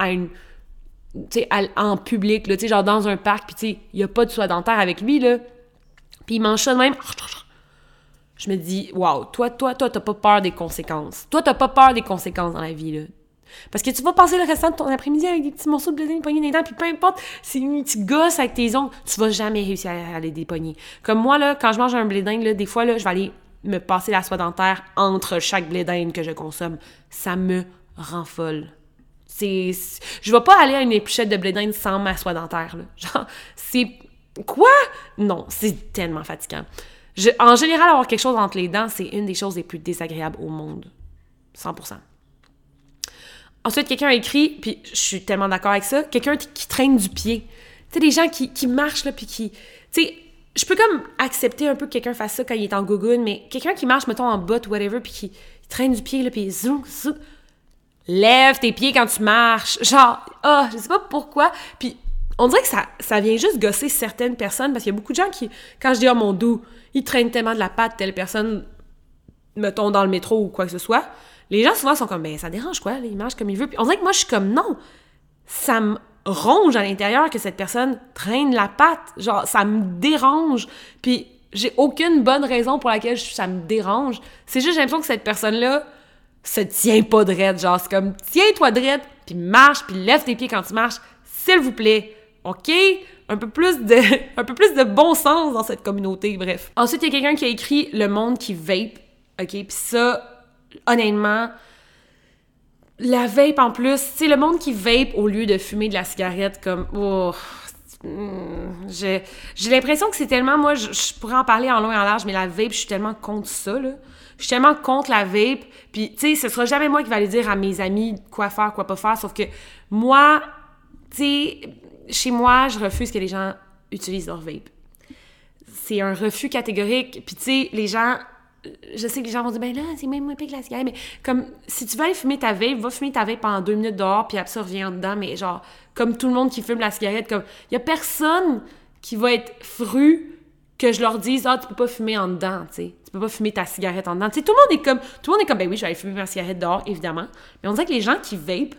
en public, là, genre dans un parc, puis il n'y a pas de soie dentaire avec lui, là, puis il mange ça de même, je me dis, waouh, toi, toi, toi, t'as pas peur des conséquences. Toi, t'as pas peur des conséquences dans la vie. Parce que tu vas passer le restant de ton après-midi avec des petits morceaux de blédin pognés dans les dents, puis peu importe, c'est une petite gosse avec tes ongles, tu vas jamais réussir à aller dépogner. Comme moi, là, quand je mange un blédin, là, des fois, là, je vais aller me passer la soie dentaire entre chaque blédin que je consomme. Ça me rend folle. C'est... Je vais pas aller à une épluchette de blédin sans ma soie dentaire, là. Genre, c'est... Quoi? Non, c'est tellement fatigant. en général, avoir quelque chose entre les dents, c'est une des choses les plus désagréables au monde. 100%. Ensuite, quelqu'un écrit, puis je suis tellement d'accord avec ça, quelqu'un qui traîne du pied. Tu sais, des gens qui, qui marchent, là, puis qui... Tu sais, je peux comme accepter un peu que quelqu'un fasse ça quand il est en gogoon, mais quelqu'un qui marche, mettons, en botte whatever, puis qui traîne du pied, là, puis zoom, zoom, lève tes pieds quand tu marches. Genre, ah, je sais pas pourquoi. Puis on dirait que ça, ça vient juste gosser certaines personnes, parce qu'il y a beaucoup de gens qui, quand je dis, oh mon doux, ils traînent tellement de la patte, telle personne, mettons, dans le métro ou quoi que ce soit, les gens souvent sont comme, ben ça dérange quoi, marchent comme ils veulent. Puis on dirait que moi, je suis comme, non, ça me ronge à l'intérieur que cette personne traîne la patte. Genre, ça me dérange. Puis j'ai aucune bonne raison pour laquelle ça me dérange. C'est juste, j'ai l'impression que cette personne-là se tient pas droite. Genre, c'est comme, tiens-toi droite, puis marche, puis lève tes pieds quand tu marches, s'il vous plaît. OK? Un peu plus de, un peu plus de bon sens dans cette communauté, bref. Ensuite, il y a quelqu'un qui a écrit Le monde qui vape. OK? Puis ça, honnêtement, la vape en plus, sais, le monde qui vape au lieu de fumer de la cigarette, comme, oh, j'ai l'impression que c'est tellement, moi, je, pourrais en parler en long et en large, mais la vape, je suis tellement contre ça, là. Je suis tellement contre la vape, puis, tu sais, ce sera jamais moi qui va aller dire à mes amis quoi faire, quoi pas faire, sauf que moi, tu sais, chez moi, je refuse que les gens utilisent leur vape. C'est un refus catégorique, puis tu sais, les gens je sais que les gens vont dire, ben là, c'est même moins pire que la cigarette, mais comme, si tu veux aller fumer ta vape, va fumer ta vape pendant deux minutes dehors, puis ça, reviens dedans, mais genre, comme tout le monde qui fume la cigarette, comme, il y a personne qui va être fru que je leur dise, ah, tu peux pas fumer en dedans, tu sais, tu peux pas fumer ta cigarette en dedans. Tu sais, tout le monde est comme, tout le monde est comme, ben oui, je vais aller fumer ma cigarette dehors, évidemment, mais on dirait que les gens qui vape,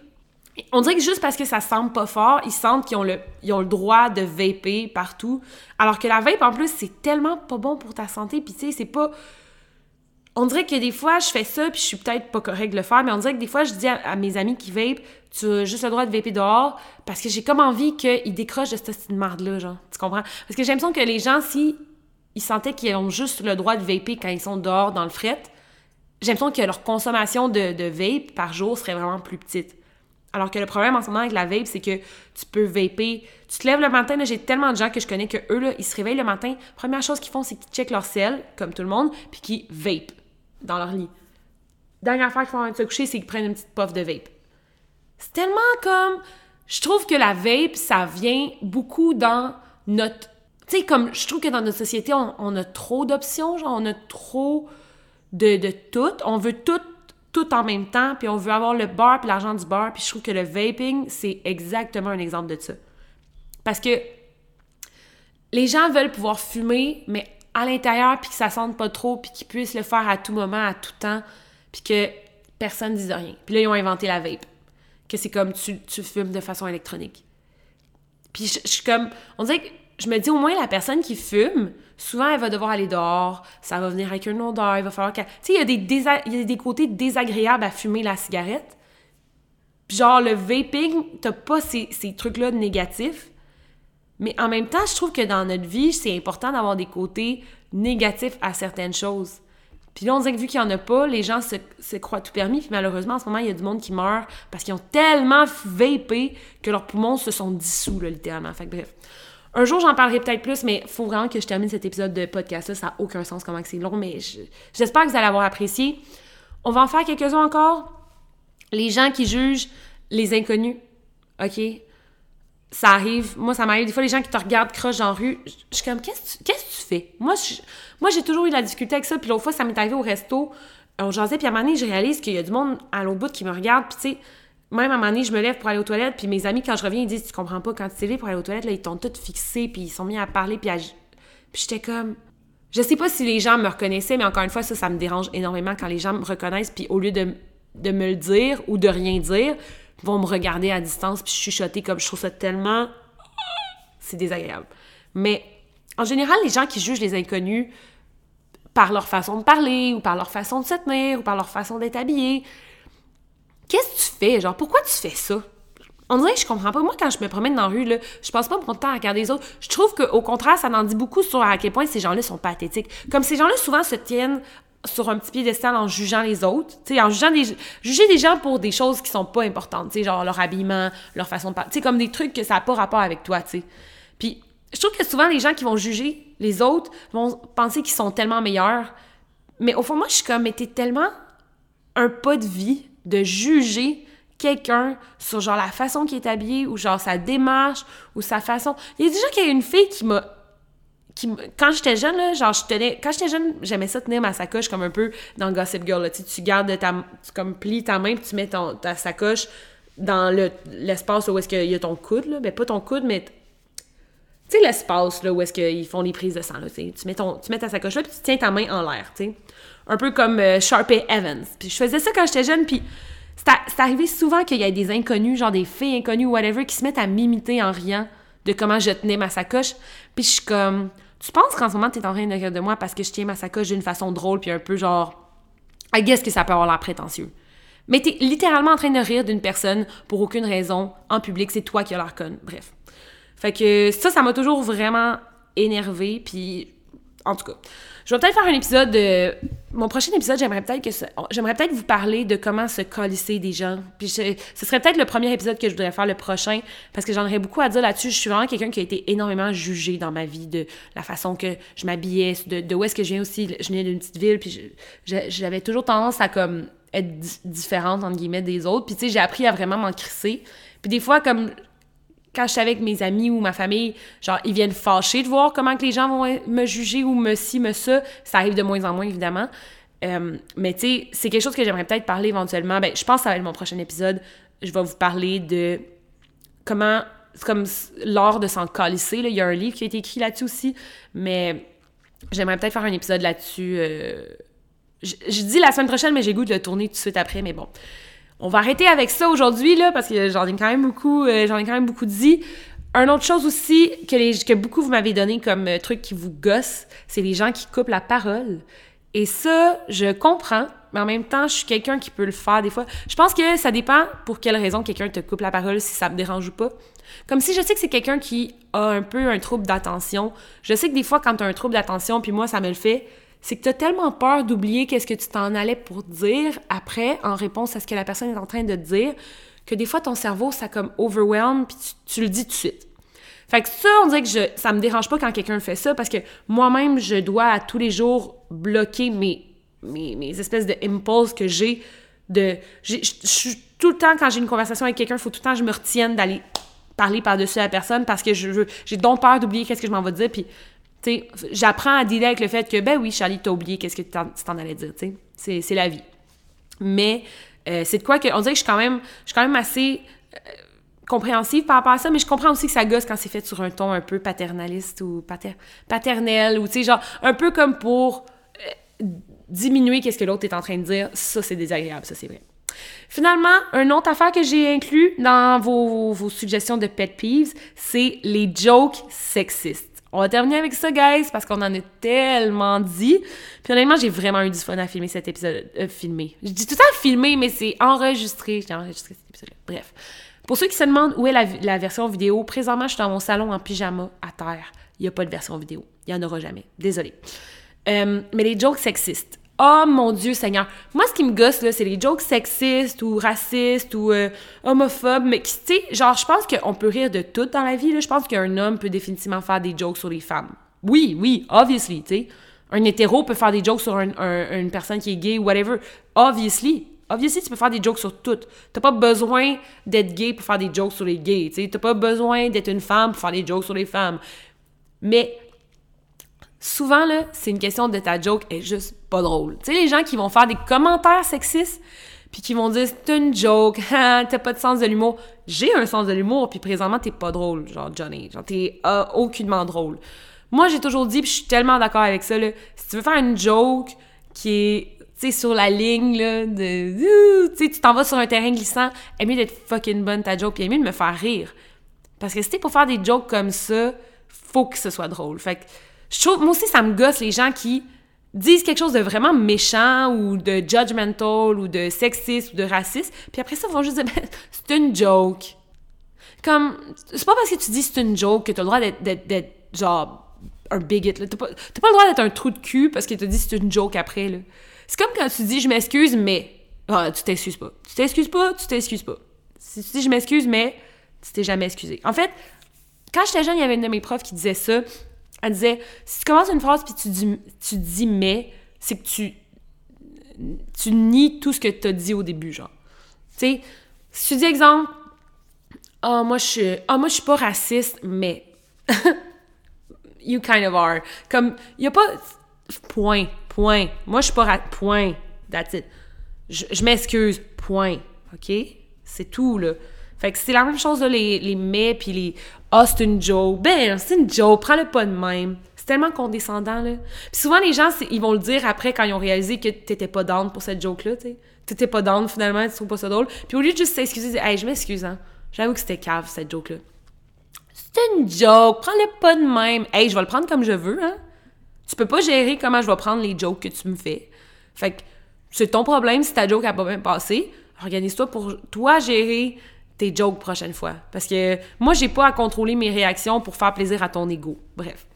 on dirait que juste parce que ça semble pas fort, ils sentent qu'ils ont le, ils ont le droit de vaper partout. Alors que la vape, en plus, c'est tellement pas bon pour ta santé. Puis, tu sais, c'est pas on dirait que des fois, je fais ça, puis je suis peut-être pas correct de le faire, mais on dirait que des fois, je dis à, mes amis qui vape, tu as juste le droit de vaper dehors, parce que j'ai comme envie qu'ils décrochent de cette marde-là, genre. Tu comprends? Parce que j'ai l'impression que les gens, si ils sentaient qu'ils ont juste le droit de vaper quand ils sont dehors dans le fret, j'ai l'impression que leur consommation de, vape par jour serait vraiment plus petite. Alors que le problème en ce moment avec la vape, c'est que tu peux vaper. Tu te lèves le matin, j'ai tellement de gens que je connais que eux, là, ils se réveillent le matin. Première chose qu'ils font, c'est qu'ils checkent leur sel, comme tout le monde, puis qu'ils vape dans leur lit. Dernière fois qu'ils font de se coucher, c'est qu'ils prennent une petite puff de vape. C'est tellement comme. Je trouve que la vape, ça vient beaucoup dans notre. Tu sais, comme je trouve que dans notre société, on, a trop d'options, genre, on a trop de, de tout. On veut tout, tout en même temps, puis on veut avoir le bar puis l'argent du bar. Puis je trouve que le vaping, c'est exactement un exemple de ça. Parce que les gens veulent pouvoir fumer, mais à l'intérieur, puis que ça sente pas trop, puis qu'ils puissent le faire à tout moment, à tout temps, puis que personne ne dise rien. Puis là, ils ont inventé la vape, que c'est comme tu, tu fumes de façon électronique. Puis je, suis comme, on dirait que je me dis au moins la personne qui fume, souvent elle va devoir aller dehors, ça va venir avec une odeur, il va falloir qu'elle... Tu sais, il y, a des il y a des côtés désagréables à fumer la cigarette. Puis genre, le vaping, t'as pas ces, ces trucs-là négatifs, mais en même temps, je trouve que dans notre vie, c'est important d'avoir des côtés négatifs à certaines choses. Puis là, on dirait que vu qu'il n'y en a pas, les gens se, croient tout permis. Puis malheureusement, en ce moment, il y a du monde qui meurt parce qu'ils ont tellement vapé que leurs poumons se sont dissous, là, littéralement. Fait que bref. Un jour, j'en parlerai peut-être plus, mais faut vraiment que je termine cet épisode de podcast-là. Ça n'a aucun sens comment c'est long, mais j'espère que vous allez avoir apprécié. On va en faire quelques-uns encore. Les gens qui jugent les inconnus. OK? Ça arrive, moi ça m'arrive. Des fois les gens qui te regardent croche la rue, je suis comme qu'est-ce que tu fais? Moi moi j'ai toujours eu la difficulté avec ça, puis l'autre fois ça m'est arrivé au resto, on jasait. Puis à un moment donné, je réalise qu'il y a du monde à l'autre bout qui me regarde, puis tu sais même à un moment donné, je me lève pour aller aux toilettes, puis mes amis quand je reviens, ils disent tu comprends pas quand tu t'es pour aller aux toilettes là, ils t'ont tous fixés puis ils sont mis à parler. Puis puis j'étais comme je sais pas si les gens me reconnaissaient, mais encore une fois ça ça me dérange énormément quand les gens me reconnaissent. Puis au lieu de de me le dire ou de rien dire, vont me regarder à distance puis chuchoter comme je trouve ça tellement c'est désagréable. Mais en général, les gens qui jugent les inconnus par leur façon de parler ou par leur façon de se tenir ou par leur façon d'être habillés, qu'est-ce que tu fais? Genre, pourquoi tu fais ça? On dirait je comprends pas. Moi, quand je me promène dans la rue, là, je passe pas mon temps à regarder les autres. Je trouve qu'au contraire, ça en dit beaucoup sur à quel point ces gens-là sont pathétiques. Comme ces gens-là, souvent, se tiennent sur un petit piédestal en jugeant les autres, tu sais, en jugeant des, juger des gens pour des choses qui sont pas importantes, tu sais, genre leur habillement, leur façon de parler, tu sais, comme des trucs que ça n'a pas rapport avec toi, tu sais. Puis, je trouve que souvent, les gens qui vont juger les autres vont penser qu'ils sont tellement meilleurs, mais au fond, moi, je suis comme, mais t'es tellement un pas de vie de juger quelqu'un sur genre la façon qu'il est habillé ou genre sa démarche ou sa façon. Il y a déjà qu'il y a une fille qui m'a quand j'étais jeune là, genre je tenais quand j'étais jeune, j'aimais ça tenir ma sacoche comme un peu dans Gossip Girl tu, tu gardes ta tu comme ta main puis tu mets ton, ta sacoche dans le l'espace où est-ce qu'il y a ton coude là, ben pas ton coude mais tu sais l'espace là où est-ce qu'ils font les prises de sang là, tu mets tu mets ta sacoche là puis tu tiens ta main en l'air, tu sais. Un peu comme euh, Sharpay Evans. Puis je faisais ça quand j'étais jeune puis c'est arrivé souvent qu'il y ait des inconnus, genre des filles inconnues ou whatever, qui se mettent à m'imiter en riant de comment je tenais ma sacoche. Puis je suis comme, tu penses qu'en ce moment, t'es en train de rire de moi parce que je tiens ma sacoche d'une façon drôle, puis un peu genre, I guess que ça peut avoir l'air prétentieux. Mais t'es littéralement en train de rire d'une personne pour aucune raison en public, c'est toi qui as l'air conne. Bref. Fait que ça, ça m'a toujours vraiment énervé, puis en tout cas. Je vais peut-être faire un épisode de. Mon prochain épisode, j'aimerais peut-être que j'aimerais peut-être vous parler de comment se colisser des gens. Puis ce serait peut-être le premier épisode que je voudrais faire le prochain parce que j'en aurais beaucoup à dire là-dessus. Je suis vraiment quelqu'un qui a été énormément jugé dans ma vie de la façon que je m'habillais, de, où est-ce que je viens aussi. Je viens d'une petite ville, puis j'avais toujours tendance à comme être différente entre guillemets des autres. Puis tu sais, j'ai appris à vraiment m'en crisser. Puis des fois, comme quand je suis avec mes amis ou ma famille, genre, ils viennent fâcher de voir comment que les gens vont me juger ou me ci, me ça. Ça arrive de moins en moins, évidemment. Euh, mais tu sais, c'est quelque chose que j'aimerais peut-être parler éventuellement. Ben, je pense que ça va être mon prochain épisode. Je vais vous parler de comment, c'est comme l'art de s'en calisser. Il y a un livre qui a été écrit là-dessus aussi. Mais j'aimerais peut-être faire un épisode là-dessus. Euh, je, je, dis la semaine prochaine, mais j'ai goût de le tourner tout de suite après. Mais bon, on va arrêter avec ça aujourd'hui, parce que j'en ai quand même beaucoup, euh, j'en ai quand même beaucoup dit. Un autre chose aussi que, que beaucoup vous m'avez donné comme euh, truc qui vous gosse, c'est les gens qui coupent la parole. Et ça, je comprends, mais en même temps, je suis quelqu'un qui peut le faire des fois. Je pense que ça dépend pour quelle raison quelqu'un te coupe la parole, si ça me dérange ou pas. Comme si je sais que c'est quelqu'un qui a un peu un trouble d'attention. Je sais que des fois, quand tu as un trouble d'attention, puis moi, ça me le fait, c'est que tu as tellement peur d'oublier qu'est-ce que tu t'en allais pour dire après, en réponse à ce que la personne est en train de dire, que des fois, ton cerveau, ça comme overwhelm, puis tu, le dis tout de suite. Fait que ça, on dirait que je, ça me dérange pas quand quelqu'un fait ça, parce que moi-même, je dois à tous les jours bloquer mes, mes, espèces de impulses que j'ai de... Tout le temps, quand j'ai une conversation avec quelqu'un, il faut tout le temps que je me retienne d'aller parler par-dessus la personne parce que je j'ai donc peur d'oublier qu'est-ce que je m'en vais dire, puis j'apprends à dealer avec le fait que, ben oui, Charlie, t'as oublié qu'est-ce que tu t'en allais dire. C'est la vie. Mais euh, c'est de quoi que. On dirait que je suis quand même, assez euh, compréhensive par rapport à ça, mais je comprends aussi que ça gosse quand c'est fait sur un ton un peu paternaliste ou pater, paternel, ou tu sais, genre, un peu comme pour euh, diminuer qu'est-ce que l'autre est en train de dire. Ça, c'est désagréable, ça, c'est vrai. Finalement, une autre affaire que j'ai inclus dans vos suggestions de pet peeves, c'est les jokes sexistes. On va terminer avec ça, guys, parce qu'on en a tellement dit. Puis honnêtement, j'ai vraiment eu du fun à filmer cet épisode. Euh, filmer. Je dis tout le temps filmer, mais c'est enregistré. J'ai enregistré cet épisode-là. Bref. Pour ceux qui se demandent où est la, version vidéo, présentement, je suis dans mon salon en pyjama à terre. Il n'y a pas de version vidéo. Il n'y en aura jamais. Désolée. Euh, mais les jokes sexistes. Oh mon Dieu Seigneur. Moi, ce qui me gosse, là, c'est les jokes sexistes ou racistes ou euh, homophobes, mais tu sais, genre, je pense qu'on peut rire de tout dans la vie. Je pense qu'un homme peut définitivement faire des jokes sur les femmes. Oui, oui, obviously, tu sais. Un hétéro peut faire des jokes sur une personne qui est gay ou whatever. Obviously. Obviously, tu peux faire des jokes sur tout. T'as pas besoin d'être gay pour faire des jokes sur les gays, tu sais. T'as pas besoin d'être une femme pour faire des jokes sur les femmes. Mais souvent, là, c'est une question de ta joke est juste pas drôle. Tu sais, les gens qui vont faire des commentaires sexistes, puis qui vont dire c'est une joke, t'as pas de sens de l'humour. J'ai un sens de l'humour, puis présentement, t'es pas drôle, genre Johnny. Genre, t'es euh, aucunement drôle. Moi, j'ai toujours dit, puis je suis tellement d'accord avec ça, là, si tu veux faire une joke qui est sur la ligne, là, de... Tu tu t'en vas sur un terrain glissant, est mieux d'être fucking bonne ta joke, puis mieux de me faire rire. Parce que si t'es pour faire des jokes comme ça, faut que ce soit drôle. Fait que je trouve, moi aussi, ça me gosse les gens qui disent quelque chose de vraiment méchant ou de judgmental ou de sexiste ou de raciste, puis après ça, ils vont juste dire ben, c'est une joke. Comme, c'est pas parce que tu dis c'est une joke que t'as le droit d'être, genre, un bigot. T'as pas, pas, le droit d'être un trou de cul parce que t'as dit c'est une joke après, là. C'est comme quand tu dis je m'excuse, mais. Ah, tu t'excuses pas. Tu t'excuses pas, tu t'excuses pas. Si tu dis je m'excuse, mais tu t'es jamais excusé. En fait, quand j'étais jeune, il y avait une de mes profs qui disait ça. Elle disait si tu commences une phrase puis tu dis, tu dis mais, c'est que tu, tu nies tout ce que tu as dit au début, genre. Tu sais, si tu dis exemple, ah, moi, je suis, ah, moi, je suis pas raciste, mais. you kind of are. Comme, il y a pas. Point, point. Moi, je suis pas raciste. Point. That's it. Je, m'excuse. Point. OK? C'est tout, là. Fait que c'est la même chose, là, les, les mais puis les ah, c'est une joke. Ben, c'est une joke. Prends-le pas de même. C'est tellement condescendant, là. Puis souvent, les gens, ils vont le dire après quand ils ont réalisé que t'étais pas down pour cette joke-là, tu sais. T'étais pas down, finalement, tu trouves pas ça drôle. Puis au lieu de juste s'excuser, dire, hey, je m'excuse, hein. J'avoue que c'était cave, cette joke-là. C'est une joke, prends-le pas de même. Hey, je vais le prendre comme je veux, hein. Tu peux pas gérer comment je vais prendre les jokes que tu me fais. Fait que c'est ton problème si ta joke a pas bien passé. Organise-toi pour toi gérer tes jokes prochaine fois. Parce que moi, j'ai pas à contrôler mes réactions pour faire plaisir à ton ego. Bref.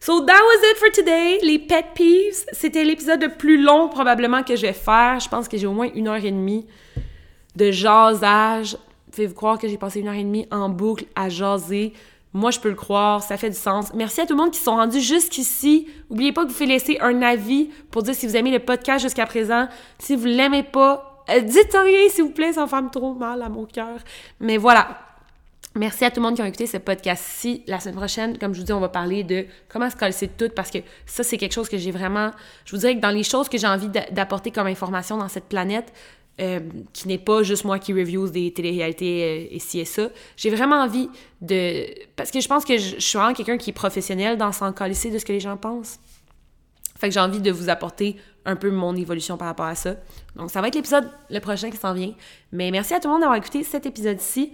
So that was it for today, les pet peeves. C'était l'épisode le plus long probablement que je vais faire. Je pense que j'ai au moins une heure et demie de jasage Faites-vous croire que j'ai passé une heure et demie en boucle à jaser. Moi, je peux le croire, ça fait du sens. Merci à tout le monde qui sont rendus jusqu'ici. N'oubliez pas que vous pouvez laisser un avis pour dire si vous aimez le podcast jusqu'à présent. Si vous l'aimez pas, dites rien, s'il vous plaît, ça me fait trop mal à mon cœur. Mais voilà. Merci à tout le monde qui a écouté ce podcast-ci. La semaine prochaine, comme je vous dis, on va parler de comment se coller tout parce que ça, c'est quelque chose que j'ai vraiment. Je vous dirais que dans les choses que j'ai envie d'apporter comme information dans cette planète, euh, qui n'est pas juste moi qui reviews des télé-réalités euh, et ci et ça. J'ai vraiment envie de... Parce que je pense que je, suis vraiment quelqu'un qui est professionnel dans s'en colisser de ce que les gens pensent. Fait que j'ai envie de vous apporter un peu mon évolution par rapport à ça. Donc ça va être l'épisode le prochain qui s'en vient. Mais merci à tout le monde d'avoir écouté cet épisode-ci.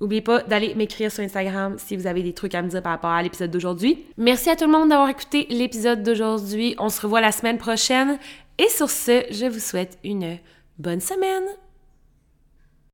N'oubliez pas d'aller m'écrire sur Instagram si vous avez des trucs à me dire par rapport à l'épisode d'aujourd'hui. Merci à tout le monde d'avoir écouté l'épisode d'aujourd'hui. On se revoit la semaine prochaine. Et sur ce, je vous souhaite une Bonne semaine